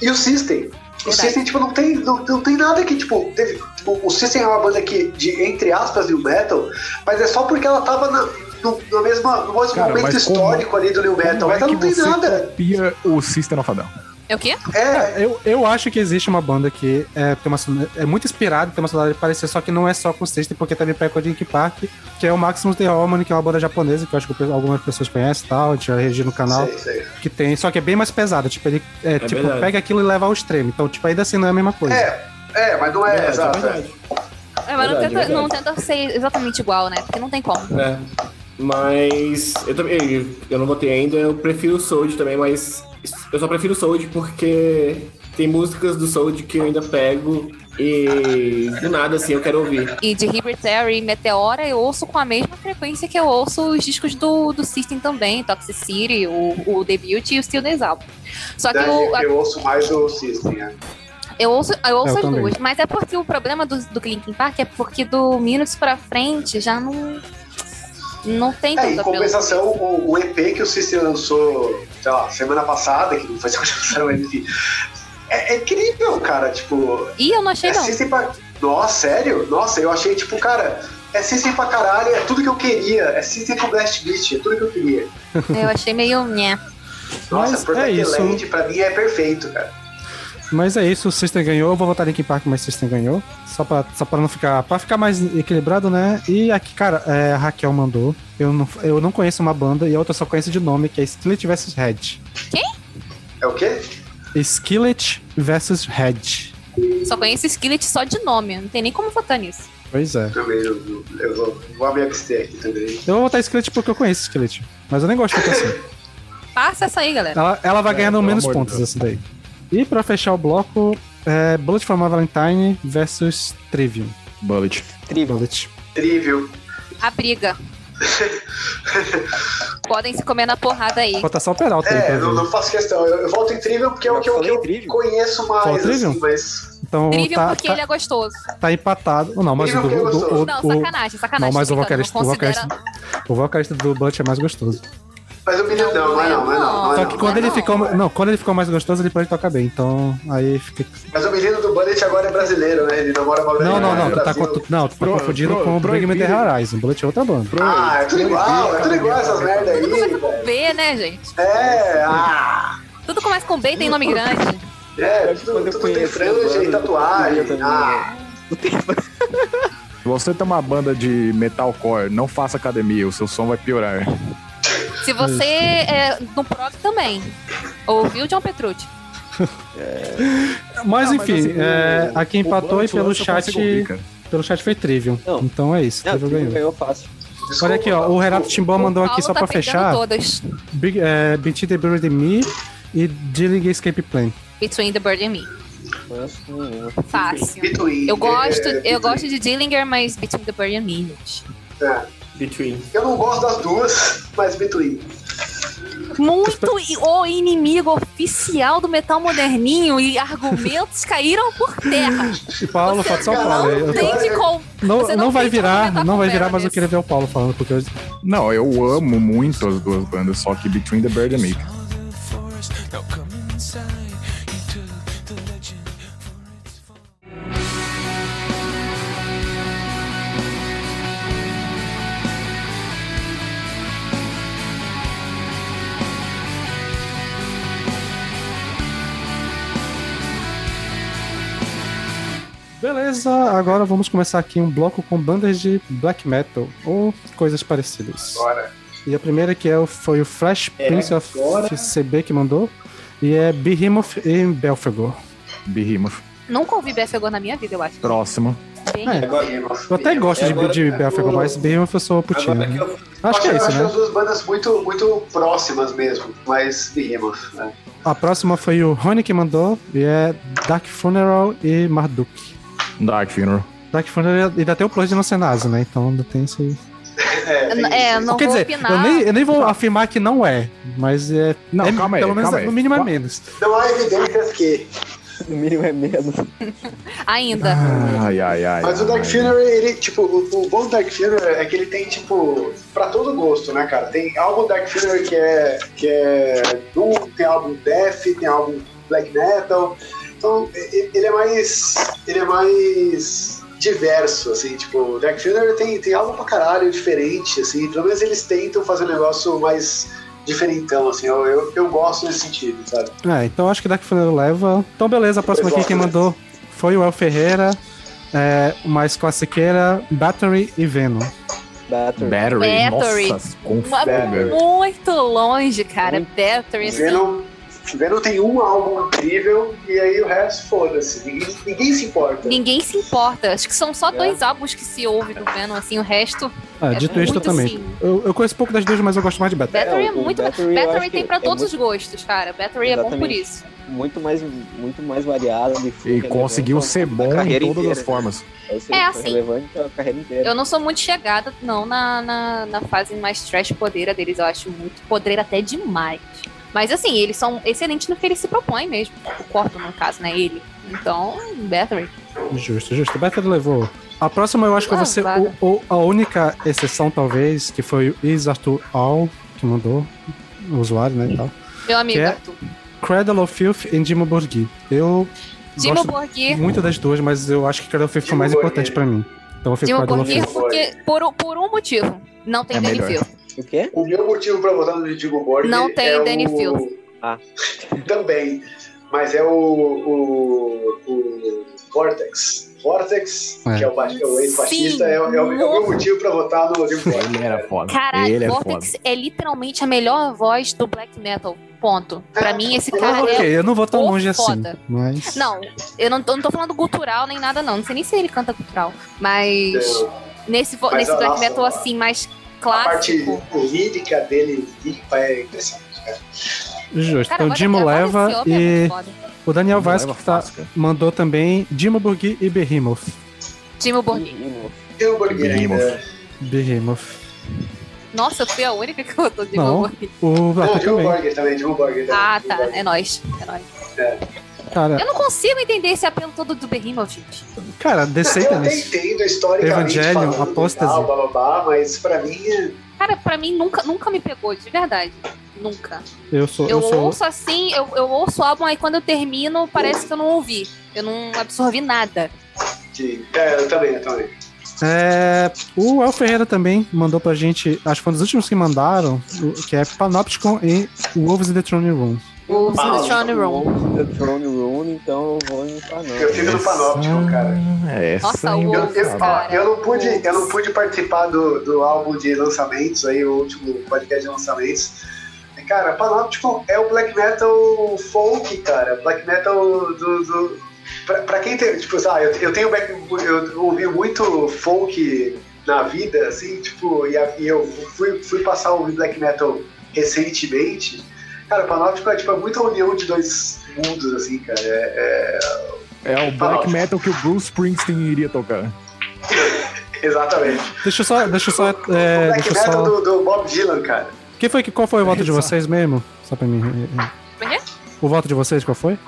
E o System. O Verdade. System, tipo, não tem, não, não tem nada que, tipo, teve, tipo, o System é uma banda que, de, entre aspas, new metal, mas é só porque ela tava na, no, no, mesma, no mesmo Cara, momento mas como- histórico ali do new metal, mas é não que tem você nada. copia o System of a Down? É o quê? É, Eu, eu acho que existe uma banda que é, tem uma, é muito inspirada, tem uma sonoridade parecida, só que não é só com System, porque também pega o Link Park, que é o Maximus The Harmony, que é uma banda japonesa, que eu acho que algumas pessoas conhecem e tal, a gente já regiu no canal, sei, sei. que tem, só que é bem mais pesada, tipo, ele é, tipo, verdade. pega aquilo e leva ao extremo, então, tipo, ainda assim não é a mesma coisa. É, é, mas não é, Verdade, exato. é. É, mas não, tenta, não tenta ser exatamente igual, né? Porque não tem como. É. Mas eu também, eu não botei ainda, eu prefiro o Soul também, mas eu só prefiro o Soul porque tem músicas do Soul que eu ainda pego e do nada assim eu quero ouvir. E de Libertary e Meteora eu ouço com a mesma frequência que eu ouço os discos do, do System também, Toxicity, o, o Debut e o Steel Album. Só que eu, eu ouço mais o System, né? eu ouço, eu ouço Eu as também. duas, mas é porque o problema do, do Linkin Park é porque do Minutes pra frente já não. Não tem É, em tanto apelo. compensação, o, o EP que o System lançou, sei lá, semana passada, que não foi semana passada, mas enfim, é, é incrível, cara, tipo, Ih, eu não achei é não. System pra... Nossa, sério? Nossa, eu achei, tipo, cara, é System pra caralho, é tudo que eu queria, é System com Blast Beat, é tudo que eu queria. Eu achei meio. Nossa, Mas é Protected isso. Land pra mim é perfeito, cara. Mas é isso, o System ganhou, eu vou votar Linkin Park, mas System ganhou. Só pra, só pra não ficar. Pra ficar mais equilibrado, né? E aqui, cara, é, a Raquel mandou. Eu não, eu não conheço uma banda e a outra só conheço de nome, que é Skillet vs Head. É o quê? Skillet vs Head. Só conheço Skillet só de nome, não tem nem como votar nisso. Pois é. Também, eu, eu vou, vou me abster aqui também. Eu vou votar Skillet porque eu conheço Skillet. Mas eu nem gosto tanto assim. Passa essa aí, galera. Ela, ela vai É, menos de pontos Deus. essa daí. E pra fechar o bloco, é Bullet for My Valentine versus Trivium. Bullet. Trivial. Bullet. Trivial. A briga. Podem se comer na porrada aí. Votação Peralta aí, É, pra não, não faço questão. Eu, eu volto em Trivial porque é o que eu, eu conheço mais, Trivial? assim, mas. Então Trivial tá, porque tá, ele é gostoso. tá empatado. Não, mas o do. É do- o- Não, o- sacanagem, sacanagem. Não, mas o vocalista, o, não vocalista, considera- o vocalista do Bullet é mais gostoso. Mas o menino não, não é não, não é não. não, é Só não. que quando ele ficou. Não, quando ele ficou mais gostoso, ele pode tocar bem. Então, aí fica. Mas o menino do Bullet agora é brasileiro, né? Ele namora uma Não, não, não. Tu tá, tu- não, tu tá Pro- confundindo pro- com o Bring Me The. Horizon. Bullet é outra banda. Ah, é tudo igual, é tudo igual essas merda aí, velho. B, né, gente? É, ah. Tudo começa com B e tem nome grande. É, tudo, tudo tem franja e tatuagem. Ah, Se você tem uma banda de metalcore, não faça academia, o seu som vai piorar. Se você é no prog também. Ouviu John Petrucci? Mas Não, mas enfim, assim, é, o- aqui empatou e pelo chat. ouvir. Pelo chat foi Trivium. Não. Então é isso, Não, Trivium Trivial ganhou. ganhou fácil. desculpa, Olha aqui, ó. O Renato Timbó mandou aqui só tá pra fechar. todas. Big, é, Between the Bird and Me e Dealing Escape Plan. Between the Bird and Me. Fácil. Between, Eu gosto, é, eu gosto de Dillinger, mas Between the Bird and Me, gente. É. Between. Eu não gosto das duas, mas Between. Muito o inimigo oficial do metal moderninho e argumentos caíram por terra. E Paulo, Você falta só o Paulo. não tem com... Não, você não, não vai virar, não vai virar, mas eu queria ver o Paulo falando, porque eu, Não, eu amo muito as duas bandas, só que Between the Bird and Me. Beleza, agora vamos começar aqui um bloco com bandas de black metal ou coisas parecidas. Bora. E a primeira que é, foi o Flash Prince of agora. CB que mandou. E é Behemoth e Belfagor. Behemoth. Nunca ouvi Belfagor na minha vida, eu acho. Próximo. Bem, É, Agora, eu até gosto de, Agora- de Belfagor, mas Behemoth eu sou putinho. agora né? eu, Acho que é isso, acho né? as duas bandas muito, muito próximas mesmo, mas Behemoth, né? A próxima foi o Rony que mandou. E é Dark Funeral e Marduk. Dark Funeral. Dark Funeral ainda tem o plus de não ser nazi, né? Então ainda tem isso aí. É, É, isso. não Quer vou dizer, opinar. eu nem, eu nem vou afirmar que não é, mas é. Não, é- calma aí, Pelo menos calma aí. no mínimo é menos. Não há evidências que. No mínimo é menos. Ainda. Ai, ai, ai. Mas o Dark ai. Funeral, ele, tipo, o, o bom do Dark Funeral é que ele tem, tipo, pra todo gosto, né, cara? Tem álbum Dark Funeral que é, que é Doom, tem álbum Death, tem álbum Black Metal. Então, ele é mais. Ele é mais diverso, assim, tipo, o Dark Funeral tem, tem álbum pra caralho diferente, assim, pelo menos eles tentam fazer um negócio mais diferentão, assim, eu, eu, eu gosto nesse sentido, sabe? É, então acho que Dark Funeral leva. Então beleza, a próxima aqui quem mandou foi o El Ferreira, é, mais classiqueira, Battery e Venom. Battery. Battery. Battery. Nossa, Battery. muito longe, cara. Muito. Battery, assim. Venom, Venom tem um álbum incrível e aí o resto, foda-se, ninguém, ninguém se importa. Ninguém se importa. Acho que são só É. dois álbuns que se ouve do Venom, assim, o resto. Ah, É dito isto muito também. sim. Eu, eu conheço pouco das duas, mas eu gosto mais de Battery. Battery é, o muito. Battery Battery tem pra é todos muito- os gostos, cara. Battery é bom por Exatamente. isso. Muito mais, muito mais variado. de E conseguiu ser bom em todas inteira. as formas. É, É, assim. relevante a carreira inteira. Eu não sou muito chegada, não, na, na, na fase mais trash podreira deles. Eu acho muito podreira até demais. Mas assim, eles são excelentes no que eles se propõem mesmo. O corpo, no caso, né? Ele. Então, Battery. Justo, justo. Battery levou. A próxima eu acho que vai ser o, o- a única exceção, talvez, que foi o Is Arthur All, que mandou, o usuário, né, e tal. Meu amigo é? Arthur. Cradle of Filth e Dimo Borghi. Eu Dimo gosto Borgir. muito das duas, mas eu acho que Cradle of Filth foi mais Borghi. importante pra mim. Então eu fico Dimo Cradle of Filth. porque por, por um motivo. Não tem É Danny melhor. O quê? O meu motivo pra votar no Digo Borg Não tem é Danny o... Field. Ah. Também, mas é o, o, o Vortex. Vortex, É. que é o, é o ex-baixista, Sim, é, o- é é o meu motivo pra votar no Digo Borg. Ele era foda. Caralho, Ele é Vortex foda. é literalmente a melhor voz do black metal. Ponto. Pra É, mim, esse cara não- é. Ok, eu não vou tão longe assim, foda. mas... Não, eu não, tô- não tô falando gutural nem nada, não. Não sei nem se ele canta gutural. Mas Eu- nesse, Mas, nesse black nossa, metal assim, mais A parte clássico. lírica dele limpa é impressionante, cara. Justo. Cara, então Dimo voz leva é e foda. o Daniel que tá, mandou também Dimo Borghi e Behemoth. Timo Borgir. Digo Borg ainda. Behemoth. Behemoth. Nossa, eu fui a única que votou Não. Borgir. O Arthur Digo também. Borg também, Digo Borg também. Ah, tá. É nóis. É nóis. Cara, Eu não consigo entender esse apelo todo do Behemoth, gente. cara, Eu Descendants. até entendo historicamente Evangelion, falando, Apostasy. tal, blá, blá, blá, mas pra mim é Cara, pra mim nunca, nunca me pegou, de verdade. Nunca. Eu sou, Eu eu sou ouço assim, eu, eu ouço o álbum, aí quando eu termino, parece que eu não ouvi. Eu não absorvi nada. de... É, eu também, eu também. É, o El Ferreira também mandou pra gente, acho que foi um dos últimos que mandaram, que é Panopticon e Wolves in the Throne Room. O Ah, Throne Room. The Throne Room, então eu vou em Panam. Eu fico no Panopticon, cara. Essa Nossa, é o Eu, eu, ó, eu não pude, eu não pude participar do, do álbum de lançamentos, aí, o último podcast de lançamentos. Cara, Panopticon é o black metal folk, cara. Black metal do. do pra, pra quem tem. Tipo, sabe, eu, eu tenho. back- Eu ouvi muito folk na vida, assim, tipo, e, a- e eu fui, fui passar a ouvir black metal recentemente. Cara, Panopticon é tipo é muita união de dois mundos, assim, cara. É, É o black metal que o Bruce Springsteen iria tocar. é- exatamente. Deixa eu só, deixa eu só, é, o black deixa eu metal só... do, do Bob Dylan, cara. Quem foi qual foi o voto de vocês mesmo? Só pra mim. é, é. É que O voto de vocês qual foi?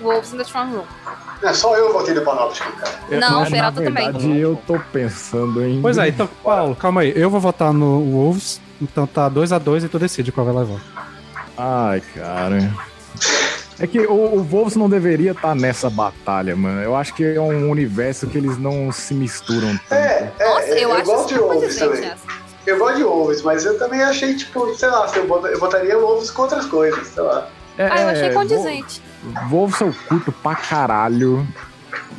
Wolves in the Throne Room. É só eu votei no Panopticon, cara. Não, Mas, o Peralta na também. verdade, eu tô pensando em. Pois é, então, Paulo, calma aí. Eu vou votar no Wolves, então tá 2x2 e tu decide qual vai levar. Ai, cara. É que o, o Wolves não deveria estar nessa batalha, mano. Eu acho que é um universo que eles não se misturam tanto. É, é, Nossa, é, eu acho gosto de Wolves condizente também. essa. Eu gosto de Wolves, mas eu também achei, tipo, sei lá, se eu, eu botaria Wolves com outras coisas, sei lá. É, Ah, eu achei é, condizente. Wolves eu curto pra caralho,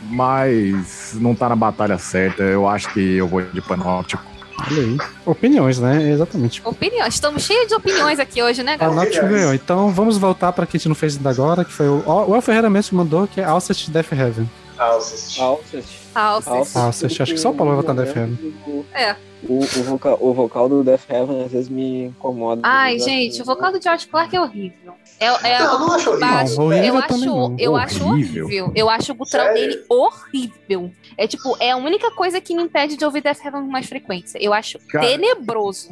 mas não tá na batalha certa. Eu acho que eu vou de Panóptico. Olha aí. Opiniões, né? Exatamente. Opinião. Estamos cheios de opiniões aqui hoje, né, A galera? Náutico ganhou. Então vamos voltar pra que a gente não fez ainda agora, que foi o. O El Ferreira mesmo que mandou, que é Alcest Death Heaven. Alcest. Alcest. Alces. Alcest, acho que só o Paulo vai votar Death Heaven. É. O, o, vocal, o vocal do Death Heaven às vezes me incomoda. Ai, gente, o vocal do George Clark é horrível. É, é- Não, não acho horrível. Não, eu acho, não. eu acho Horrível. Eu acho o gutural Sério? dele horrível. É tipo, é a única coisa que me impede de ouvir Death Heaven com mais frequência. Eu acho Cara, tenebroso.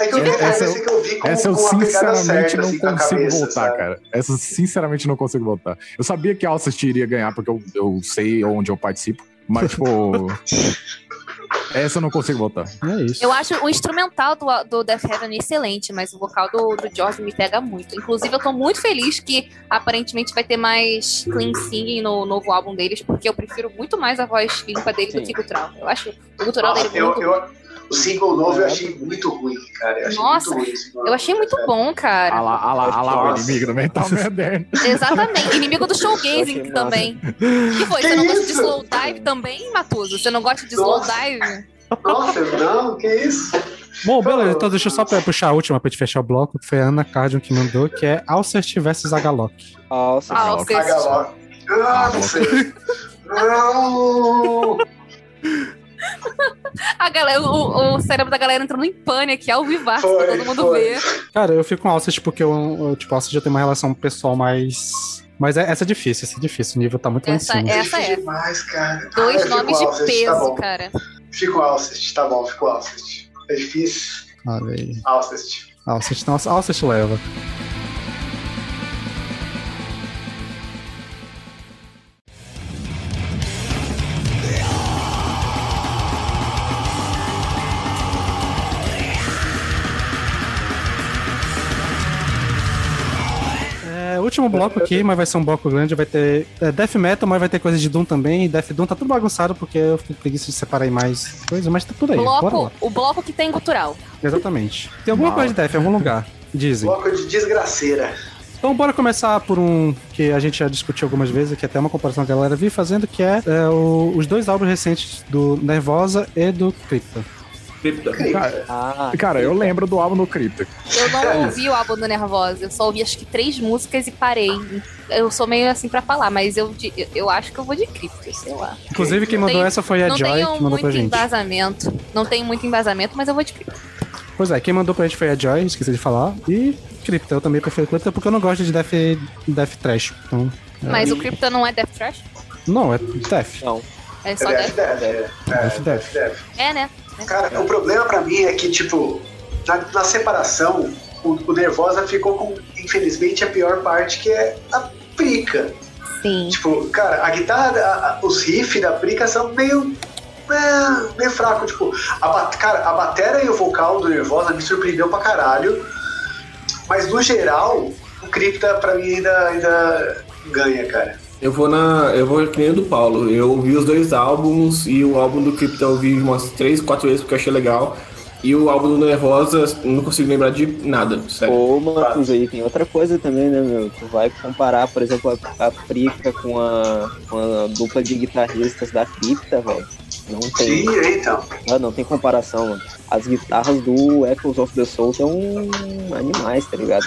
É que eu vi Essa eu- esse que eu vi com, Essa eu com a pegada sinceramente certa, não assim, consigo cabeça, voltar, sabe? cara. Essa sinceramente não consigo voltar. Eu sabia que a Alcest iria ganhar, porque eu, eu sei onde eu participo. Mas, tipo. essa eu não consigo voltar. É isso. Eu acho o instrumental do, do Death Heaven excelente, mas o vocal do, do George me pega muito. Inclusive, eu tô muito feliz que aparentemente vai ter mais clean singing no novo álbum deles, porque eu prefiro muito mais a voz limpa dele do Sim. que o gutural. Eu acho o gutural Nossa, dele eu, muito eu, o single novo eu achei muito ruim, cara. Eu achei Nossa, muito ruim, Eu achei muito cara. bom, cara. lá, ah lá, ah lá o inimigo do metal moderno. Exatamente. Inimigo do showgazing também. que foi? Que Você não gosta de slow dive também, Matuso? Você não gosta de slow Nossa. dive? Nossa, não, que isso? Bom, beleza, então deixa eu só puxar a última pra gente fechar o bloco, que foi a Ana Cardion que mandou, que é Alcest versus Agalok. Ah, Alcest. você- Agalok. Ah, não sei. Não. A galera, o, o cérebro da galera entrando em pânico aqui, ao vivar, Foi, pra todo mundo foi. ver. Cara, eu fico com Alcest porque eu, eu, tipo, Alcest já tem uma relação pessoal mais... Mas é, essa é difícil, essa é difícil, o nível tá muito lá em Essa cima. é- Essa difícil demais, cara. Dois Ah, nomes de Alcest, tá peso, bom. cara. Fico Alcest, tá bom, fico Alcest. É difícil. Olha aí. Alcest. Alcest, nossa, Alcest leva. Último bloco aqui, mas vai ser um bloco grande. Vai ter é, Death Metal, mas vai ter coisa de Doom também. E Death Doom tá tudo bagunçado porque eu fiquei com preguiça de separar em mais coisas, mas tá tudo aí. Bora Bloco, lá. o bloco que tem gutural. Exatamente. Tem alguma Mala. coisa de Death em algum lugar, dizem. Bloco de desgraceira. Então bora começar por um que a gente já discutiu algumas vezes, que até uma comparação que a galera viu fazendo, que é, é, o- os dois álbuns recentes do Nervosa e do Crypto. Cripta. Cara, Ah, cara, eu lembro do álbum do Crypto. Eu não ouvi o álbum do Nervosa, eu só ouvi acho que três músicas e parei. Eu sou meio assim pra falar, mas eu, eu acho que eu vou de cripto, sei lá. Inclusive quem Não mandou tem- essa foi a não Joy, tenho que mandou muito pra gente. embasamento. Não tenho muito embasamento, mas eu vou de cripto. Pois é, quem mandou pra gente foi a Joy, esqueci de falar. E Crypto, eu também prefiro Crypto porque eu não gosto de Death, Death Trash. Então, é. Mas o cripto não é Death Trash? Não, é Death. não. É É só Def, Death? Def, é. Def. Def. É, né? Cara, o problema pra mim é que, tipo, na, na separação, o, o Nervosa ficou com, infelizmente, a pior parte, que é a prica. Sim. Tipo, cara, a guitarra, a- a- os riffs da prica são meio. é, meio fraco. Tipo, a, cara, a bateria e o vocal do Nervosa me surpreendeu pra caralho. Mas no geral, o Crypta pra mim ainda, ainda ganha, cara. Eu vou na. Eu vou que nem o do Paulo. Eu ouvi os dois álbuns e o álbum do Crypto eu ouvi umas três, quatro vezes porque eu achei legal. E o álbum do Nervosa, não consigo lembrar de nada, sério. Ô, Matheus, aí tem outra coisa também, né, meu? Tu vai comparar, por exemplo, a, a Prica com a, com a dupla de guitarristas da Cripta, velho. Não tem, Sim, então. ah, não tem comparação, mano. As guitarras do Echoes of the Soul são animais, tá ligado?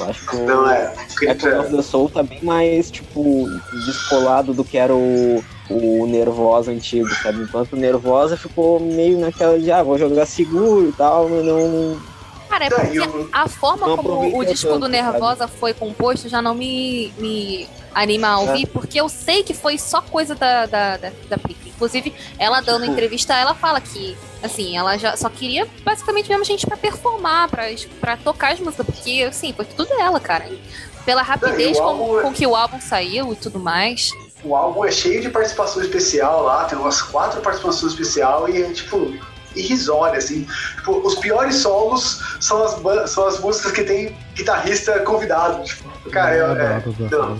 Eu acho que o Não é. O Echoes Crypta. of the Soul tá bem mais, tipo, descolado do que era o, o Nervosa antigo, sabe? Enquanto o Nervosa ficou meio naquela de, ah, vou jogar seguro e tal, mas não... Cara, é Tá, porque a forma Não como o disco do tanto, Nervosa foi composto já não me, me anima a ouvir, porque eu sei que foi só coisa da, da, da, da. Inclusive, ela dando Tipo- entrevista, ela fala que, assim, ela já só queria basicamente mesmo gente pra performar, pra, pra tocar as músicas, porque, assim, foi tudo dela, cara. Pela rapidez o com, álbum é- com que o álbum saiu e tudo mais. O álbum é cheio de participação especial lá, tem umas quatro participações especial e é tipo irrisória, assim. Tipo, os piores solos são as, são as músicas que tem guitarrista convidado. Tipo, cara, é, é, não.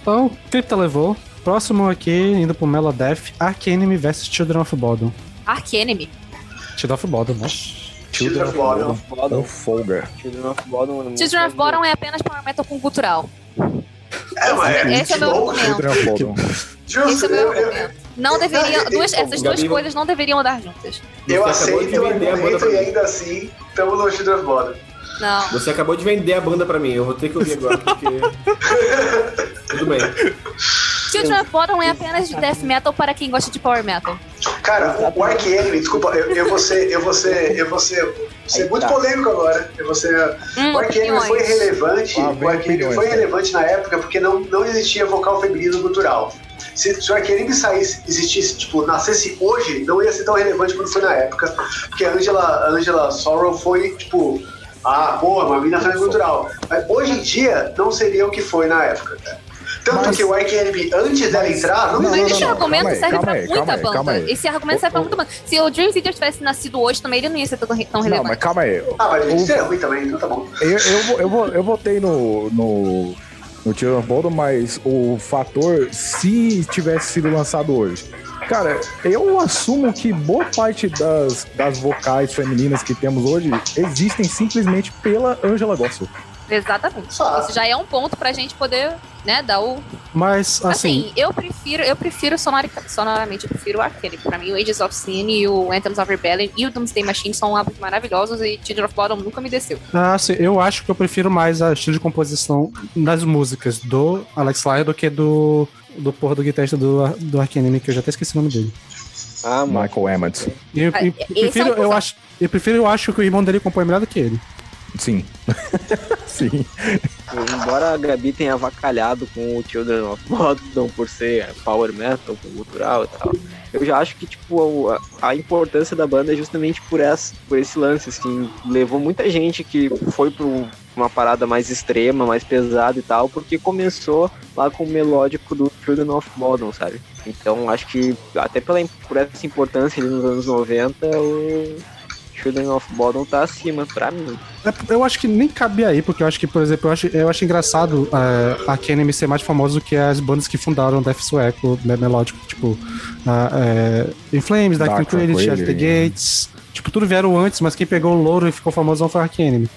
Então, Crypto levou. Próximo aqui, indo pro Melodeath, Ark Enemy vs Children of Bodom. Ark Enemy. Children of Bodom, né? Children of O Folga. Children of é muito Children of Bottom é apenas power metal com gutural. É, mas é, Esse é o meu argumento. Esse é o meu eu, eu, argumento. Não deveria. Duas, essas duas Gabi, coisas não deveriam andar juntas. eu aceito o vender a banda argumento e ainda assim estamos no Children of Bodom. Não. Você acabou de vender a banda pra mim, eu vou ter que ouvir agora, porque. Tudo bem. Children of Bottom é apenas de death metal para quem gosta de power metal. Cara, o, o Ark Enemy, desculpa, eu, eu vou ser, eu vou ser, eu vou ser Você é Aí muito tá. polêmico agora. E Você, Hum, o Arcane foi opiniões. relevante, Ah, o Arcane opiniões, foi tá. relevante na época porque não, não existia vocal feminino gutural. Se, se o Arcane saísse, existisse, tipo, nascesse hoje, não ia ser tão relevante quanto foi na época. Porque a Angela, a Angela Sorrow foi, tipo, ah, porra, uma mina gutural. Mas hoje em dia, não seria o que foi na época, cara. Tanto Mas- que o Arcane, antes dela entrar, não, Não, Mas não, esse não, argumento aí, serve calma pra aí, muita calma aí, banda. Esse argumento serve pra muita banda. Se o Dream Theater tivesse nascido hoje, também ele não ia ser tão, tão Não, relevante. mas calma aí. Ah, mas O- isso é ruim também, então tá bom. Eu, eu, eu, vou- eu votei no, no, no Children of Bodom, mas o fator, se tivesse sido lançado hoje. Cara, eu assumo que boa parte das, das vocais femininas que temos hoje existem simplesmente pela Angela Gossel. Exatamente. Isso já é um ponto pra gente poder, né, dar o. Mas, assim, Assim, eu prefiro, eu prefiro sonorica- sonoramente, eu prefiro o Arcane. Pra mim, o Ages of Sin e o Anthems of Rebellion e o Doomsday Machine são álbuns maravilhosos e Children of Bottom nunca me desceu. assim, eu acho que eu prefiro mais a estilo de composição das músicas do Alex Lyon do que do, do porra do guitarrista do, do Arcanime, que eu já até esqueci o nome dele. Ah. Michael Emmett. Eu, Ah, e- esse prefiro, é um eu, acho, eu prefiro, eu acho que o irmão dele compõe melhor do que ele. Sim. Sim. Embora a Gabi tenha avacalhado com o Children of Bodom por ser power metal, cultural e tal, eu já acho que, tipo, a, a importância da banda é justamente por, essa, por esse lance, assim, levou muita gente que foi um- uma parada mais extrema, mais pesada e tal, porque começou lá com o melódico do Children of Bodom, sabe? Então, acho que, até pela, por essa importância ali nos anos 90, o Children of Bodom tá acima, pra mim. É, Eu acho que nem cabe aí, porque eu acho que, por exemplo, eu acho, eu acho engraçado é, a Kenemy ser mais famosa do que as bandas que fundaram Death Sueco, né, melódico, tipo a, é, In Flames, Dark Tranquility, At the. Gates. Tipo, tudo vieram antes, mas quem pegou o louro e ficou famosão foi a Kenemy.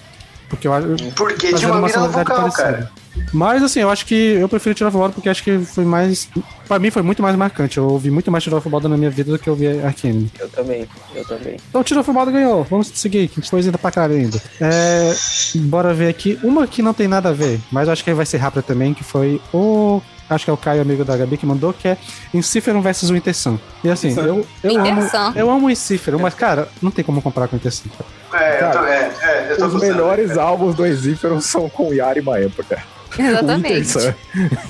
Porque eu acho. Porque fazendo tinha uma mina no vocal, parecida. cara. Mas assim, eu acho que eu prefiro tirar Bottom porque acho que foi mais. Pra mim foi muito mais marcante. Eu ouvi muito mais Tirar Bottom na minha vida do que eu ouvi a Kenemy. Eu também, eu também. Então, Tiro Fumado ganhou. Vamos seguir, que coisa ainda pra caralho ainda. É, bora ver aqui. Uma que não tem nada a ver, mas acho que vai ser rápida também, que foi o. Acho que é o Caio, amigo da Gabi, que mandou, que é Inciferum versus o Intersun. E assim, eu, eu amo. Eu amo o Inciferum, mas, cara, não tem como comparar com o Intersun. cara. É, eu Cara, tô, é, é, eu tô Os melhores álbuns do Exífero são com Yari Maempa, cara. Exatamente.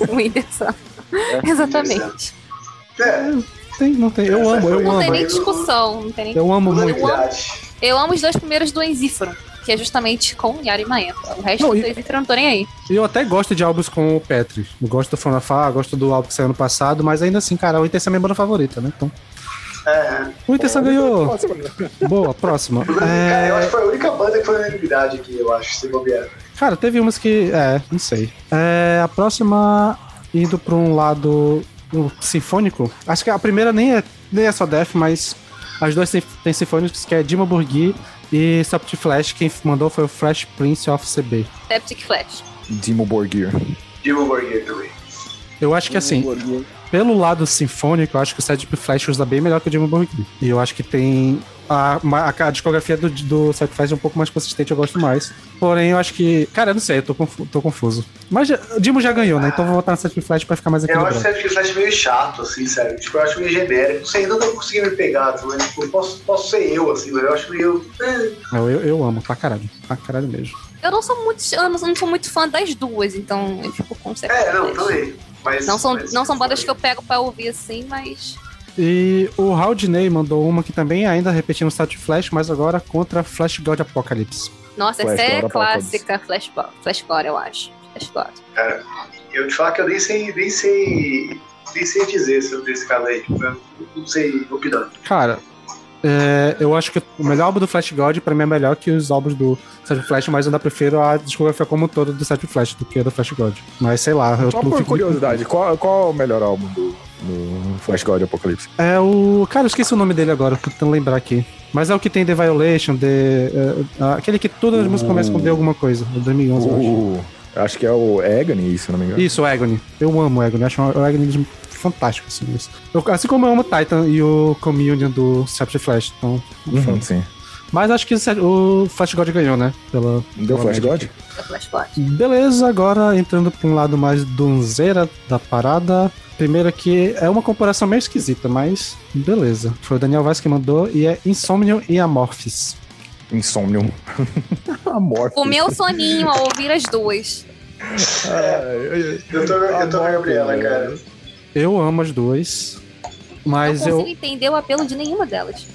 O Whindersson. Exatamente. É, Tem, não tem. Eu amo, eu Não tem amo. nem discussão. Não tem nem... Eu amo muito. unanimidade. Eu amo os dois primeiros do Enzífero, que é justamente com Yara e Maempa. O resto Não, do e- Enzífero eu não tô nem aí. Eu até gosto de álbuns com o Petri. Eu gosto do Fonafá, gosto do álbum que saiu ano passado, mas ainda assim, cara, o Intersun é minha banda favorita, né? Então. É, O Intersun ganhou. Boa, próxima. cara, eu acho É, que foi a única banda que foi unanimidade aqui, eu acho, se bobear. Cara, teve umas que. É, não sei. É, a próxima, indo pra um lado um sinfônico. Acho que a primeira nem é, nem é só Death, mas as duas tem, sinfônicos, que é Dima Burgui e Sept Flash. Quem mandou foi o Flash Prince of CB. Septic Flash. Dimo Borgir. Dimo Borgir também. Eu acho que assim, pelo lado sinfônico, eu acho que o Sept Flash usa bem melhor que o Dima Burgui. E eu acho que tem. A, a, a discografia do, do Flash é um pouco mais consistente, eu gosto mais. Porém, eu acho que. Cara, eu não sei, eu tô, confu- tô confuso. Mas o Dimo já ganhou, né? Então eu vou votar no Sept Flash pra ficar mais Eu acho equilibrado. o Set Flash meio chato, assim, sério. Tipo, eu acho meio genérico. Não sei, ainda não consegui me pegar, mas tipo, posso, posso ser eu, assim, mas eu acho meio. é, Eu, eu, eu amo, pra caralho. Pra caralho mesmo. Eu não sou muito, eu não, não sou muito fã das duas, então eu fico com Septic É, não, também. Mas, Não são, mas- não são bandas que eu pego pra ouvir assim, mas. E o Haldney mandou uma que também ainda repetindo o Sept Flash, mas agora contra Flash God Apocalypse. Nossa, Flash essa é God clássica Flash, Flash Gore, eu acho. Flash Gore. Cara, eu te falar que eu nem sei, nem sei. Nem sei dizer sobre esse caso aí. Tipo, eu não sei opinar. Cara, é, eu acho que o melhor álbum do Flash God pra mim é melhor que os álbuns do Sept Flash, mas eu ainda prefiro a discografia como um todo do Sept Flash do que a do Flash God. Mas sei lá, eu Só por fico- curiosidade, qual, qual é o melhor álbum do, do Flash God Apocalipse? É o. Cara, eu esqueci o nome dele agora, tô tentando lembrar aqui. Mas é o que tem The Violation, The, é, aquele que todas as músicas começam com The alguma coisa, o 2011, eu acho. O, acho que é o Agony, se não me engano. Isso, o Agony. Eu amo o Agony, acho o Agony fantástico, assim. isso. Eu- assim como eu amo o Titan e o Communion do Sept Flash, então. Uhum, sim. Mas acho que o Flash God ganhou, né? Pela, Deu Flash. God? É Flash God. Beleza, agora entrando pra um lado mais donzeira da parada. Primeiro aqui é uma comparação meio esquisita, mas beleza. Foi o Daniel Vaz que mandou e é Insomnium e Amorphis. Insomnium. Amorphis. O meu soninho ao ouvir as duas. Ai, Eu tô, eu tô com a Gabriela, cara. Eu amo as duas. Mas não eu. consigo entender o apelo de nenhuma delas.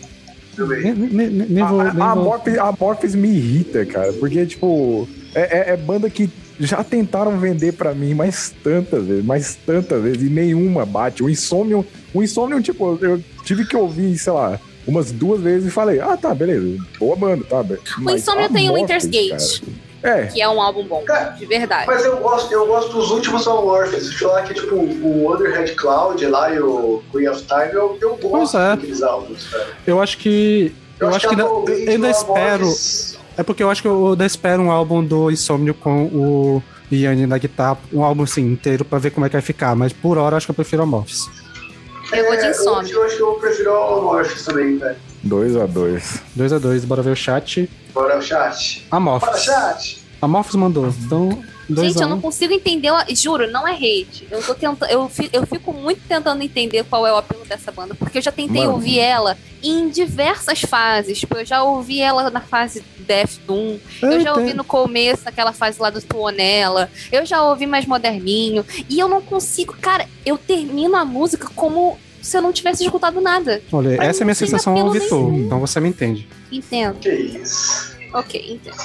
Também. Nem, nem- nem- vou. A, nem a, vou- Amorphis, a Amorphis me irrita, cara, porque, tipo, é, é- é banda que já tentaram vender pra mim mais tantas vezes, mais tantas vezes, e nenhuma bate. O Insomnium, o Insomnium, tipo, eu tive que ouvir, sei lá, umas duas vezes e falei, ah, tá, beleza, boa banda, tá. O Insomnia tem o Winter's Gate, É, que é um álbum bom, Cara, de verdade. Mas eu gosto, eu gosto dos últimos Amorphis. Deixa eu falar que, tipo, o Underhead Cloud lá e o Queen of Time, eu, eu Pois gosto é. daqueles álbuns, cara. Eu acho que. Eu, acho que. ainda- eu ainda o espero. É porque eu acho que eu ainda espero um álbum do Insomnio com o Yanni na guitarra, um álbum assim inteiro pra ver como é que vai ficar. Mas por hora eu acho que eu prefiro Amorphis. Eu vou de É, Insomnia. Eu acho que eu prefiro o Amorphis também, velho. 2x2. 2x2, bora ver o chat. Bora, chat. Bora, Amorphis. chat. Amorphis mandou. Então, 2 Gente, eu não 1 consigo entender, o- juro, não é hate. Eu tô tentando, eu, eu fico muito tentando entender qual é o apelo dessa banda, porque eu já tentei Mano. ouvir ela em diversas fases. Tipo, eu já ouvi ela na fase Death Doom, eu já ouvi no começo, naquela fase lá do Tuonela, eu já ouvi mais moderninho, e eu não consigo, cara, eu termino a música como se eu não tivesse escutado nada. Olha, Mas essa é a minha sensação ao Vitor, então você me entende. Entendo. Que isso. Ok, entendo.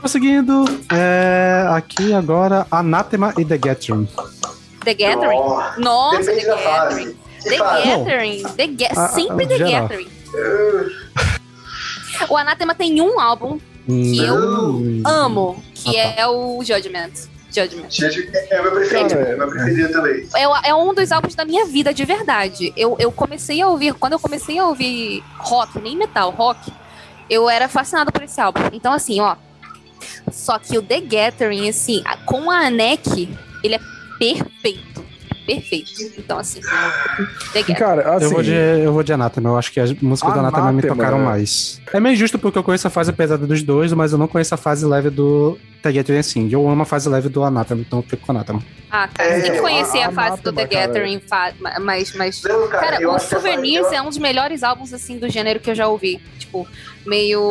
Prosseguindo, é, aqui agora Anathema e The Gathering. The Gathering? Ó, Nossa, Depende The Gathering. The? Gathering. The Ga Ah, Sempre ah, The geral. Gathering. O Anathema tem um álbum que eu amo, que Ah, tá. é o Judgment. Judgment. É, é meu preferido, é meu preferido também. É, é um dos álbuns da minha vida, de verdade. Eu, eu comecei a ouvir, quando eu comecei a ouvir rock, nem metal, rock, eu era fascinada por esse álbum. Então, assim, ó. Só que o The Gathering, assim, com a Anek, ele é perfeito. Perfeito. Então, assim, Gathering. Cara, assim, eu, vou de, eu vou de Anathema, eu acho que as músicas do Anathema me Anathema, tocaram mais. É meio justo porque eu conheço a fase pesada dos dois, mas eu não conheço a fase leve do The Gathering assim. Eu amo a fase leve do Anathema, então eu fico com Anathema. Ah, cara, É, que conhecer a- a, fase do The. Gathering, mas, mas Não, cara, Cara, o a fase- Souvenirs é um dos melhores álbuns, assim, do gênero que eu já ouvi. Tipo, meio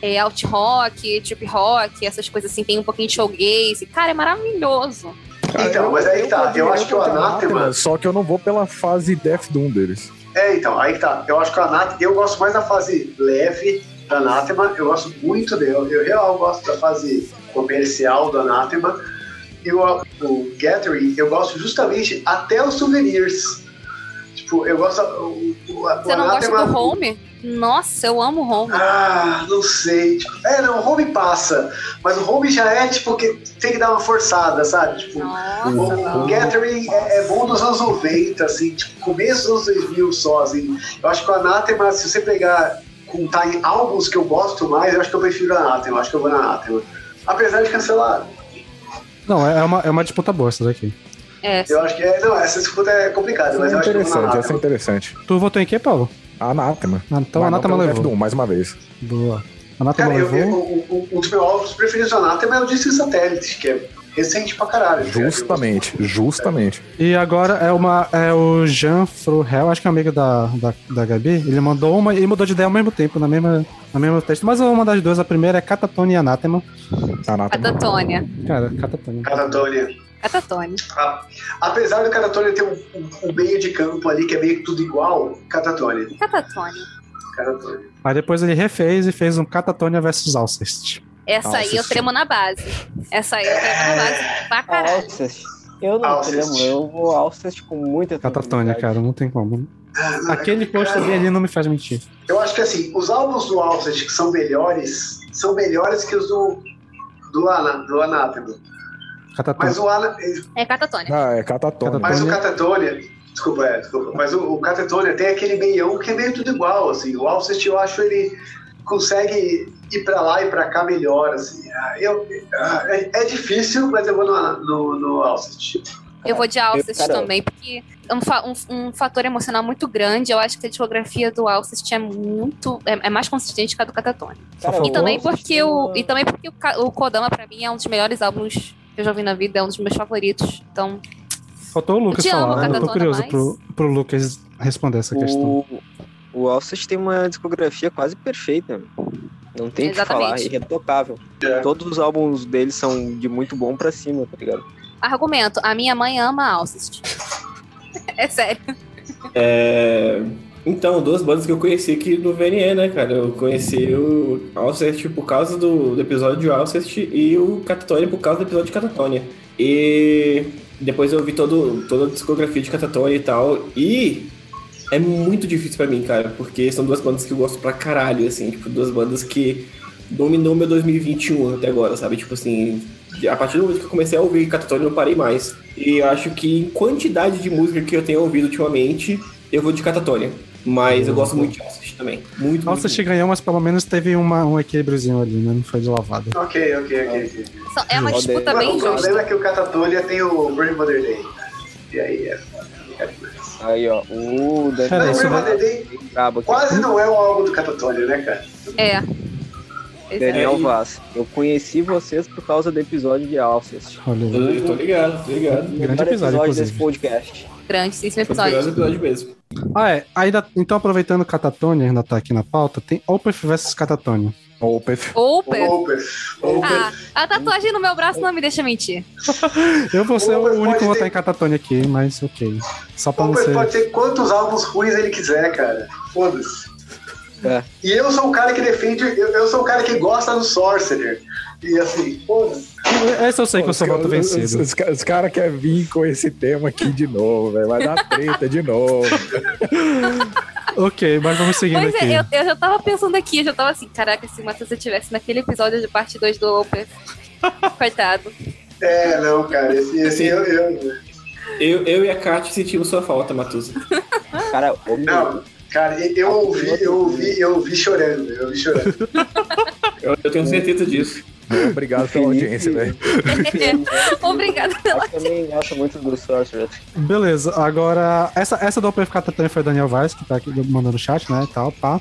é, alt rock, trip rock, essas coisas assim, tem um pouquinho de showgaze. Cara, é maravilhoso. Então, mas aí tá, eu acho que o Anathema- Só que eu não vou pela fase Death Doom deles. É, então, aí que tá. Eu acho que o Anathema, eu gosto mais da fase leve do Anathema, eu gosto muito dele. Eu, eu real gosto da fase comercial do Anathema. E o, o Gathering, eu gosto justamente até os souvenirs. Tipo, eu gosto. O, o, o Você não gosta do Home? Nossa, eu amo Home. Ah, não sei. Tipo, é, não, o Home passa. Mas o Home já é, tipo, que tem que dar uma forçada, sabe? Tipo, Nossa, o, o. Gathering é, é bom dos anos 90, assim, tipo, começo dos anos 2000 só, assim. Eu acho que o Anathema, se você pegar, contar em álbuns que eu gosto mais, eu acho que eu prefiro o Anathema, eu acho que eu vou na Anathema. Apesar de cancelar, Não, é uma, é uma disputa boa essa daqui. É, eu acho que é, não, essa disputa é complicada, mas é eu acho que eu vou na interessante, essa é interessante. Tu votou em quê, Paulo? Anathema. Ah, então Mas a não Anathema pelo Death levou. Doom, mais uma vez. Boa. Anathema Cara, eu, eu, levou. um dos meus álbuns preferidos do Anathema é o Disque Satélite, que é recente pra caralho. Justamente, justamente. E agora é uma é o Jean Fruhel, acho que é amigo da, da, da Gabi. Ele mandou uma e mudou de ideia ao mesmo tempo, na mesma, na mesma texto. Mas eu vou mandar as duas. A primeira é Catatone e Anathema. Anathema. Catatônia. Cara, Catatone. Catatônia. Catatônia. A- Apesar do Catatônia ter um, um- um meio de campo ali que é meio que tudo igual, Catatônia. Catatônia. Catatônia. Aí depois ele refez e fez um Catatonia versus Alcest. Essa aí eu tremo na base. Essa aí eu tremo na base pra caralho. Alcest. Eu não Alcest. tremo, eu vou Alcest com muita Catatonia, tranquilidade. cara, não tem como. Aquele post ali ali não me faz mentir. Eu acho que assim, os álbuns do Alcest que são melhores, são melhores que os do, do, Ana, do Anathema. Catatonia. Mas o, Ana, É Catatônia. Ah, é Catatônia. mas o. Catatonia, desculpa, é, desculpa, mas o, o Catatonia tem aquele meião que é meio tudo igual, assim. O Alcest eu acho ele consegue ir pra lá e pra cá melhor, assim. Ah, Eu, ah, é, é difícil, mas eu vou no, no, no Alcest. Eu vou de Alcest cara- também, porque é um, um- um fator emocional muito grande. Eu acho que a discografia do Alcest é muito. É, é mais consistente que a do Catatônia. E também porque o. E também porque o, o Kodama, pra mim, é um dos melhores álbuns que eu já ouvi na vida, é um dos meus favoritos. Então, Faltou o Lucas Eu te amo, falar. né? Eu tô curioso mas- pro, pro Lucas responder essa questão. O, o Alcest tem uma discografia quase perfeita. Não tem o que falar, é irretocável. É. Todos os álbuns deles são de muito bom pra cima, tá ligado? Argumento: a minha mãe ama Alcest. É sério. É, Então, duas bandas que eu conheci aqui no VNE, né, cara? Eu conheci o Alcest por causa do, do episódio de Alcest e o Catatonia por causa do episódio de Catatonia. E depois eu vi todo, toda a discografia de Catatonia e tal. E é muito difícil pra mim, cara, porque são duas bandas que eu gosto pra caralho, assim, tipo, duas bandas que dominou meu 2021 até agora, sabe? Tipo assim, a partir do momento que eu comecei a ouvir Catatonia, eu não parei mais. E eu acho que em quantidade de música que eu tenho ouvido ultimamente, eu vou de Catatonia. Mas eu gosto muito de Alcest também. Muito, Nossa, muito, te ganhou, mas pelo menos teve uma, um equilíbriozinho ali, né? Não foi de lavada. Ok, ok, ok. Só- É uma disputa Mas bem o problema justa. é que o Catatonia tem o Burning Mother Day. E aí é. Aí, ó, o Daniel Mas isso o Burning Mother Day brabo aqui. quase não é um álbum do Catatonia, né, cara? É. É. Daniel É, Vaz, eu conheci vocês por causa do episódio de Alcest. Olha Eu, tô ligado, tô ligado. Grande Melhor episódio, desse inclusive. podcast. Grandíssimo Foi o episódio. episódio mesmo. Ah, é. Ainda, então, aproveitando o Catatonia, ainda tá aqui na pauta, tem Opeth versus Catatonia. Opeth. Opeth. Opeth. Ah, a tatuagem no meu braço não me deixa mentir. Eu vou ser o único que votar ter- em Catatonia aqui, mas ok. Só pra não Opeth ser. pode ter quantos álbuns ruins ele quiser, cara. Foda-se. É. E eu sou o cara que defende, eu, eu sou o cara que gosta do Sorcerer. E assim, foda-se. Esse eu sei que eu sou voto Os, vencido. os, os caras querem vir com esse tema aqui de novo, velho. Vai dar treta de novo. Ok, mas vamos seguindo Pois aqui. é, eu, eu já tava pensando aqui, eu já tava assim, caraca, se o Matheus estivesse naquele episódio de parte 2 do Open. Coitado. É, não, cara, esse, esse eu, eu- Eu, eu e a Kat sentimos sua falta, Matusa. Cara, Não, cara, eu ouvi, eu ouvi, eu ouvi chorando, eu ouvi chorando. Eu, eu tenho certeza disso. Obrigado pela audiência, velho. Obrigada pela. eu também gosto muito do Sorcerer. Beleza, agora, essa, essa do Opeth Catatonia foi o Daniel Vaz, que tá aqui mandando chat, né, e tal, pá.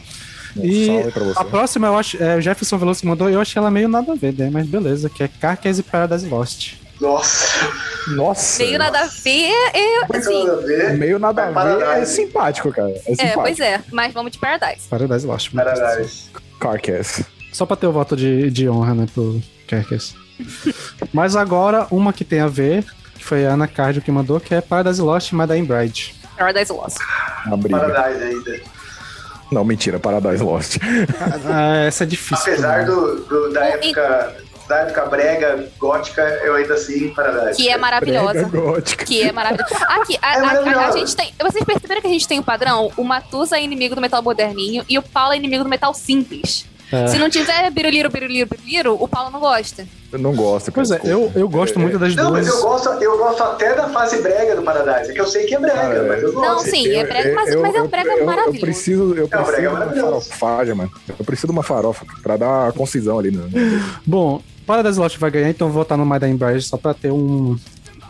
E pra você. a próxima, eu acho, é o Jefferson Veloso que mandou, eu achei ela meio nada a ver, né, mas beleza, que é Carcass e Paradise Lost. Nossa, Nossa. Meio nada a ver, eu, muito assim. nada a ver. Meio nada a ver. É simpático, cara. É É, simpático. pois é, mas vamos de Paradise. Paradise Lost. Paradise. Carcass. Só pra ter o voto de, de honra, né, pro Carcass. mas agora, uma que tem a ver, que foi a Ana Cardio que mandou, que é Paradise Lost e Madame Bride. Paradise Lost. Briga. Paradise ainda. Não, mentira, Paradise Lost. Ah, essa é difícil. Apesar do, do- da época da época brega, gótica, eu ainda assim Paradise. Que é maravilhosa. Brega. Que é maravilhosa. Aqui, a, É a- a- a gente tem. Vocês perceberam que a gente tem um padrão? O Matusa é inimigo do metal moderninho e o Paulo é inimigo do metal simples. É. Se não tiver biruliro, biruliro, biruliro, o Paulo não gosta. Eu não gosto. Pois é, eu, eu gosto muito das Não, duas. mas eu gosto, eu gosto até da fase brega do Paradise. É que eu sei que é brega, Ah, é. mas eu gosto. Não, sim, é brega, mas, Eu- mas é um eu- brega eu- Eu maravilhoso. preciso, eu brega preciso de uma farofagem, mano. Eu preciso de uma farofa pra dar concisão ali. No... Bom, Paradise Lost vai ganhar, então eu vou votar no Madame Bride só pra ter um.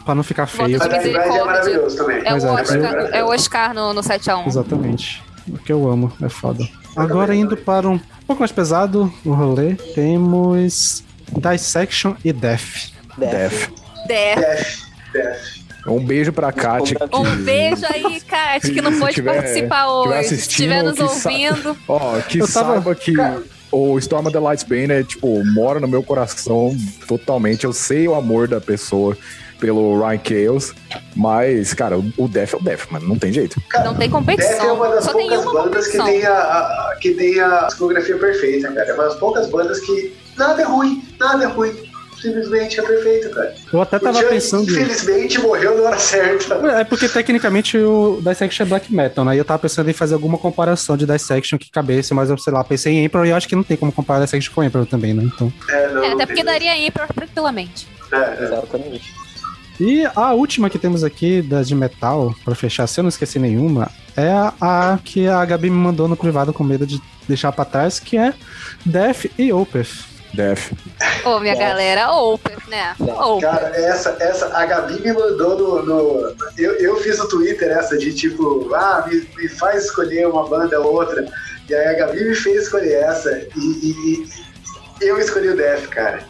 pra não ficar feio. Paradise é maravilhoso também. É o é, Oscar, eu- é o Oscar no, no 7x1. Exatamente. O que eu amo, é foda. Agora indo para um pouco mais pesado o rolê, temos Dissection e Death. Death. Dé. Death, Death. Um beijo pra Kátia. que- Um beijo aí, Kat, que não pôde participar hoje. Se assistindo, estiver nos ouvindo. Ó, que Eu tava- saiba que o Storm of the Lights Bane é, tipo, mora no meu coração totalmente. Eu sei o amor da pessoa pelo Ryan Chaos, mas, cara, o- Death é o Death, mano. Não tem jeito. Não tem Death é uma competição. das Só poucas bandas que competição. tem a, a- que tem a discografia perfeita, cara. É uma das poucas bandas que nada é ruim, nada é ruim. Simplesmente é perfeito, cara. Eu até O tava Chuck, pensando. infelizmente, morreu na hora certa. É porque tecnicamente o Dissection é black metal, né? E eu tava pensando em fazer alguma comparação de Dissection que cabesse, mas eu sei lá, pensei em Emperor e eu acho que não tem como comparar Dissection com Emperor também, né? Então. É, não, É, não até tem porque daria Emperor tranquilamente. É, é. Exatamente. E a última que temos aqui das de metal, pra fechar, se eu não esqueci nenhuma, é a, a que a Gabi me mandou no privado com medo de deixar pra trás, que é Death e Opeth. Death. Ô, minha galera, Open, né? Open. Cara, essa, essa, a Gabi me mandou no. no- eu, eu fiz no Twitter essa de tipo, ah, me, me faz escolher uma banda ou outra. E aí a Gabi me fez escolher essa. E, e- e eu escolhi o Death, cara.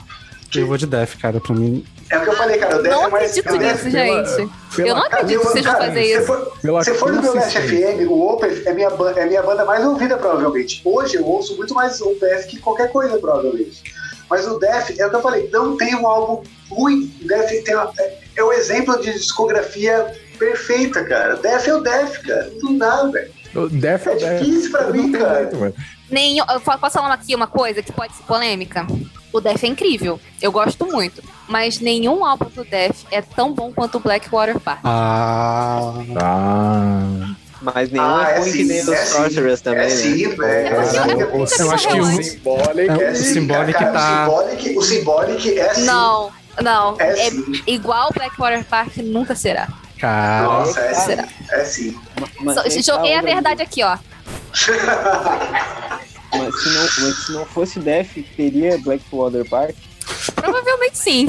Eu vou de Death, cara, pra mim. É o que eu falei, cara. O Não é mais. acredito o Def- nisso, gente. Pela- Eu não acredito que vocês vão fazer isso. Se for no meu. FM, o Opeth é minha, é minha banda mais ouvida, provavelmente. Hoje eu ouço muito mais o Def que qualquer coisa, provavelmente. Mas o Def, é o que eu falei, não tem um álbum ruim. O Def tem uma- é, é o exemplo de discografia perfeita, cara. Def é o Def, cara. Não dá, velho. O Def é É o difícil pra Não mim, cara. jeito. Nenhum, eu posso falar aqui uma coisa que pode ser polêmica? O Def é incrível. Eu gosto muito. Mas nenhum álbum do Def é tão bom quanto o Blackwater Park. Ah. Ah. Mas nenhum Ah, é é ruim que sim, nem dos é sim. Sorcerers também, É né? sim, velho. É porque eu- É sim, acho que o, Symbolic. É, é o sim, Symbolic tá- O Symbolic, o é sim. Não, não. É É, sim. igual o Blackwater Park nunca será. cara. Nossa, é sim. Será? É sim. Mas Só- aí joguei tá a outra verdade aqui, ó. Mas se não, mas se não fosse Def, teria Blackwater Park. Provavelmente sim.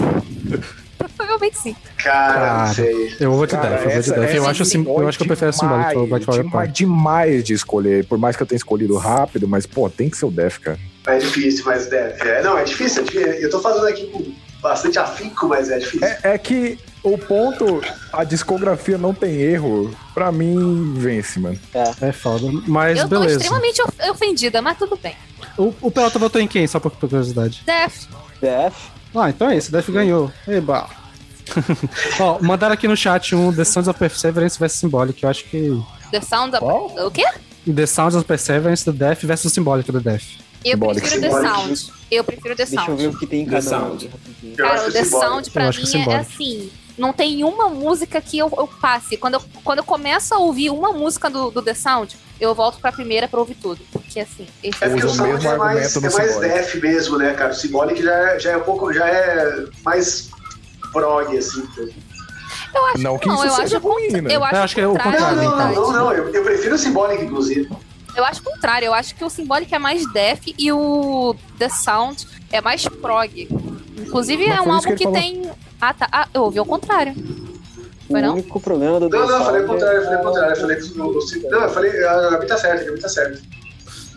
Provavelmente sim. Cara, Cara, não sei. Eu vou Cara, Def, eu vou essa- Def. Eu acho, o sim- sim, eu acho que eu prefiro a Symbolic pelo demais, Blackwater Park. demais de escolher. Por mais que eu tenha escolhido rápido, mas, pô, tem que ser o Def, cara. É difícil, mas Def. É, não, é difícil, é difícil. Eu tô falando aqui com bastante afinco, mas é difícil. É, é que o ponto, a discografia não tem erro, pra mim, vence, mano. É foda. Mas eu tô beleza. extremamente of- ofendida, mas tudo bem. O, o Pelota votou em quem? Só por, por curiosidade. Def. Def. Ah, então é isso. Def ganhou. Eba. Ó, mandaram aqui no chat um The Sounds of Perseverance vs Symbolic. Eu acho que. The Sound of... Qual? O quê? The Sounds of Perseverance do Def versus Symbolic do Def. Eu Symbolic. prefiro The. Sound. Eu prefiro The Deixa eu ver Sound. o que tem em The cada. Sound. Eu Cara, o The Symbolic. Sound pra Eu que mim é Symbolic. assim. Não tem uma música que eu, eu passe. Quando eu, quando eu começo a ouvir uma música do, do The Sound, eu volto pra primeira pra ouvir tudo. Porque assim, esse É porque o Sound mesmo é mais, é mais. Def mesmo, né, cara? O Symbolic já é, já é um pouco, já é mais prog, assim. Eu acho Não que não, isso eu seja acho, ruim, né? eu acho, Eu acho que é o Não, contrário, não, então. não, não, não. Eu, eu prefiro o Symbolic, inclusive. Eu acho o contrário, eu acho que o Symbolic é mais def e o The Sound é mais prog. Inclusive Mas é um álbum que que, tem. Ah, tá. Ah, eu ouvi ao contrário. O Foi não? único problema do Não, não, eu falei o contrário, eu é- falei o contrário. Eu falei que o, o, não, eu falei, a Gabi tá certa, a Gabi tá certa.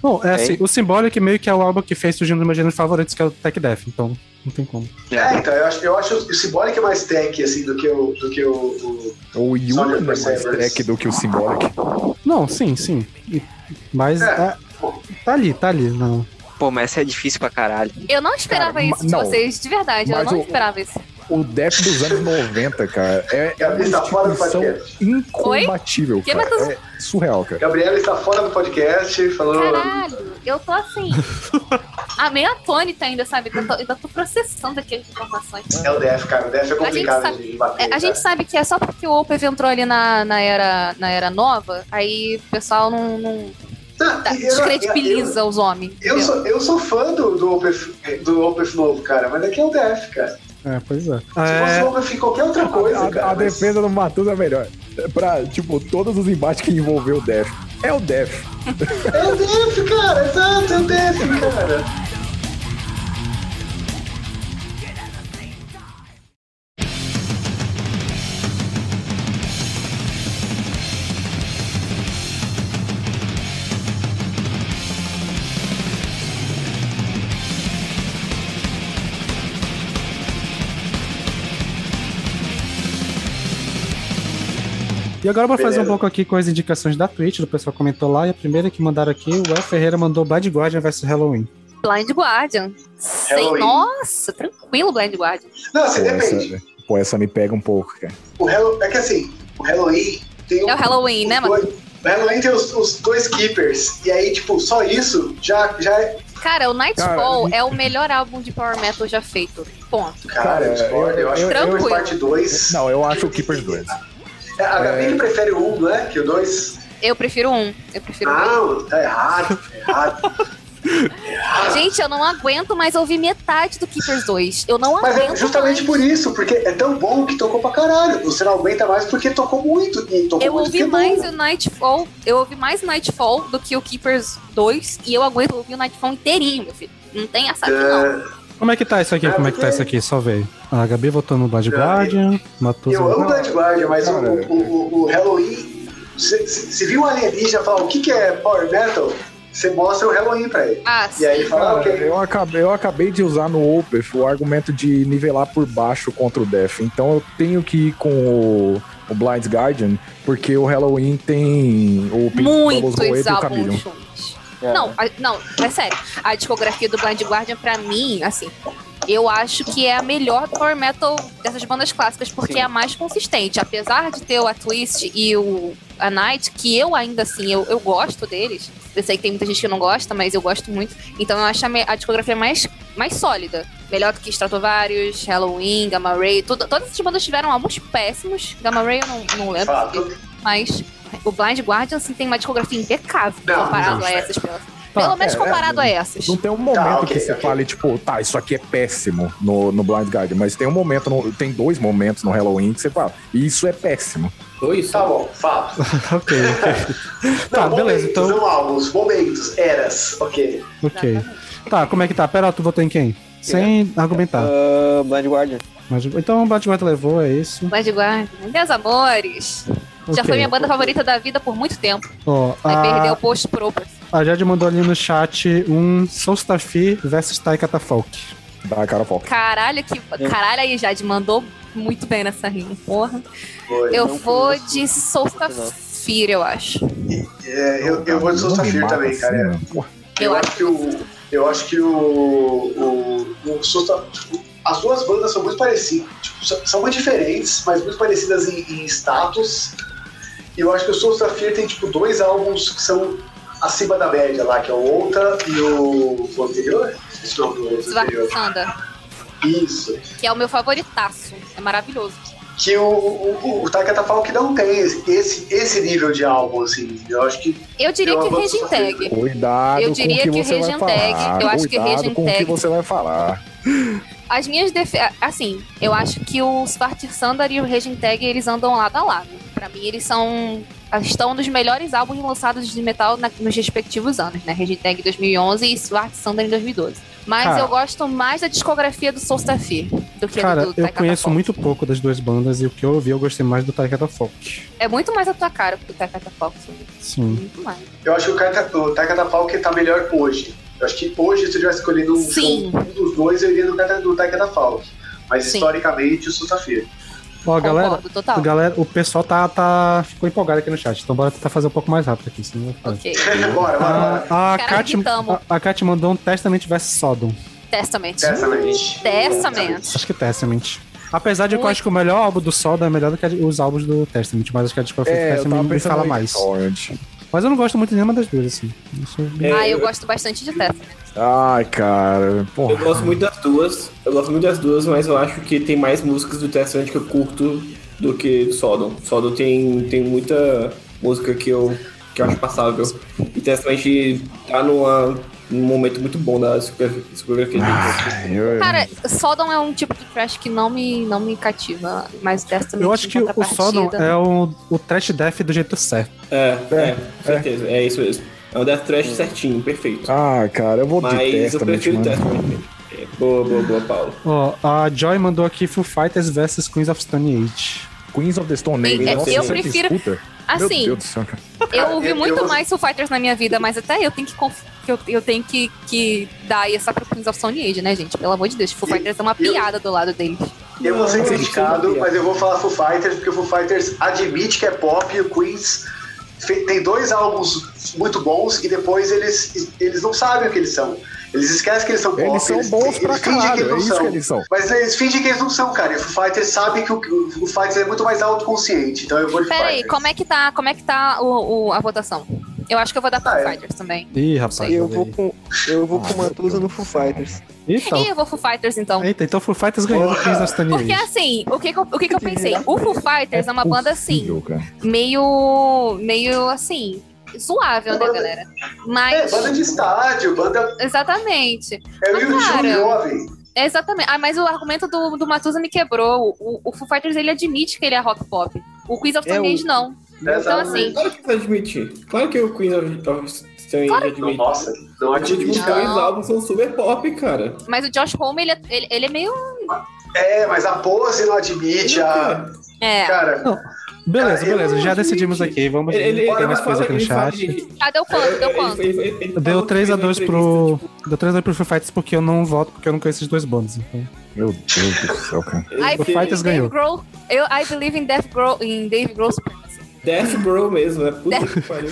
Bom, é assim, o Symbolic meio que é o álbum que fez surgindo dos meus gêneros favoritos, que é o Tech Death, então não tem como. É, então, eu acho, eu acho o Symbolic mais tech, assim, do que o. Do que o, o- O of é mais tech do que o Symbolic. Não, sim, sim. Mas É. é, tá ali, tá ali. Não. Pô, mas essa é difícil pra caralho. Eu não esperava Cara, isso de vocês, de verdade. Eu não o- esperava isso. O Def dos anos 90, cara, é, é uma Gabi tá fora do podcast. incombatível, Que, cara. É surreal, cara. Gabriela está fora do podcast, falou. Caralho, eu tô assim. a meio atônita ainda, sabe? Eu tô, ainda tô processando aqui as informações. É o Def, cara. O Def é complicado sabe- de bater. É, a cara. gente sabe que é só porque o Opeth entrou ali na, na, era, na era nova, aí o pessoal não, não Não, tá, eu- eu- descredibiliza os homens. Eu, eu entendeu? sou, eu sou fã do, do, Opeth, do Opeth novo, cara, mas aqui é o Def, cara. É, pois é. Se fosse É, Opeth em qualquer outra coisa, a, cara. a mas- defesa do Matusa é melhor. É Pra, tipo, todos os embates que envolveu o Def. É o Def. É o Def, cara, exato, é o Def, cara. E agora eu vou fazer um pouco aqui com as indicações da Twitch, o pessoal comentou lá, e a primeira que mandaram aqui, o El Ferreira mandou Bad Guardian vs Halloween. Blind Guardian. Sem, nossa, tranquilo, Blind Guardian. Não, assim, Pô, depende. essa, pô, essa me pega um pouco, cara. O Hello, é que assim, o Halloween tem um- É o Halloween, os né, mano? O Halloween tem os, os dois Keepers. E aí, tipo, só isso já, já é. Cara, o Nightfall Cara, é o melhor álbum de Power Metal já feito. Ponto. Cara, Cara, eu discordo. Eu, eu- acho eu- que o Keepers parte 2. Não, eu acho o Keepers 2. É, a Gabi É. prefere o 1, um, né? Que o 2. Eu prefiro um. Eu prefiro um. Não, tá errado, tá errado. Gente, eu não aguento mais ouvir metade do Keepers 2. Eu não Mas aguento. é justamente mais. por isso, porque é tão bom que tocou pra caralho. Você não aguenta mais porque tocou muito. E tocou Eu muito ouvi é mais bom. o Nightfall. Eu ouvi mais Nightfall do que o Keepers 2. E eu aguento ouvir o Nightfall inteirinho, meu filho. Não tem essa aqui, não. Como é que tá isso aqui? É, Como é que tá isso aqui? Só veio. A Gabi votou no Bad Guardian, Matuza. eu amo Blind Guardian, mas o, o, o, Halloween. Se, viu um alienígena falar o que, que é Power Metal, você mostra o Halloween pra ele. Ah, E aí ele fala, Cara, ok. eu, acabei, eu acabei de usar no Opeth o argumento de nivelar por baixo contra o Death. Então eu tenho que ir com o, o Blind Guardian, porque o Halloween tem o Pink Bubbles muitos Moed e o. É. Não, a- não, é sério. A discografia do Blind Guardian, pra mim, assim, eu acho que é a melhor power metal dessas bandas clássicas, porque Sim. é a mais consistente. Apesar de ter o A Twist e o A Night, que eu ainda assim, eu, eu gosto deles. Eu sei que tem muita gente que não gosta, mas eu gosto muito. Então eu acho a, a discografia mais, mais sólida. Melhor do que Stratovarius, Halloween, Gamma Ray. Tudo, todas essas bandas tiveram álbuns péssimos. Gamma Ray eu não, não lembro. Fato. Mas o Blind Guardian, assim, tem uma discografia impecável Não, comparado não, a é. essas. Pelo, pelo menos é, comparado é, a essas. Não tem um momento Tá, ok, que você ok. fale, tipo, tá, isso aqui é péssimo no, no Blind Guardian, mas tem um momento, no- tem dois momentos no Halloween que você fala, isso é péssimo. Dois? Tá bom, fato. ok, ok. Tá, Não, beleza, momentos, então. Não álbuns, momentos, eras, ok. Ok. Tá, como é que tá? Pera, tu votou em quem? Sem argumentar. Ah, Blind Guardian. Mas, então o Batman levou, é isso. Blind Guardian, meus amores. Já Ok. foi minha banda favorita da vida por muito tempo. Ó, Aí a, perdeu o post a Jade mandou ali no chat um Solstafir versus Tai Catafalque. Da cara foca. Caralho, que. Caralho, aí, Jade mandou muito bem nessa rima. Porra. Foi. Eu vou conheço de Solstafir, eu acho. É, eu, eu vou de mata também, assim, cara. né? Pô, Eu, Eu acho que o. Eu acho que o. O, o tipo, as duas bandas são muito parecidas. Tipo, são, são muito diferentes, mas muito parecidas em, em status. E eu acho que o Soul Sapphire tem tipo dois álbuns que são acima da média lá, que é o Outa e o. O anterior? Esqueci o nome do outro anterior. Svartsanda, Isso. que é o meu favoritaço. É maravilhoso. Que o, o, o tá falando que não tem esse, esse, esse nível de álbum, assim. Eu acho que. Eu diria Eu que amo Raging Tag. Cuidado Eu diria com o que, que você vai Regen Tag, falar. eu acho que Cuidado Regen com o que Tag- você vai falar. As minhas defesas. Assim, eu acho que o Svartsanda e o Raging Tag eles andam lado a lado. Pra mim, eles são. Estão nos melhores álbuns lançados de metal na- nos respectivos anos, né? Raging Tag em 2011 e Svartsanda em 2012. Mas Cara. eu gosto mais da discografia do Soulstafir do que Cara, do, do eu Taika conheço muito pouco das duas bandas e o que eu ouvi eu gostei mais do Tai Catafalque. É muito mais a tua cara do Taika Tafok. Sim. Muito mais. Eu acho que o, Taika- o Taika Tafalque tá melhor hoje. Eu acho que hoje, se eu tivesse escolhido um, Sim. show, um dos dois, eu iria no, Taika- no Taika Tafalque. Mas Sim. historicamente, o Sustafir. Ó, galera, total. galera, o pessoal tá, tá ficou empolgado aqui no chat, então bora tentar fazer um pouco mais rápido aqui, senão vai Ok. bora, bora, bora. A, a, Kat, a, a Kat mandou um Testament vs Sodom. Testament. Testament. Testament. Acho que Testament. Apesar de que eu acho que o melhor álbum do Sodom é melhor do que os álbuns do Testament, mas acho que a discografia do É, eu Testament me fala mais. Torrent. Mas eu não gosto muito de nenhuma das duas, assim. Eu sou bem- Ah, eu gosto bastante de Testament. Ai, cara. Porra. Eu gosto muito das duas. Eu gosto muito das duas, mas eu acho que tem mais músicas do Testament que eu curto do que do Sodom. Sodom tem, tem muita música que eu, que eu acho passável. E Testament tá numa, num momento muito bom da discografia. Eu- Cara, Sodom é um tipo de trash que não me, não me cativa, mas Testament Eu acho que o Sodom é o, o trash death do jeito certo. É, é, com certeza. É isso mesmo. É um Death Trash certinho, perfeito. Ah, cara, eu vou de Mas eu prefiro mano. Testament. É, boa, boa, boa, Paulo. Ó, a Joy mandou aqui Foo Fighters vs Queens of Stone Age. Queens of the Stone Age. Nossa, eu prefiro- escuta? Meu Assim, Deus do céu, cara. eu ouvi Eu- muito eu- mais Foo Fighters na minha vida, mas até eu tenho que, conf- eu, eu tenho que, que dar essa pro Queens of Stone Age, né, gente? Pelo amor de Deus, Foo E- Fighters é uma eu- piada do lado deles. Eu vou ser Não, criticado, mas eu vou falar Foo Fighters, porque o Foo Fighters admite que é pop e o Queens tem dois álbuns muito bons e depois eles, eles não sabem o que eles são. Eles esquecem que eles são pop. Eles são bons pra eles fingem que caralho, eles é não isso são. que eles são. Mas eles fingem que eles não são, cara. E o Foo Fighters sabe que o, o Foo Fighters é muito mais autoconsciente. Então eu vou de Foo Pera aí, Fighters. como é que tá, como é que tá o, o- a votação? Eu acho que eu vou dar Foo Ah, é. Fighters também. Ih, rapaz. Eu vou aí. com, eu vou com Matusa no Foo Fighters. Então, Ih, eu vou Foo Fighters então. eita, então Foo Fighters ganhou Porque assim, o que que eu, o que que eu pensei? O Foo Fighters é uma banda assim, Possível, cara. meio, meio assim, suave, né, galera? É, Mas, banda de estádio, banda. exatamente. É o Cara. jovem. Exatamente. Ah, mas o argumento do, do Matusa me quebrou. O, o Foo Fighters, ele admite que ele é rock pop. O Queens of É, Stone o- Age, não. Então, assim, Claro que vai admitir. Claro que o Queen of, Stone Age admite. Nossa, não Os admite. Não. dois álbuns são super pop, cara. mas o Josh Homme, ele, é- ele, ele é meio... É, mas a pose não admite. A... É, Cara, Beleza, Ah, beleza, já decidimos aqui. Vamos Ele, ele, tem ele mais coisa aqui no ele chat. de- Ah, deu quanto? Deu quanto? Ele- ele- ele Deu falou que 3 a fez uma 2 pro. Deu 3 a 2 pro Free Fighters porque eu não voto, porque eu não conheço esses dois bandos. Então. Meu Deus do céu, cara. ele- O Fighters ganhou. Grohl, eu, I believe in Dave Grohl, in Dave Grohl supremacy. Death Bro mesmo, né? Puta que pariu.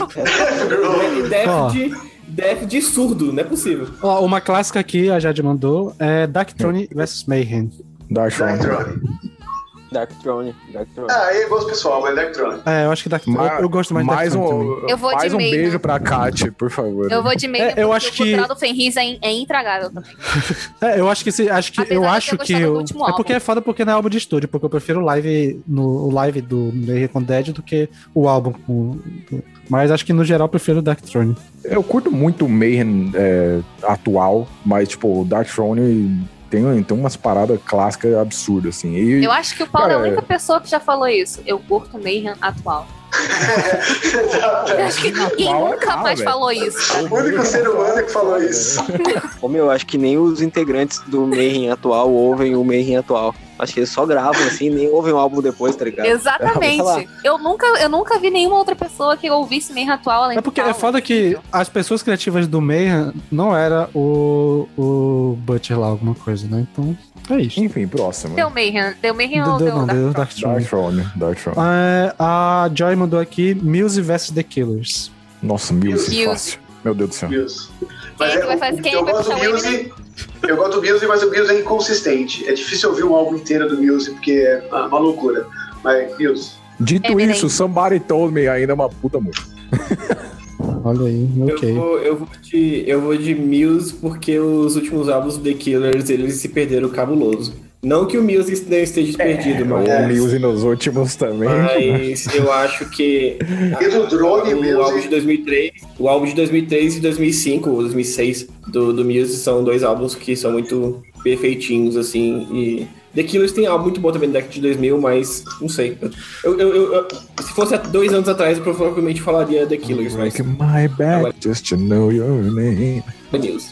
Death de, death de surdo, não é possível. Ó, uma clássica aqui, a Jade mandou, é Darkthrone vs Mayhem. Dark Throne. Darkthrone. Dark Throne. Dark Throne. Ah, aí é gosto pessoal, mas Darkthrone. É, eu acho que Darkthrone. Ma- Eu, eu gosto mais de mais Darkthrone um, também. Eu vou de mais um Mayhem. beijo pra Kat, por favor. Eu vou de meio É, eu acho o que- cultural do Fenris é, in- é intragável também. É, eu acho que se, acho que Apesar eu de eu acho que eu, é porque é foda porque não é álbum de estúdio, porque eu prefiro o live no o live do com Dead do que o álbum com mas acho que no geral eu prefiro o Darkthrone. Eu curto muito o Mayhem é, atual, mas, tipo, o Dark Throne tem, tem umas paradas clássicas absurdas, assim. E, Eu acho que o Paulo é a Cara, única pessoa que já falou isso. Eu curto Mayhem atual. Eu acho que ninguém Atual é nunca legal, mais falou isso. cara. O único ser humano que falou isso. Como eu acho que nem os integrantes do Mayhem atual ouvem o Mayhem atual. Acho que eles só gravam assim, nem ouvem o álbum depois, tá ligado? Exatamente. Eu nunca, eu nunca vi nenhuma outra pessoa que ouvisse Mayhem atual além É do porque é foda que as pessoas criativas do Mayhem não era o o Butcher lá alguma coisa, né? Então, é isso. Enfim, próximo. Deu Mayhem. Deu Mayhem Deu, ou deu, deu não, Dark deu Throne? Dark Throne. Dark Throne. É, a Joy mandou aqui Muse vs The Killers. Nossa, Muse, Muse. fácil. Meu Deus do céu. Muse. Quem é que vai fazer- quem vai puxar o Muse. Eu gosto do Muse, mas o Muse é inconsistente. É difícil ouvir um álbum inteiro do Muse, porque é uma loucura. Mas, Muse. Dito Eminem. isso, Somebody Told Me ainda é uma puta música. Olha aí, ok. Eu, vou, eu, vou de, eu vou de Muse porque os últimos álbuns do The Killers eles se perderam cabuloso. Não que o Muse não esteja perdido, mas, O Muse nos últimos também. mas eu acho que E do Drone, o álbum de 2003, o álbum de 2003 e 2005 ou 2006 do, do Muse são dois álbuns que são muito perfeitinhos assim e The Killers tem álbum muito bom também da década de 2000, mas não sei. Eu, eu, eu- se fosse há dois anos atrás, eu provavelmente falaria The Killers, mas Break my back just to know your name. é Muse.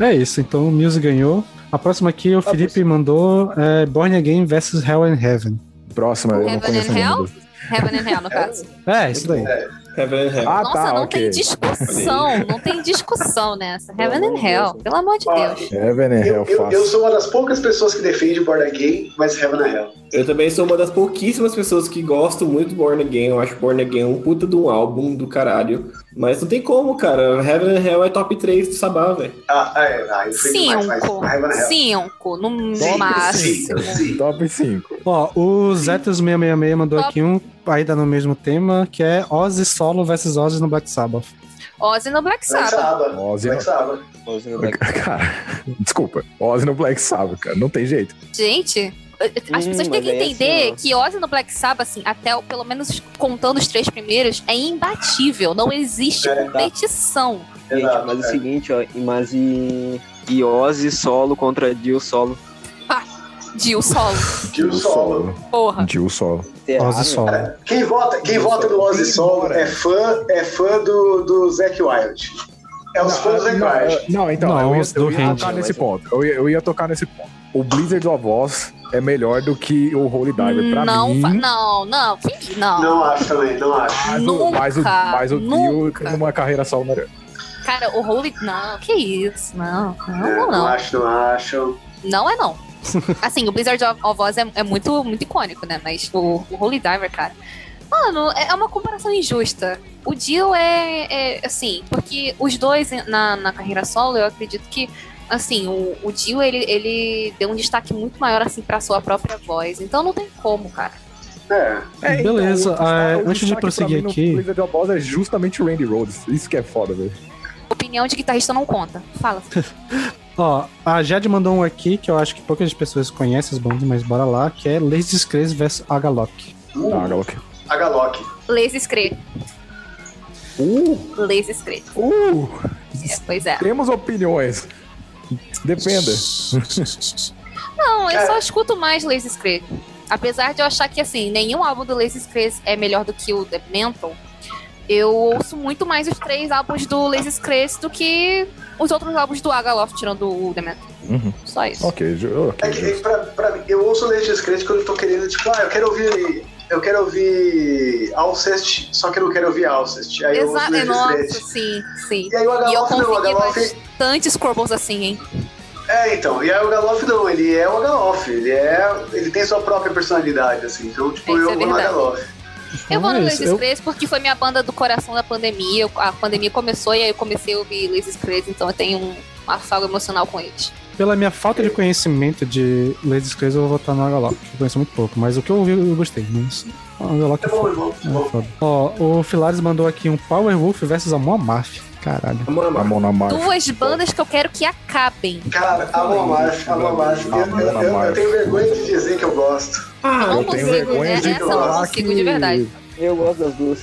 É isso, então o Muse ganhou. A próxima aqui, o Felipe mandou é, Born Again vs Hell and Heaven. Próxima, eu não Heaven conheço and Hell? Heaven and Hell, no caso. É, isso daí. Heaven and Hell. Ah, Nossa, tá, não ok. tem discussão. Não tem discussão nessa. Heaven and Hell. Pelo amor de Deus. Heaven and Eu, Hell eu, fácil. eu sou uma das poucas pessoas que defende Born Again, mas Heaven and Hell. Eu também sou uma das pouquíssimas pessoas que gostam muito do Born Again. Eu acho Born Again um puta de um álbum do caralho. Mas não tem como, cara. Heaven and Hell é top 3 do Sabá, velho. Ah, é, ah, mas Cinco. Hell. Cinco, no Sim, máximo. sim. Top 5. Ó, o Zetos666 mandou Top. aqui um, ainda no mesmo tema, que é Ozzy Solo vs Ozzy no Black Sabbath. Ozzy no Black Black Sabbath. Sabbath. Ozzy Black Sabbath. Cara, desculpa. Ozzy no Black Sabbath, cara. Não tem jeito. Gente, as Hum, pessoas têm que é entender assim, ó. que Ozzy no Black Sabbath, assim, até o- pelo menos contando os três primeiros, é imbatível. Não existe É, tá. competição. Gente, Exato, mas é o é. seguinte, ó, mas e, e Ozzy solo contra Dio solo. Dio solo. Tio Solo. Porra. Dio solo. Ozzy Solo. Quem vota, quem vota no Ozzy Solo é fã, é fã do, do Zac Wild. É os fãs do Zac não, Wild. não, então, Não, eu ia, eu ia tocar nesse ponto. Eu ia, eu ia tocar nesse ponto. O Blizzard of Oz é melhor do que o Holy Diver. Pra não, mim, não, não, não. Não acho também, não acho. mas, o, mas, o, Nunca, mas o Dio nunca. tem uma carreira só melhor. Cara, o Holy. Não, que isso? Não, não, É, não. não Não, acho, não acho. não é não. Assim, o Blizzard of of Oz é, é muito, muito icônico, né? Mas o, o Holy Diver, cara. Mano, é é uma comparação injusta. O Dio é, é, assim, porque os dois na, na carreira solo, eu acredito que, assim, o, o Dio, ele, ele deu um destaque muito maior, assim, pra sua própria voz. Então não tem como, cara. É, Beleza, o destaque- ah, o antes de destaque prosseguir mim aqui- Blizzard of Oz é justamente o Randy Rhodes. Isso que é foda, velho. Opinião de guitarrista não conta. Fala. Ó, a Jade mandou um aqui que eu acho que poucas pessoas conhecem as bandas, mas bora lá, que é Lazy Discrazy vs Agalok. uh, Ah, Galok. a Galok. Lazy Scree. Uh, Lazy Scree. uh, É, pois é. temos opiniões. Defenda. Não, eu só escuto mais Lazy Scree. Apesar de eu achar que, assim, nenhum álbum do Lazy Scree é melhor do que o The Mental, eu ouço muito mais os três álbuns do Lazy Scree do que os outros álbuns do Agaloff, tirando o The Mental. Uhum. Só isso. Ok, ok. É que, pra, pra mim, eu ouço Legends Crente quando eu tô querendo, tipo, ah, eu quero ouvir eu quero ouvir Alcest, só que eu não quero ouvir Alcest. Aí eu ouço Exato, Lady nossa, sim, sim. E aí o E eu Agaloff não, o Agaloff... bastante Squirbles assim, hein? É, então, e aí o Galoff não, ele é o Agaloff, ele é. Ele tem sua própria personalidade, assim. Então, tipo, Isso eu é vou no. Galoff. Eu vou no é. Lazy Eu- porque foi minha banda do coração da pandemia. Eu- A pandemia começou e aí eu comecei a ouvir Lazy Crazy, então eu tenho um afago emocional com eles. Pela minha falta de conhecimento de Ladies Crazy, eu vou votar no Agalock, que eu conheço muito pouco. Mas o que eu ouvi, eu gostei. Mas o Agalock É é bom, foda. é bom, foda. Ó, o Filares mandou aqui um Power Wolf versus Amon Amarth. Caralho. A marcha. Duas bandas que eu quero que acabem. Cara, a Amarth, a Amarth. Eu, eu, eu, eu tenho vergonha de dizer que eu gosto. Eu não eu tenho consigo, vergonha né? de Essa eu não consigo que- de verdade. Eu gosto das duas.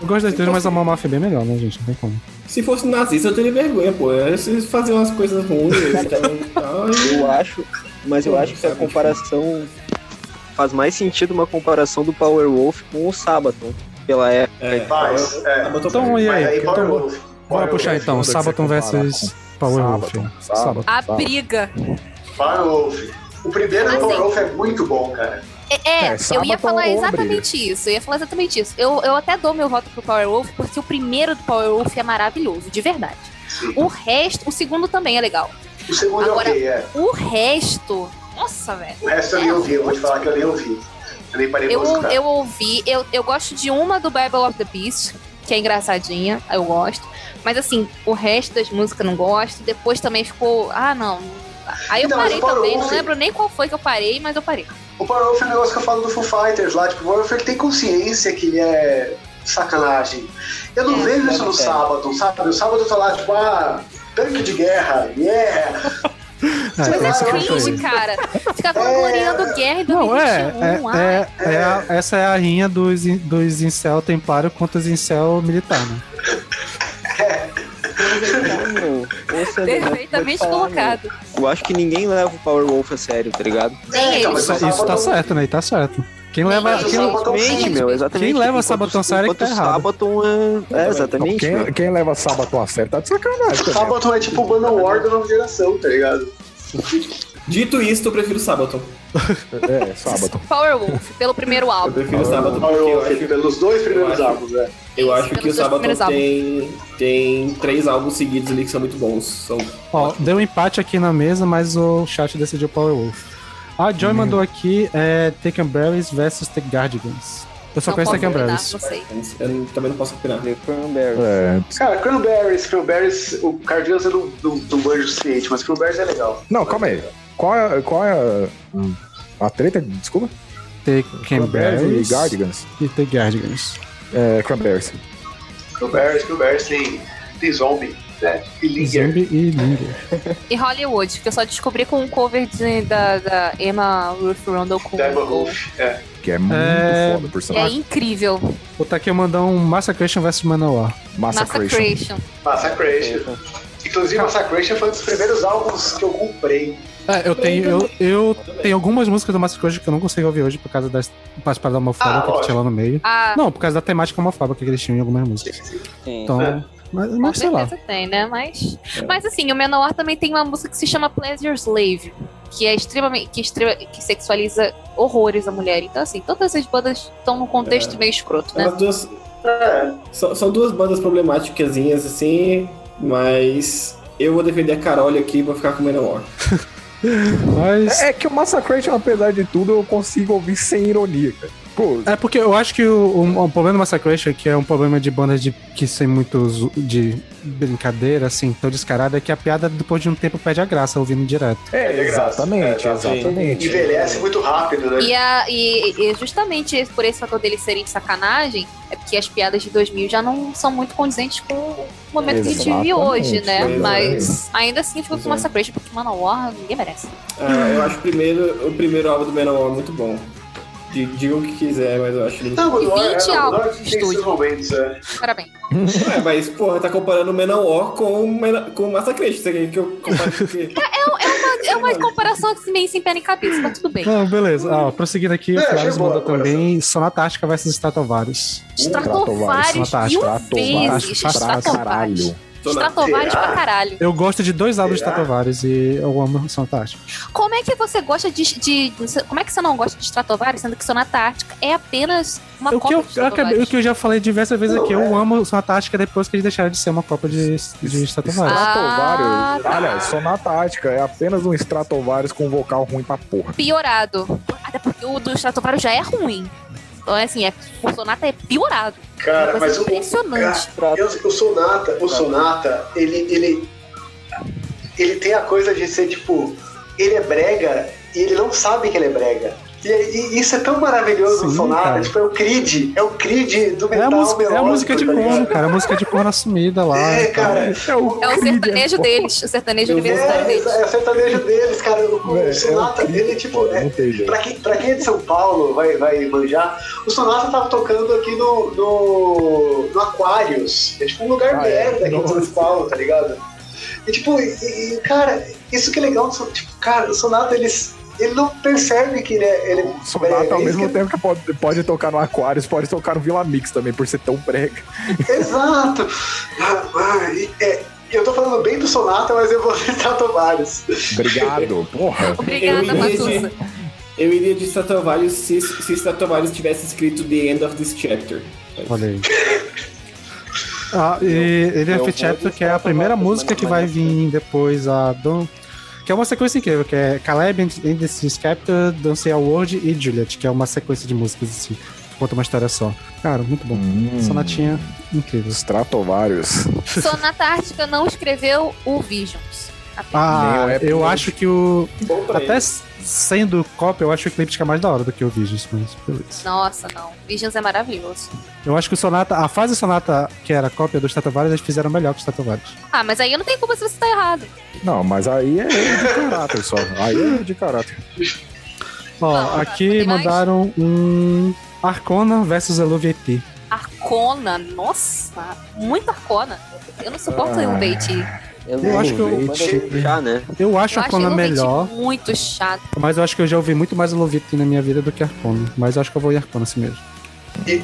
Eu gosto das três, mas a Amon Amarth é bem melhor, né, gente? Não tem como. Se fosse nazista, eu teria vergonha, pô. Vocês faziam umas coisas ruins então, e tal. e- Eu acho, mas eu acho que a comparação faz mais sentido uma comparação do Power Wolf com o Sabaton. Pela época. É, Faz, é. Então, e aí? aí, Power Então, Wolf. Bora Power puxar então, Sabaton versus com Power Wolf. Sabaton, Sabaton. Sabaton. A briga. Power Wolf. O primeiro do Assim. Power Wolf é muito bom, cara. É, é, É, eu ia falar ou exatamente isso. Eu ia falar exatamente isso. Eu, eu até dou meu voto pro Power Wolf, porque o primeiro do Power Wolf é maravilhoso, de verdade. Sim. O resto, o segundo também é legal. O segundo Agora- é ok, é. O resto, nossa, velho. O resto eu nem ouvi, eu vou te falar que eu nem ouvi. Eu nem parei pra Eu, eu ouvi, eu, eu gosto de uma do Bible of the Beast, que é engraçadinha, eu gosto. Mas assim, o resto das músicas eu não gosto. Depois também ficou. Ah, não. Aí eu mas parei também, não lembro nem qual foi que eu parei, mas eu parei. O Power Wolf é um negócio que eu falo do Foo Fighters lá. Tipo, o Power Wolf ele tem consciência que é sacanagem. Eu não É, vejo isso no. Sabaton, sabe? O Sabaton tá lá, tipo, ah, tanque de guerra, yeah! É, Mas é cringe, cara. Ficar vangloriando guerra em 2021. Não, é, é, é, é a- essa é a rinha dos, dos incel templário contra os incel militar, né? Meu, é legal, Perfeitamente falar, colocado. meu. Eu acho que ninguém leva o Power Wolf a sério, tá ligado? Nem É, eles. mas Isso, isso tá certo, né? Tá certo. Quem leva. Quem, Sabaton- Exatamente, meu, exatamente. Quem leva Sabaton a sério é que tá errado. Sabaton é... É, exatamente. Quem, quem leva Sabaton a sério tá de sacanagem. também. Sabaton é tipo o Manowar da nova geração, tá ligado? Dito isso, eu prefiro Sabaton. É, Sabaton. Power Wolf, pelo primeiro Eu álbum. prefiro Sabaton Power porque eu acho, pelos dois primeiros eu acho- álbuns, né? eu acho que o álbuns. tem, tem três álbuns seguidos ali que são muito bons. São Ó, deu um empate aqui na mesa, mas o chat decidiu Power Wolf. A Joy mandou aqui é, Taken Berries versus The Guardians. Eu só Não conheço Taken Berries. não sei. Eu também não posso opinar. The Cranberries. É. Cara, Cranberries, Cranberries, o Cardians eu não, não, não manjo o suficiente, mas Cranberries é legal. Não, calma aí. Qual é, qual é a, a treta? Desculpa. Taken Cranberries Berries e Guardians. e The Guardians. É, Cranberries. Cranberries, Cranberries tem, tem zombie, né? E Linger. Zombie e Linger. E Hollywood, que eu só descobri com um cover de- da, da Emma Ruth Rundle com Deborah o- Wolf, é. Que é muito É- foda, por É sinal. incrível. Vou tá aqui mandar um Massacration versus Manowar. Massacration. Massacration. Massacration. Inclusive, Massacration foi um dos primeiros álbuns que eu comprei. É, eu tenho, eu, eu tenho algumas músicas do Massacration que eu não consigo ouvir hoje por causa das participar da homofóbica Ah, que tinha lá no meio. Ah, Não, por causa da temática homofóbica que eles tinham em algumas músicas. Sim. Então, É. mas, mas sei lá. tem, né? Mas, mas assim, o Menor também tem uma música que se chama Pleasure Slave, que é extremamente. que, extre- que sexualiza horrores a mulher. Então, assim, todas essas bandas estão num contexto meio escroto, né? As duas, É, são, são duas bandas problemáticas assim, mas eu vou defender a Carol aqui e vou ficar com o Menor. Mas. É que o Massacration, apesar de tudo, eu consigo ouvir sem ironia, cara. Pô, É porque eu acho que o, o- o problema do Massacration, que é um problema de bandas de, que sem muito de brincadeira, assim, tão descarada, é que a piada depois de um tempo perde a graça ouvindo direto. é, É, exatamente, é, exatamente. envelhece muito rápido, né? E, a, e, e justamente por esse fator deles serem de sacanagem, é porque as piadas de 2000 já não são muito condizentes com o momento que a gente vive Exatamente, hoje, né? é. Mas ainda assim fica Pois com é. Massacration, porque Manowar ninguém merece. Ah, eu acho o primeiro, o primeiro álbum do Menor muito bom. Diga o que quiser, mas eu acho ele. Não, mas E não é- 20 não, não é que esses momentos, é. Parabéns. É, mas, porra, tá comparando o Menor com o o quer que eu compare com o quê? É uma comparação que meio sem pé nem cabeça, mas tudo bem. Não, beleza. Ah, prosseguindo aqui, o É, Flávio achei boa mandou também Sonata Ártica versus Stratovarius. Stratovarius Stratovarius, vezes. fantástico, pra Stratovarius. caralho. Stratovarius Será? pra caralho. Eu gosto de dois álbuns de? Stratovarius e eu amo Sonatártica. Como é que você gosta de, de- Como é que você não gosta de Stratovarius, sendo que Sonata Ártica é apenas uma O que, cópia eu, de eu acabei- Stratovarius? o que eu já falei diversas vezes Não, aqui, eu é. amo Sonatártica depois que eles deixaram de ser uma cópia de, de Stratovarius. Ah, Stratovarius. tá. Aliás, Sonata Ártica é apenas um Stratovarius com vocal ruim pra porra. Piorado. Até porque o do Stratovarius já é ruim. Então, é assim, é, o Sonata é piorado. Cara, mas o, impressionante. cara, eu- o Sonata, o Sonata, ele, ele, ele tem a coisa de ser tipo, ele é brega e ele não sabe que ele é brega. E, e isso é tão maravilhoso Sim, Sonata, cara. tipo, é o Creed, é o Creed do É metal a, música, é a música de tá corno, cara. A música de corno assumida lá. É, cara. É o, É o sertanejo deles, o sertanejo universitário É, deles. é o sertanejo deles, cara. O, o É, é Sonata, o Creed, ele, tipo, é. Pra quem, pra quem é de São Paulo vai, vai manjar, o Sonata tava tocando aqui no, no, no Aquarius. É tipo um lugar Ah, é? merda aqui em São Nossa. Paulo, tá ligado? E tipo, e, e, cara, isso que é legal do Sonata. Tipo, cara, o Sonata, eles, ele não percebe que ele é. Ele, Sonata, é, ao mesmo que- tempo que pode, pode tocar no Aquarius, pode tocar no Vila Mix também, por ser tão brega. Exato! É, eu tô falando bem do Sonata, mas eu vou citar vários. Obrigado, porra. Obrigada, Eu iria de- Matusa. Eu iria de Stratovarius se, se Stratovarius tivesse escrito The End of this Chapter. Olha aí. Ah, e ele é Chapter, que é a primeira música que vai vir depois a Don. Que é uma sequência incrível, que é Caleb and the Sea Captor, Dance World e Juliet, que é uma sequência de músicas assim, que conta uma história só. Cara, muito bom. Hum. Sonatinha incrível. Stratovarius. Sonata Ártica não escreveu o Visions. Ah, eu acho que o. Bom pra Até ele. Sendo cópia, eu acho o Eclipse mais da hora do que o Visions, mas beleza. Nossa, não. Visions é maravilhoso. Eu acho que o Sonata, a fase Sonata, que era cópia do Stratovarius, eles fizeram melhor que o Stratovarius. Ah, mas aí eu não tenho culpa se você tá errado. Não, mas aí é de caráter só. Aí é de caráter. Ó, Não, aqui tem mais? mandaram um Arcona versus Eluvieti. Arcona, nossa, muito Arcona. Eu não suporto Ah. o Elevate. Eu acho que eu- eu... Já, né? Eu acho Eu a acho Arcona Elevate melhor, muito chato. mas eu acho que eu já ouvi muito mais Eluvieti na minha vida do que Arcona. Mas eu acho que eu vou em Arcona assim mesmo.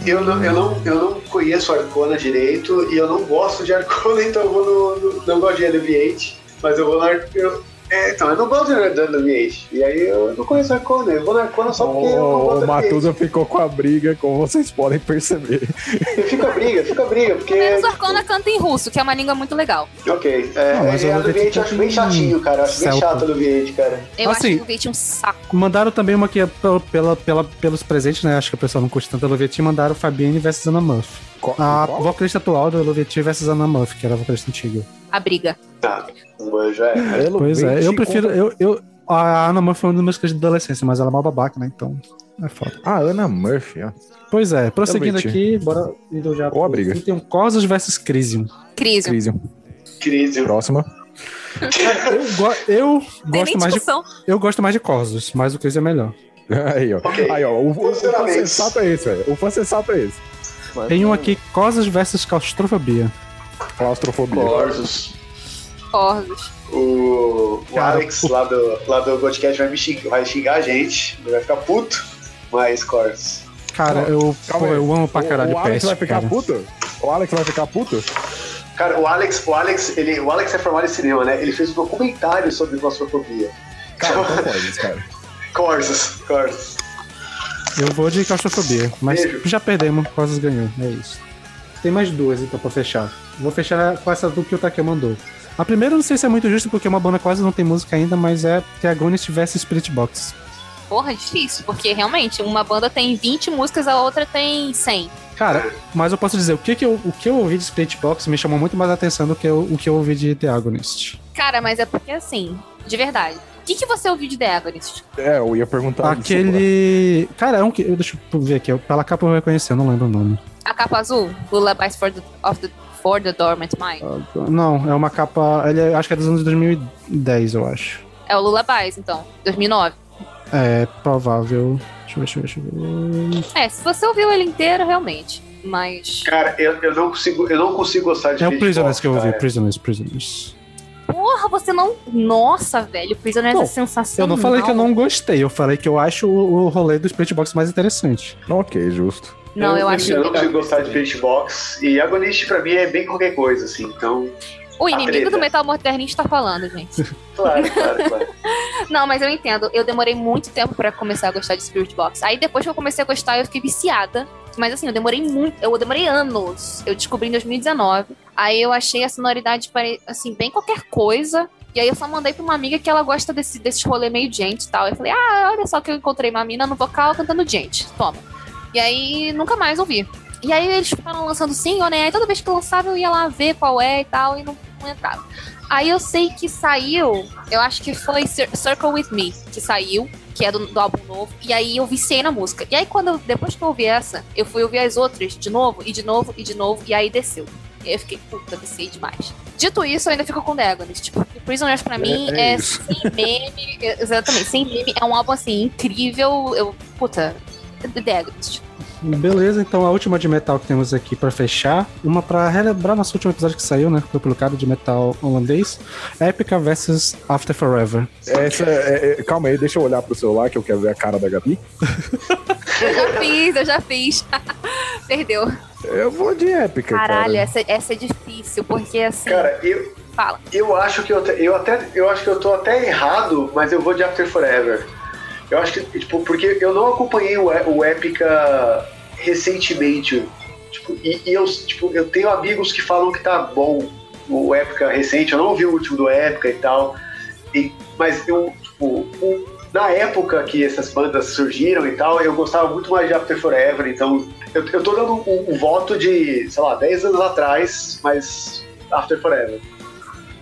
Eu não, eu, não, eu não conheço Arcona direito e eu não gosto de Arcona, então eu vou no. no- não gosto de Alleviate, mas eu vou eu, é, então, eu não gosto de de Alleviate. E aí eu não conheço Arcona, eu vou no Arcona só porque eu não O. Matusa ficou com a briga, como vocês podem perceber. Fica a briga, fica a briga, porque. Menos o Arcona canta em russo, que é uma língua muito legal. Ok, é, Não, mas é, o Alleviate eu acho bem chatinho, cara. eu Acho bem chato o Alleviate, cara. Eu Assim, acho o Elevate um saco. Mandaram também uma que é pela, pela, pela- pelos presentes, né? Acho que o pessoal não curte tanto Eluvieti. Mandaram Fabienne versus Ana Muff. Qual- A qual? vocalista atual do Eluvieti versus Ana Muff, que era a vocalista antiga. A briga. Tá, mas já é. Pois é, eu prefiro. Eu, eu, a Ana Muff foi uma das músicas de adolescência, mas ela é mal babaca, né? Então. É foda. Ah, Ana Murphy, ó. Pois é, prosseguindo aqui, bora indo já. A briga. Tem um Corsos versus Crisium. Crisium. Crisium. Crise. Próxima. Eu, go- eu gosto mais de. Eu gosto mais de Corsos, mas o Crisium é melhor. Aí, ó. Ok. Aí, ó. O, o, o sensato é esse, velho. O fã sensato é esse. Tem um aqui, Corsos versus Claustrofobia. Claustrofobia. Corsos. Corvos. O, o Cara, Alex lá do, lá do podcast vai, me xingar, vai xingar a gente, ele vai ficar puto, mas Corsos. Cara, eu, Calma pô, eu amo pra caralho o, o o Alex Pest, vai ficar cara. puto? O Alex vai ficar puto? Cara, o Alex, o Alex, ele, o Alex é formado em cinema, né? Ele fez um documentário sobre claustrofobia. Cara, pode, cara. Corsos, Corsos. Eu vou de claustrofobia, mas Beijo. já perdemos, Corsos ganhou, é isso. Tem mais duas então pra fechar. Vou fechar com essa do que o Take mandou. A primeira eu não sei se é muito justo porque uma banda quase não tem música ainda, mas é The Agonist vs Spirit Box. Porra, difícil, porque realmente uma banda tem 20 músicas, a outra tem 100. Cara, mas eu posso dizer, o que, que, eu, o que eu ouvi de Spirit Box me chamou muito mais a atenção do que o, o que eu ouvi de The Agonist. Cara, mas é porque assim, de verdade. O que, que você ouviu de The Agonist? É, eu ia perguntar isso. Aquele. Cara, é um que. Deixa eu ver aqui, pela capa eu vou reconhecer, eu não lembro o nome. A capa azul? Lullabies for the, of the, for the Dormant Mind? Não, é uma capa. Ele é- acho que é dos anos 2010, eu acho. É o Lullabies, então. 2009. É provável. Deixa eu ver, deixa eu ver, deixa eu ver. É, se você ouviu ele inteiro, realmente. Mas. Cara, eu, eu, não consigo, eu não consigo gostar de É o Prisoners que eu ouvi, cara. Prisoners, Prisoners. Porra, você não. Nossa, velho. Prisoners Não, é sensacional. Eu não falei que eu não gostei, eu falei que eu acho o, o rolê do Spirit Box mais interessante. Ok, justo. Não, eu, acho. Eu não consigo gostar de Beach Box. E Agonist pra mim é bem qualquer coisa, assim. Então. O inimigo treta. do metal modernista tá falando, gente. Claro, claro, claro. Não, mas eu entendo. Eu demorei muito tempo pra começar a gostar de Spirit Box. Aí depois que eu comecei a gostar, eu fiquei viciada. Mas assim, eu demorei muito. Eu demorei anos. Eu descobri em 2019. Aí eu achei a sonoridade, assim, bem qualquer coisa. E aí eu só mandei pra uma amiga que ela gosta desse, desse rolê meio gente e tal. Eu falei, ah, olha só que eu encontrei uma mina no vocal cantando gente. Toma. E aí nunca mais ouvi. E aí eles ficaram lançando single, né? Aí toda vez que lançava eu ia lá ver qual é e tal, e não, não entrava. Aí eu sei que saiu, eu acho que foi Cir- Circle With Me, que saiu, que é do, do álbum novo, e aí eu viciei na música. E aí quando eu- depois que eu ouvi essa, eu fui ouvir as outras de novo, e de novo, e de novo, e aí desceu. E aí eu fiquei, puta, viciei demais. Dito isso, eu ainda fico com Dagonist. Tipo, porque Prisoners pra mim é é, isso. sem meme, é- exatamente, sem meme, é um álbum assim, incrível, eu, puta, Beleza, então a última de metal que temos aqui pra fechar, uma pra relembrar nosso último episódio que saiu, né? Foi publicado de metal holandês, Epica vs After Forever. Essa, é- é- calma aí, deixa eu olhar pro celular que eu quero ver a cara da Gabi. Eu já fiz, eu já fiz. Perdeu. Eu vou de épica, Caralho, cara. essa, essa é difícil, porque assim. Cara, eu, Fala. eu acho que eu, te- eu até eu acho que eu tô até errado, mas eu vou de After Forever. Eu acho que, tipo, porque eu não acompanhei o, o Epica recentemente. Tipo, e, e eu, tipo, eu tenho amigos que falam que tá bom o Epica recente, eu não vi o último do Epica e tal. E, mas eu, tipo, na época que essas bandas surgiram e tal, eu gostava muito mais de After Forever, então eu, eu tô dando um, um voto de, sei lá, 10 anos atrás, mas After Forever.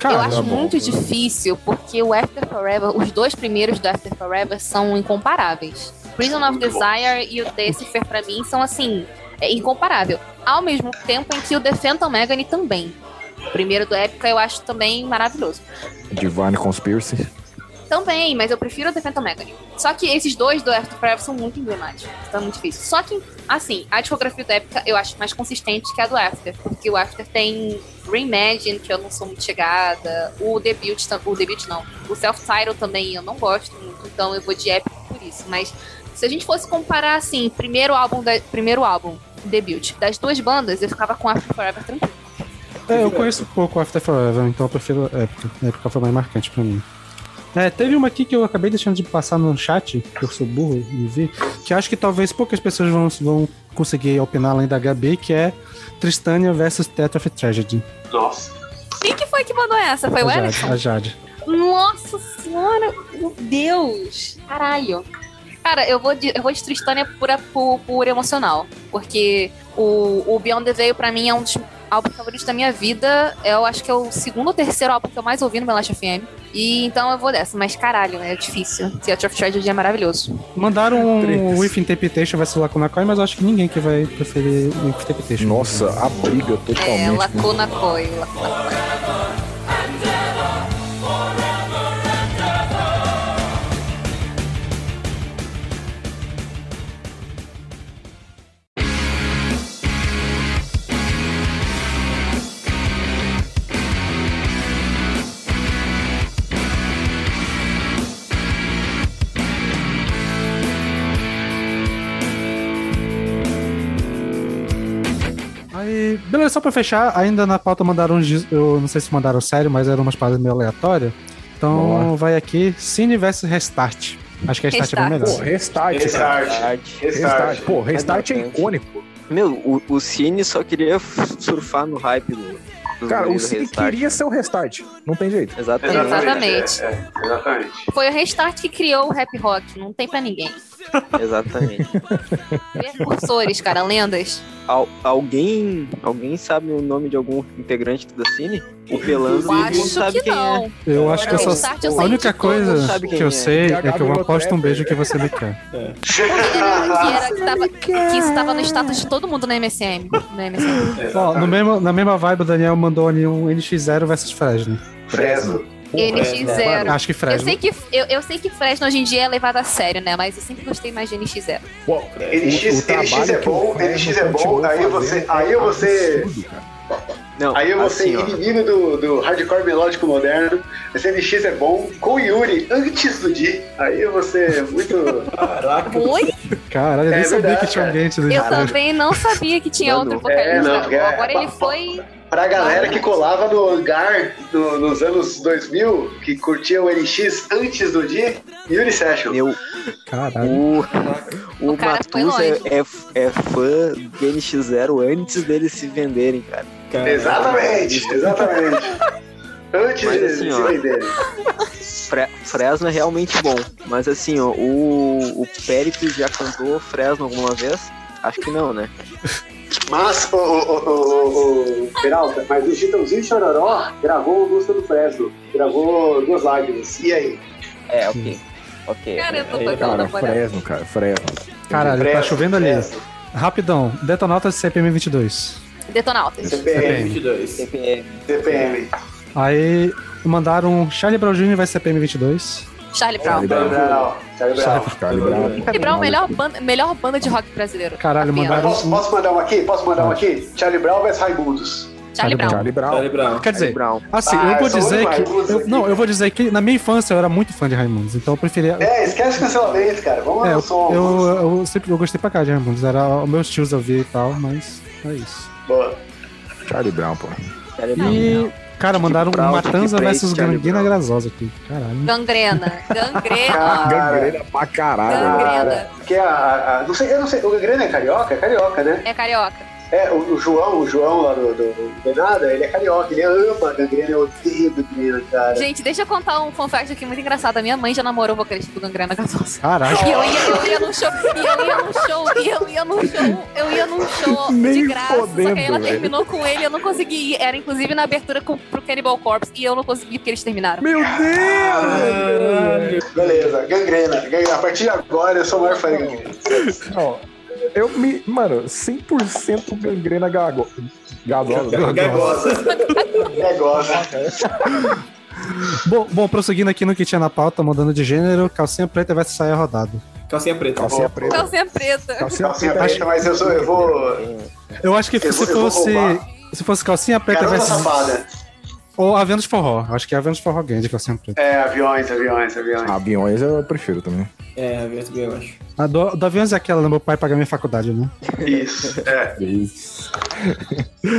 Cara, eu acho tá muito tá. difícil, porque o After Forever, os dois primeiros do After Forever são incomparáveis. Prison of. Desire e o Decipher, pra mim, são assim, é incomparável. Ao mesmo tempo em que o The Phantom Agony também. O primeiro do Épica eu acho também maravilhoso. Divine Conspiracy. Também, mas eu prefiro o The Phantom. Só que esses dois do After Forever são muito emblemáticos. Então é muito difícil. Só que, assim, a discografia do Epica eu acho mais consistente que a do After. Porque o After tem Reimagine, que eu não sou muito chegada. O debut, o debut não. O self-title também eu não gosto muito. Então eu vou de Epica por isso. Mas se a gente fosse comparar, assim, primeiro álbum, da, primeiro álbum, debut, das duas bandas, eu ficava com After Forever tranquilo. É, eu conheço pouco After Forever, então eu prefiro Epica. Epica foi mais marcante pra mim. É, teve uma aqui que eu acabei deixando de passar no chat, que eu sou burro e vi, que acho que talvez poucas pessoas vão, vão conseguir opinar além da Gabi, que é Tristania versus Theatre of Tragedy. Nossa. Quem que foi que mandou essa? Foi o a Jade, Ellison? a Jade. Nossa senhora, meu Deus! Caralho. Cara, eu vou de, eu vou de Tristânia pura, por, por emocional. Porque o, o Beyond the Veil, pra mim, é um dos álbuns favoritos da minha vida. Eu acho que é o segundo ou terceiro álbum que eu mais ouvi no Melast FM. E então eu vou dessa. Mas caralho, é difícil. Theatre of Tragedy é maravilhoso. Mandaram um. With Interpretation versus Lacuna Coil, mas eu acho que ninguém que vai preferir With Interpretation. Nossa, a briga É, totalmente. né? Lacuna Coil. Lacuna Coil. Beleza, só pra fechar, ainda na pauta mandaram uns. Eu não sei se mandaram sério, mas eram umas paradas meio aleatórias. Então Boa. vai aqui: Cine versus Restart. Acho que Restart, é bem Restart. melhor. Pô, restart. Restart. Restart. Restart. Restart. Pô, restart é icônico. Meu, o, o Cine só queria surfar no hype do. Dos Cara, o do Cine queria ser o restart. Não tem jeito. Exatamente. Exatamente. É, é, exatamente. Foi o Restart que criou o rap rock. Não tem pra ninguém. Exatamente. Precursores, cara, lendas. Al- alguém, alguém sabe o nome de algum integrante da Cine? O Pelanzo Acho sabe que quem não. é. Eu acho que eu só. A única coisa sabe que eu é. sei é que eu aposto um beijo que você me quer. que era que, tava, que isso tava no status de todo mundo na MSM. Na MSM. Ó, no mesmo, na mesma vibe, o Daniel mandou ali um NX0 versus Fresno. Fresno. NX0. Acho que Eu Fresno. sei que, eu, eu sei que Fresno hoje em dia é levado a sério, né? Mas eu sempre gostei mais de NX0. Pô, NX, NX é o bom, NX é bom, aí você, fazendo aí é você, absurdo. Não, aí você assim, ó, inimigo do, do hardcore melódico moderno, esse NX é bom, com Yuri antes do Di, aí você é muito, Caraca. Oi? Caralho, eu É nem sabia verdade, que tinha alguém antes do Eu também não sabia que tinha Mano, outro é, vocalista. não, porque é- Agora ele foi. Pra galera que colava no hangar no- nos anos 2000, que curtia o NX antes do dia, Yuri Session. Meu, Caralho. o, o, O cara foi Matus é, é, é fã do NX0 antes deles se venderem, cara. Cara, Exatamente, exatamente. Antes Mas assim, se ó. venderem. Fre- Fresno é realmente bom, mas assim, ó, o, o Pericles já cantou Fresno alguma vez? Acho que não, né? Mas, o, o, o, o, o Peralta, mas o Chitãozinho Chororó gravou música do Fresno. Gravou duas lágrimas. E aí? É, ok. Ok. Cara, eu tô tocando Cara. Fresno, cara, Fresno. Caralho, tá Fresno, chovendo ali. Fresno. Rapidão, detonautas CPM 22. Detonautas. CPM, 22. CPM. CPM. Aí mandaram Charlie Brown Jr. vai CPM 22. Charlie Brown. Charlie Charlie Brown. Charlie Brown. Charlie Brown. Charlie Brown, melhor banda, melhor banda de rock brasileiro. Caralho, mandaram- Posso, posso mandar um aqui? Posso mandar um aqui? Charlie Brown vs Raimundos. Charlie Brown. Charlie Brown. Charlie Brown. Quer dizer, Brown. assim, Ah, eu vou dizer um que. Eu- não, eu vou dizer que na minha infância eu era muito fã de Raimundos, então eu preferia. É, esquece cancelamento, cara. Vamos É, lá eu, no som. eu, eu sempre eu gostei pra cá de Raimundos. Era os meus tios eu via e tal, mas é isso. Boa. Charlie Brown, pô. Charlie Brown. E, cara, mandaram Brown, Matanza Chick versus Gangrena. Grasosa aqui. Caralho. Gangrena. Gangrena. Gangrena pra caralho. Gangrena. velho. cara, que a, a- a- não sei, eu não sei, o Gangrena é carioca? É carioca, né? É carioca. É, o, o João, o João lá do, do, do Benada, ele é carioca, ele ama Gangrena, eu odeio Gangrena, cara. Gente, deixa eu contar um fun fact aqui muito engraçado. A minha mãe já namorou o vocalista do Gangrena Gasosa. Caralho. E eu ia, eu ia num show, e eu ia num show, e eu ia num show, eu ia num show de graça. só que aí ela velho. terminou com ele, eu não consegui ir. Era inclusive na abertura com, pro Cannibal Corpse, e eu não consegui porque eles terminaram. Meu Deus! Beleza, Gangrena. Gangrena. A partir de agora eu sou o maior fã de Gangrena. Eu me. Mano, 100% gangrena gago. Gagosa. Gagosa. Gagosa. Bom, bom, prosseguindo aqui no que tinha na pauta, mudando de gênero, calcinha preta versus saia rodada. Calcinha preta. Calcinha preta. Calcinha preta. Calcinha Calcinha preta. preta, mas eu, sou, eu vou. Eu acho que Eu se vou- fosse. Se fosse calcinha preta Garota versus. safada. Ou Avião de Forró. Acho que é Avião de Forró ganha de calcinha preta. É, aviões, aviões, aviões. Aviões eu prefiro também. É, aviões também, eu acho. A do, do Aviões é aquela, né? Meu pai paga minha faculdade, né? Isso, é. Isso.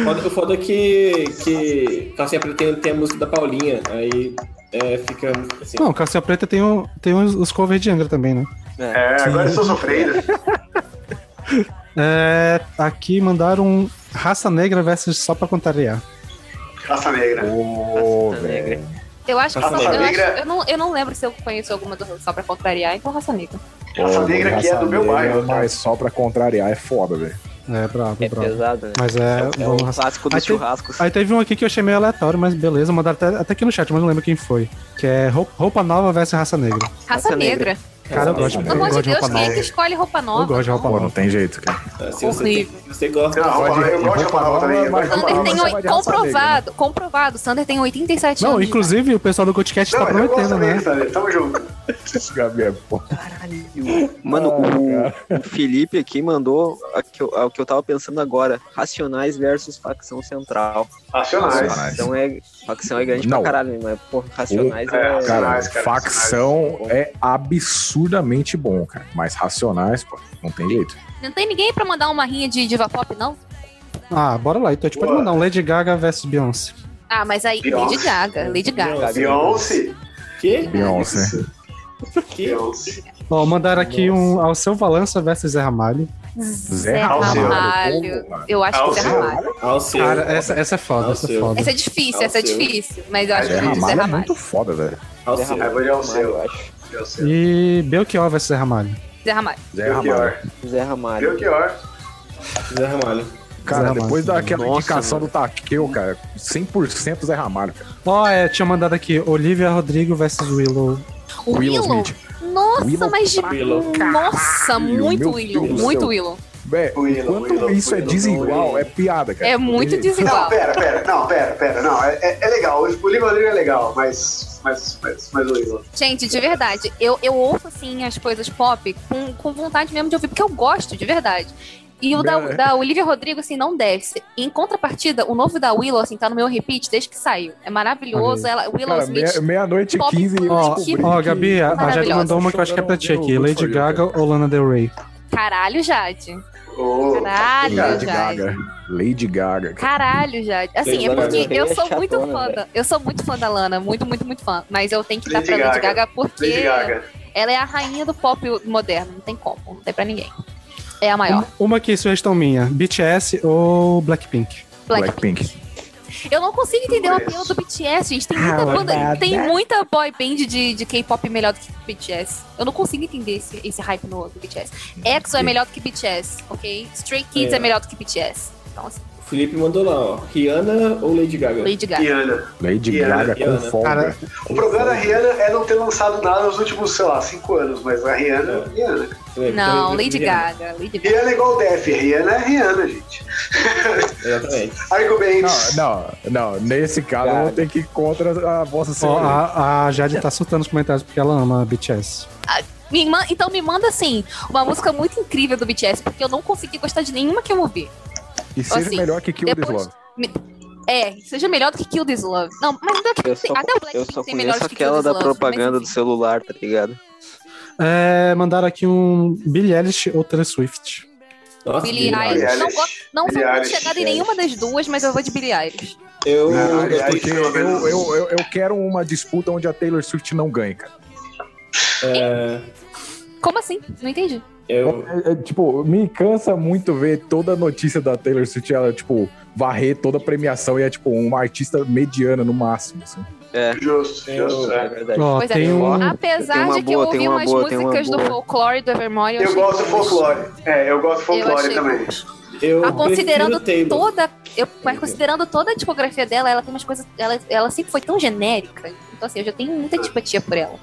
Foda- O foda é que, que Calcinha Preta tem, tem a música da Paulinha, aí é, fica assim. Não, calcinha preta tem, o, tem os, os covers de Angra também, né? É, agora eu estou sofrendo. É, aqui mandaram Raça Negra versus Só Pra Contrariar. Raça negra. Ô, Raça negra. velho. Eu acho que Raça só- eu, Negra. acho- eu não, eu não lembro se eu conheço alguma do, só pra contrariar, então raça negra. Raça negra que é do meu negra, bairro. Mas só pra contrariar é foda, velho. É, bravo, É pesado, né? Mas é. É, o vamos- clássico dos Aí churrascos. Aí teve um aqui que eu achei meio aleatório, mas beleza, mandaram até, até aqui no chat, mas não lembro quem foi. Que é Roupa, roupa Nova versus Raça Negra. Raça, Raça negra. negra. Cara, eu gosto, Pelo Pelo eu amor de gosto de Deus, roupa quem é nova. que escolhe roupa nova? Eu gosto de roupa Pô, não nova. tem jeito, cara. Se você, tem, Horrível. se você gosta Não, eu gosto de roupa nova também. eu gosto de roupa Sander nova. tem oi- de comprovado, comprovado. Sander tem 87 Não, anos. inclusive o pessoal do Podcast Não, tá mas eu gosto prometendo, né? Sander. Tamo junto. Gabi é pô. Mano, Ah, o, o Felipe aqui mandou o que, eu, o que eu tava pensando agora. Racionais versus facção central. Racionais. Racionais. Facção é, facção é grande Não. pra caralho, mas porra, racionais É, é. Cara, cara, facção é absurdamente bom, cara. Mas racionais, pô, não tem jeito. Não tem ninguém pra mandar uma rinha de diva pop, não? Ah, bora lá. Então a gente pode Boa. mandar um Lady Gaga versus Beyoncé. Ah, mas aí, Beyoncé. Lady Gaga, Lady Gaga. Beyoncé. Que? Beyoncé. Que? Beyoncé. Ó, mandaram aqui um Alceu Valança versus Zé Ramalho. Zé Ramalho. Eu acho que Zé. Ramalho. Cara, essa, essa é foda, essa é foda. Essa é difícil, essa é difícil. Mas eu acho que Zé Ramalho é muito foda, velho. Alceu. É, vou de Alceu. eu acho. E Belchior versus Zé Ramalho. Zé Ramalho. Zé Ramalho. Zé Ramalho. Belchior. Zé Ramalho. Cara, Zé Ramalho. depois daquela Nossa, indicação mano. do Taqueu, cara, 100% Zé Ramalho, cara. Ó, é, tinha mandado aqui Olivia Rodrigo versus Willow. O Willow Willow. Smith. Nossa, Willow mas de. Willow. Nossa, muito meu Willow. Muito. Willow. Vé, Willow, enquanto Willow, isso é Willow, desigual, Willow. é piada, cara. É muito desigual. Não, pera, pera. Não, pera, pera. Não, é, é- é legal. O livro é legal, mas. Mas, mas, mas o Willow. Gente, de verdade, eu, eu ouço assim as coisas pop com, com vontade mesmo de ouvir, porque eu gosto, de verdade. E o da, Né? da Olivia Rodrigo, assim, não desce. Em contrapartida, o novo da Willow, assim, tá no meu repeat desde que saiu. É maravilhoso. Ela, Willow Cara, Smith. meia- meia-noite e Pop 15 eu Ó, Ó, Gabi, a, a Jade mandou uma que eu acho que é pra ti aqui. Lady Gaga ou Lana Del Rey? Caralho, Jade. Ô, Caralho, Lady Jade. Gaga. Lady Gaga. Caralho, Jade. Assim, é porque eu é sou muito chatona, fã da, Eu sou muito fã da Lana, muito, muito, muito fã. Mas eu tenho que dar Lady pra Lady Gaga. Gaga porque Lady Gaga. ela é a rainha do pop moderno. Não tem como, não tem pra ninguém. É a maior. Uma aqui, sugestão minha: BTS ou Blackpink? Blackpink. Blackpink. Eu não consigo entender o apelo do BTS, gente. Tem muita Ah, banda, tem muita boy band de, de K-pop melhor do que BTS. Eu não consigo entender esse, esse hype no do BTS. EXO é melhor do que BTS, ok? Stray Kids é, É. melhor do que BTS. Então, assim, Felipe mandou lá, ó. Rihanna ou Lady Gaga? Lady Gaga. Rihanna. Lady Rihanna, Gaga Rihanna. com folga. Cara, O problema da Rihanna é não ter lançado nada nos últimos, sei lá, cinco anos, mas a Rihanna, Rihanna. Também, Não, também Lady Rihanna. Gaga. Lady Gaga. Rihanna é igual o Def, Rihanna é Rihanna, gente. Exatamente. Argumentos. Não, não, não. Nesse caso eu vou ter que ir contra a vossa ó, senhoria. a, a Jade tá surtando nos comentários porque ela ama BTS. Me man- então me manda, assim, uma música muito incrível do BTS, porque eu não consegui gostar de nenhuma que eu ouvi. E seja assim, melhor que Kill This depois- Love. É, seja melhor do que Kill This Love. Não, mas não é que Eu tem- só, até o eu Blackpink só tem conheço que Kill aquela This da Love. propaganda do celular, tá ligado? É, mandaram aqui um Billie Eilish ou Taylor Swift. Nossa, Billie Billie Eilish. Eilish. Não, não sou Billie muito Eilish. chegada em nenhuma das duas, mas eu vou de Billie Eilish. Eu, Não, eu, Eilish, Porque eu, eu, eu, eu quero uma disputa onde a Taylor Swift não ganhe, cara. é, Como assim? Não entendi. Eu, É, é, tipo, me cansa muito ver toda notícia da Taylor Swift, ela, tipo, varrer toda a premiação e é, tipo, uma artista mediana no máximo, assim. Justo, Eu- justo. É É. verdade. Ó, Pois é, tem um. Apesar Tem uma de que boa, eu ouvi uma umas boa, músicas do folclore do Evermore, eu, Eu gosto do folclore. É, eu gosto do Eu folclore achei também. eu Ah, considerando toda. Eu, mas considerando toda a discografia dela, ela tem umas coisas. Ela, ela sempre foi tão genérica. Então, assim, eu já tenho muita antipatia por ela.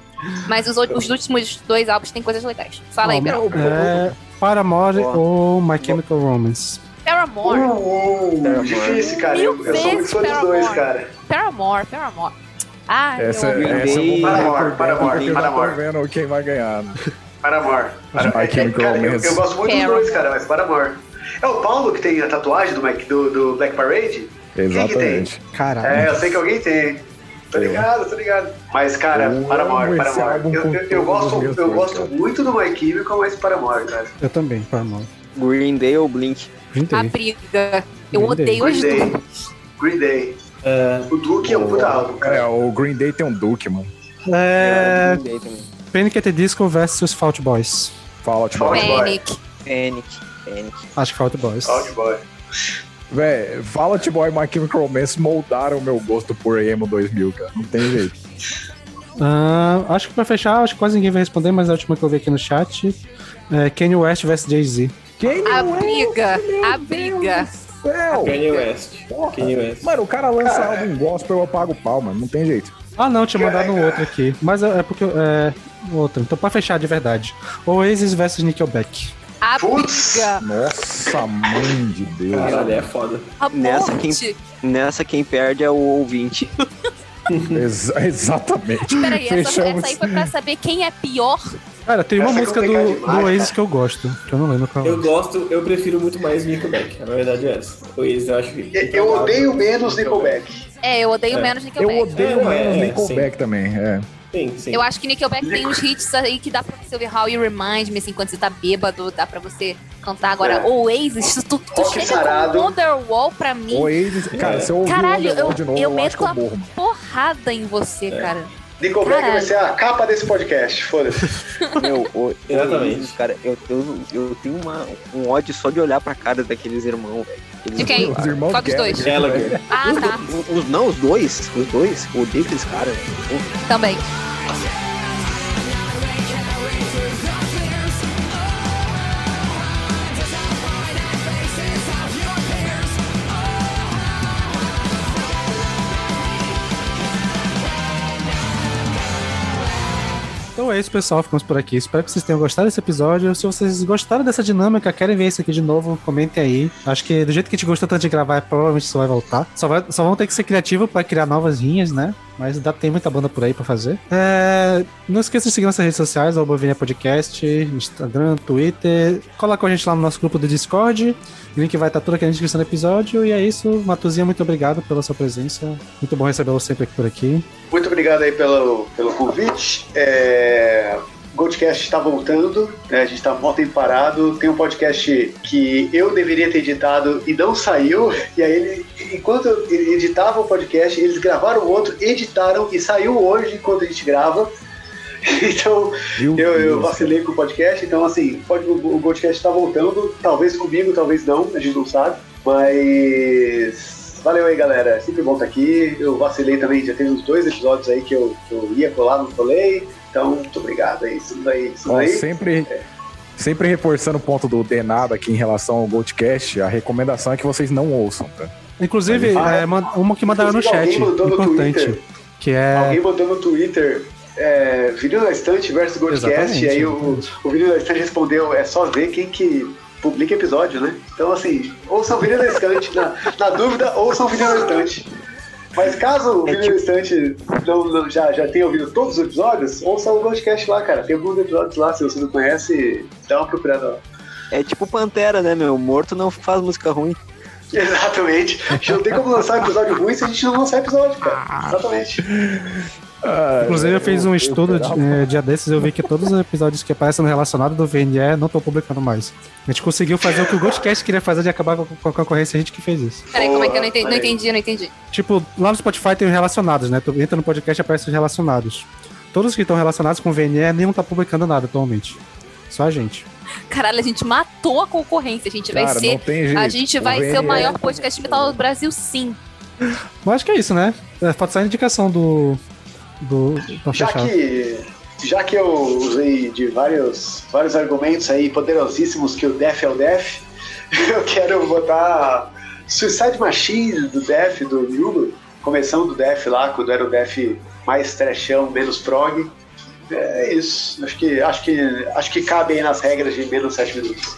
Mas os, os últimos dois álbuns têm coisas legais. Fala aí, Ó, Bel. É, Paramore ou My Chemical Romance? Paramore. Uh, Paramore. difícil, cara. Mil Eu, eu sou muito fã dos dois, cara. Paramore, Paramore. Ah, Essa, eu essa eu vou Day, morrer Paramore, Paramore, eu tô Paramore. vendo quem vai ganhar. né? Paramore. Paramore. My Chemical Cara, eu, Romance. eu gosto muito dos Paramore. dois, cara, mas Paramore. É o Paulo que tem a tatuagem do, Mac- do, do Black Parade? Exatamente. Caralho. É, eu sei que alguém tem. Tô ligado, tô ligado. Mas, cara, Eu Paramore, amo esse Paramore. Eu, eu, eu gosto, eu cores, gosto cara. muito do My Chemical, mas Paramore, cara. Eu também, Paramore. Green Day ou Blink? Green A Day. briga. Eu Green odeio Green Day. duas. Green Day. É, O Duke é um puta álbum, É, cara. o Green Day tem um Duke, mano. É, também. Panic! at the Disco versus Fault Boys. Tipo, Fala. Panic. Panic. Panic. Acho que Fault Boys. Out Boy. Véi, Out Boy e My Chemical Romance moldaram o meu gosto por emo 2000, cara. Não tem jeito. Ah, acho que pra fechar, acho que quase ninguém vai responder, mas a última que eu vi aqui no chat é Kanye West versus Jay-Z. A é? briga. A briga. Kanye West. Kanye West. Mano, o cara lança álbum gospel, eu apago o pau, mano. Não tem jeito. Ah, não, tinha mandado um outro aqui. Mas é, é porque. É. Outro. Então, pra fechar de verdade: Oasis versus Nickelback. A briga. Nossa, mãe de Deus. Caralho, é foda. A Nessa morte. Nessa quem perde é o ouvinte. Exa- exatamente. Peraí, essa, Fechamos. essa aí foi pra saber quem é pior. Cara, tem uma Essa música do, do Oasis cara. que eu gosto, que eu não lembro qual é. Eu gosto, eu prefiro muito mais Nickelback. A verdade é essa. O Oasis eu acho que. Eu odeio menos Nickelback. É, eu odeio É. menos Eu Nickelback. odeio É, menos é, Nickelback também. É. Sim, sim. Eu acho que Nickelback tem uns hits aí que dá pra você ouvir How You Remind Me, assim, quando você tá bêbado, dá pra você cantar. Agora, É. Oasis, tu, tu Rock chega sarado. com Wonderwall pra mim, Oasis, cara, se eu ouvir Caralho, eu- de novo, eu eu, acho que meto eu a- porrada em você, cara. Nickelback Caralho. vai ser a capa desse podcast, foda-se. Meu, o, Exatamente. Oasis, cara, eu, eu, eu tenho uma, um ódio só de olhar pra cara daqueles irmãos, velho. De quem? Os irmãos Qual dos dois? Gallagher. Ah, tá. Os, os- não, os dois. Os dois. Eu odeio aqueles caras. velho. Também. Então é isso, pessoal. Ficamos por aqui. Espero que vocês tenham gostado desse episódio. Se vocês gostaram dessa dinâmica, querem ver isso aqui de novo, comentem aí. Acho que do jeito que a gente gostou tanto de gravar, provavelmente isso vai voltar. Só, vai, só vão ter que ser criativos pra criar novas linhas, né? Mas dá, tem muita banda por aí pra fazer. É, não esqueça de seguir nossas redes sociais, arroba Podcast, Instagram, Twitter. Cola com a gente lá no nosso grupo do Discord. O link vai estar tudo aqui na descrição do episódio. E é isso. Matuzinha, muito obrigado pela sua presença. Muito bom recebê-lo sempre aqui por aqui. Muito obrigado aí pelo, pelo convite. É, o Goldcast está voltando, né? a gente está mó tempo parado. Tem um podcast que eu deveria ter editado e não saiu. E aí, ele, enquanto eu editava o podcast, eles gravaram outro, editaram e saiu hoje enquanto a gente grava. Então, Meu eu, eu vacilei com o podcast. Então, assim, pode, o, podcast está voltando. Talvez comigo, talvez não, a gente não sabe. Mas. Valeu aí, galera. É sempre bom estar aqui. Eu vacilei também, já teve uns dois episódios aí que eu, que eu ia colar, não colei. Então, muito obrigado aí. Isso daí. Isso daí. sempre, sempre reforçando o ponto do Denado aqui em relação ao Goldcast, a recomendação é que vocês não ouçam, tá? Inclusive, Ah, é, uma que mandaram no chat, alguém mandou no importante, Twitter. que é... Alguém mandou no Twitter é, Vinil na Estante versus Goldcast, e aí o, o Vinil na Estante respondeu, é só ver quem que publica episódio, né? Então, assim, ouçam o Vinil na Estante, na, na dúvida, ouçam o Vinil na Estante. Mas caso o É Vinil na Estante não, não- já, já tenha ouvido todos os episódios, ouça o Goldcast lá, cara. Tem alguns episódios lá, se você não conhece, dá uma procurada lá. É tipo Pantera, né, meu? Morto não faz música ruim. Exatamente. A gente não tem como lançar episódio ruim se a gente não lançar episódio, cara. Exatamente. Inclusive, eu fiz um estudo de, eh, dia desses eu vi que todos os episódios que aparecem no relacionado do VNE não estão publicando mais. A gente conseguiu fazer o que o Ghostcast queria fazer de acabar com com a concorrência, a gente que fez isso. Peraí, como é que eu não entendi? Não entendi, eu não entendi. Tipo, lá no Spotify tem os relacionados, né? Tu entra no podcast e aparece os relacionados. Todos que estão relacionados com o VNE, nenhum tá publicando nada atualmente. Só a gente. Caralho, a gente matou a concorrência. A gente vai Cara, ser. não tem jeito. A gente vai ser o VNE maior podcast de metal do Brasil, sim. Mas acho que é isso, né? É, pode sair a indicação do. Do pra Já fechar. que, já que eu usei de vários, vários argumentos aí poderosíssimos que o Def é o Def, eu quero botar Suicide Machine do Def, do Yugo, começando do Def lá, quando era o Def mais trechão, menos prog. É isso. Acho que, acho que, acho que cabe aí nas regras de menos 7 minutos.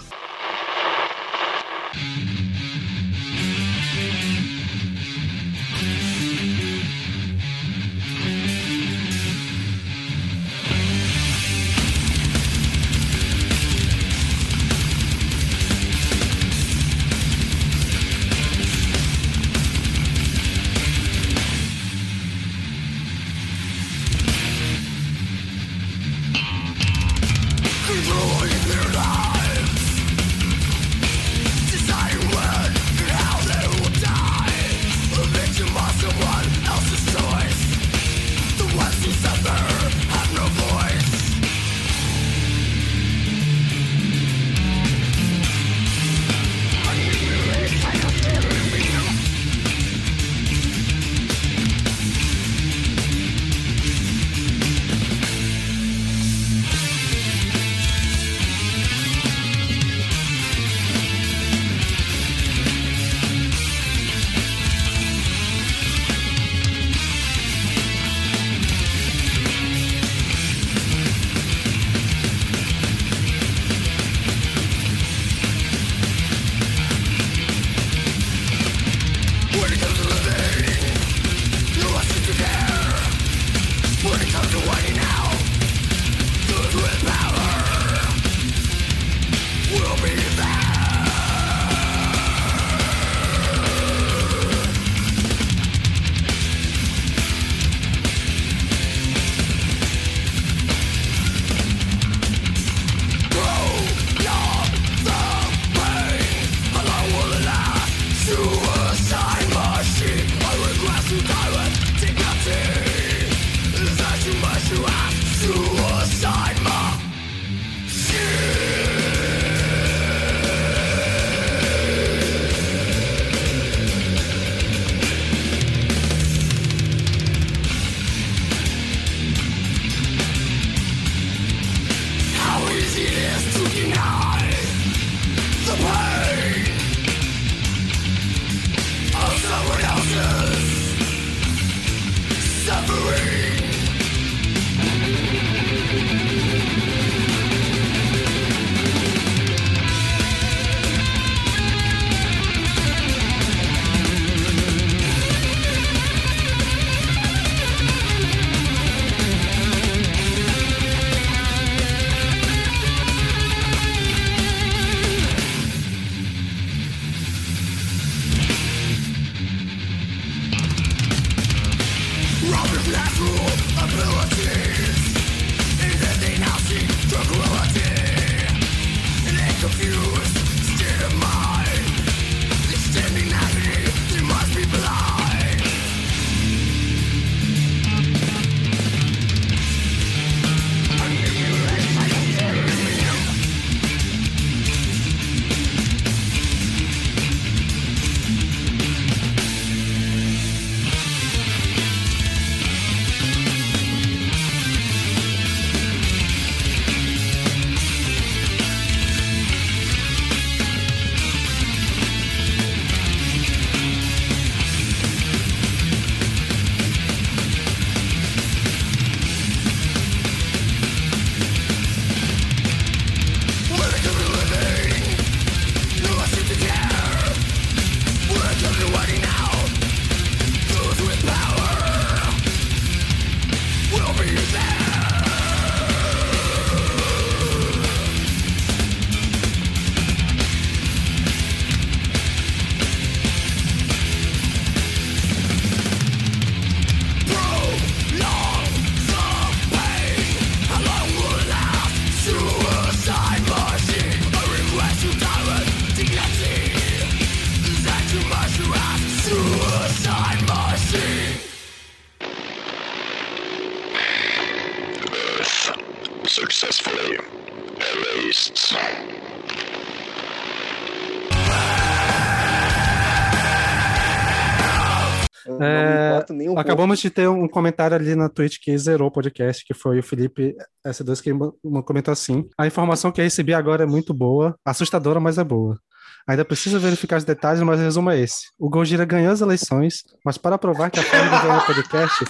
Acabamos de ter um comentário ali na Twitch que zerou o podcast, que foi o Felipe S2 que comentou assim: A informação que eu recebi agora é muito boa, assustadora, mas é boa. Ainda precisa verificar os detalhes, mas o resumo é esse. O Gojira ganhou as eleições, mas para provar que a Flórida ganhou o podcast,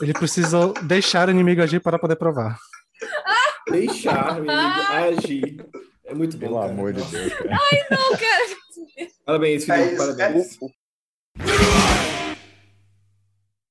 ele precisou deixar o inimigo agir para poder provar. Deixar o inimigo agir. É muito bom. Pelo cara. amor de Deus, cara. Não, cara. Parabéns, Felipe. É isso, parabéns. O,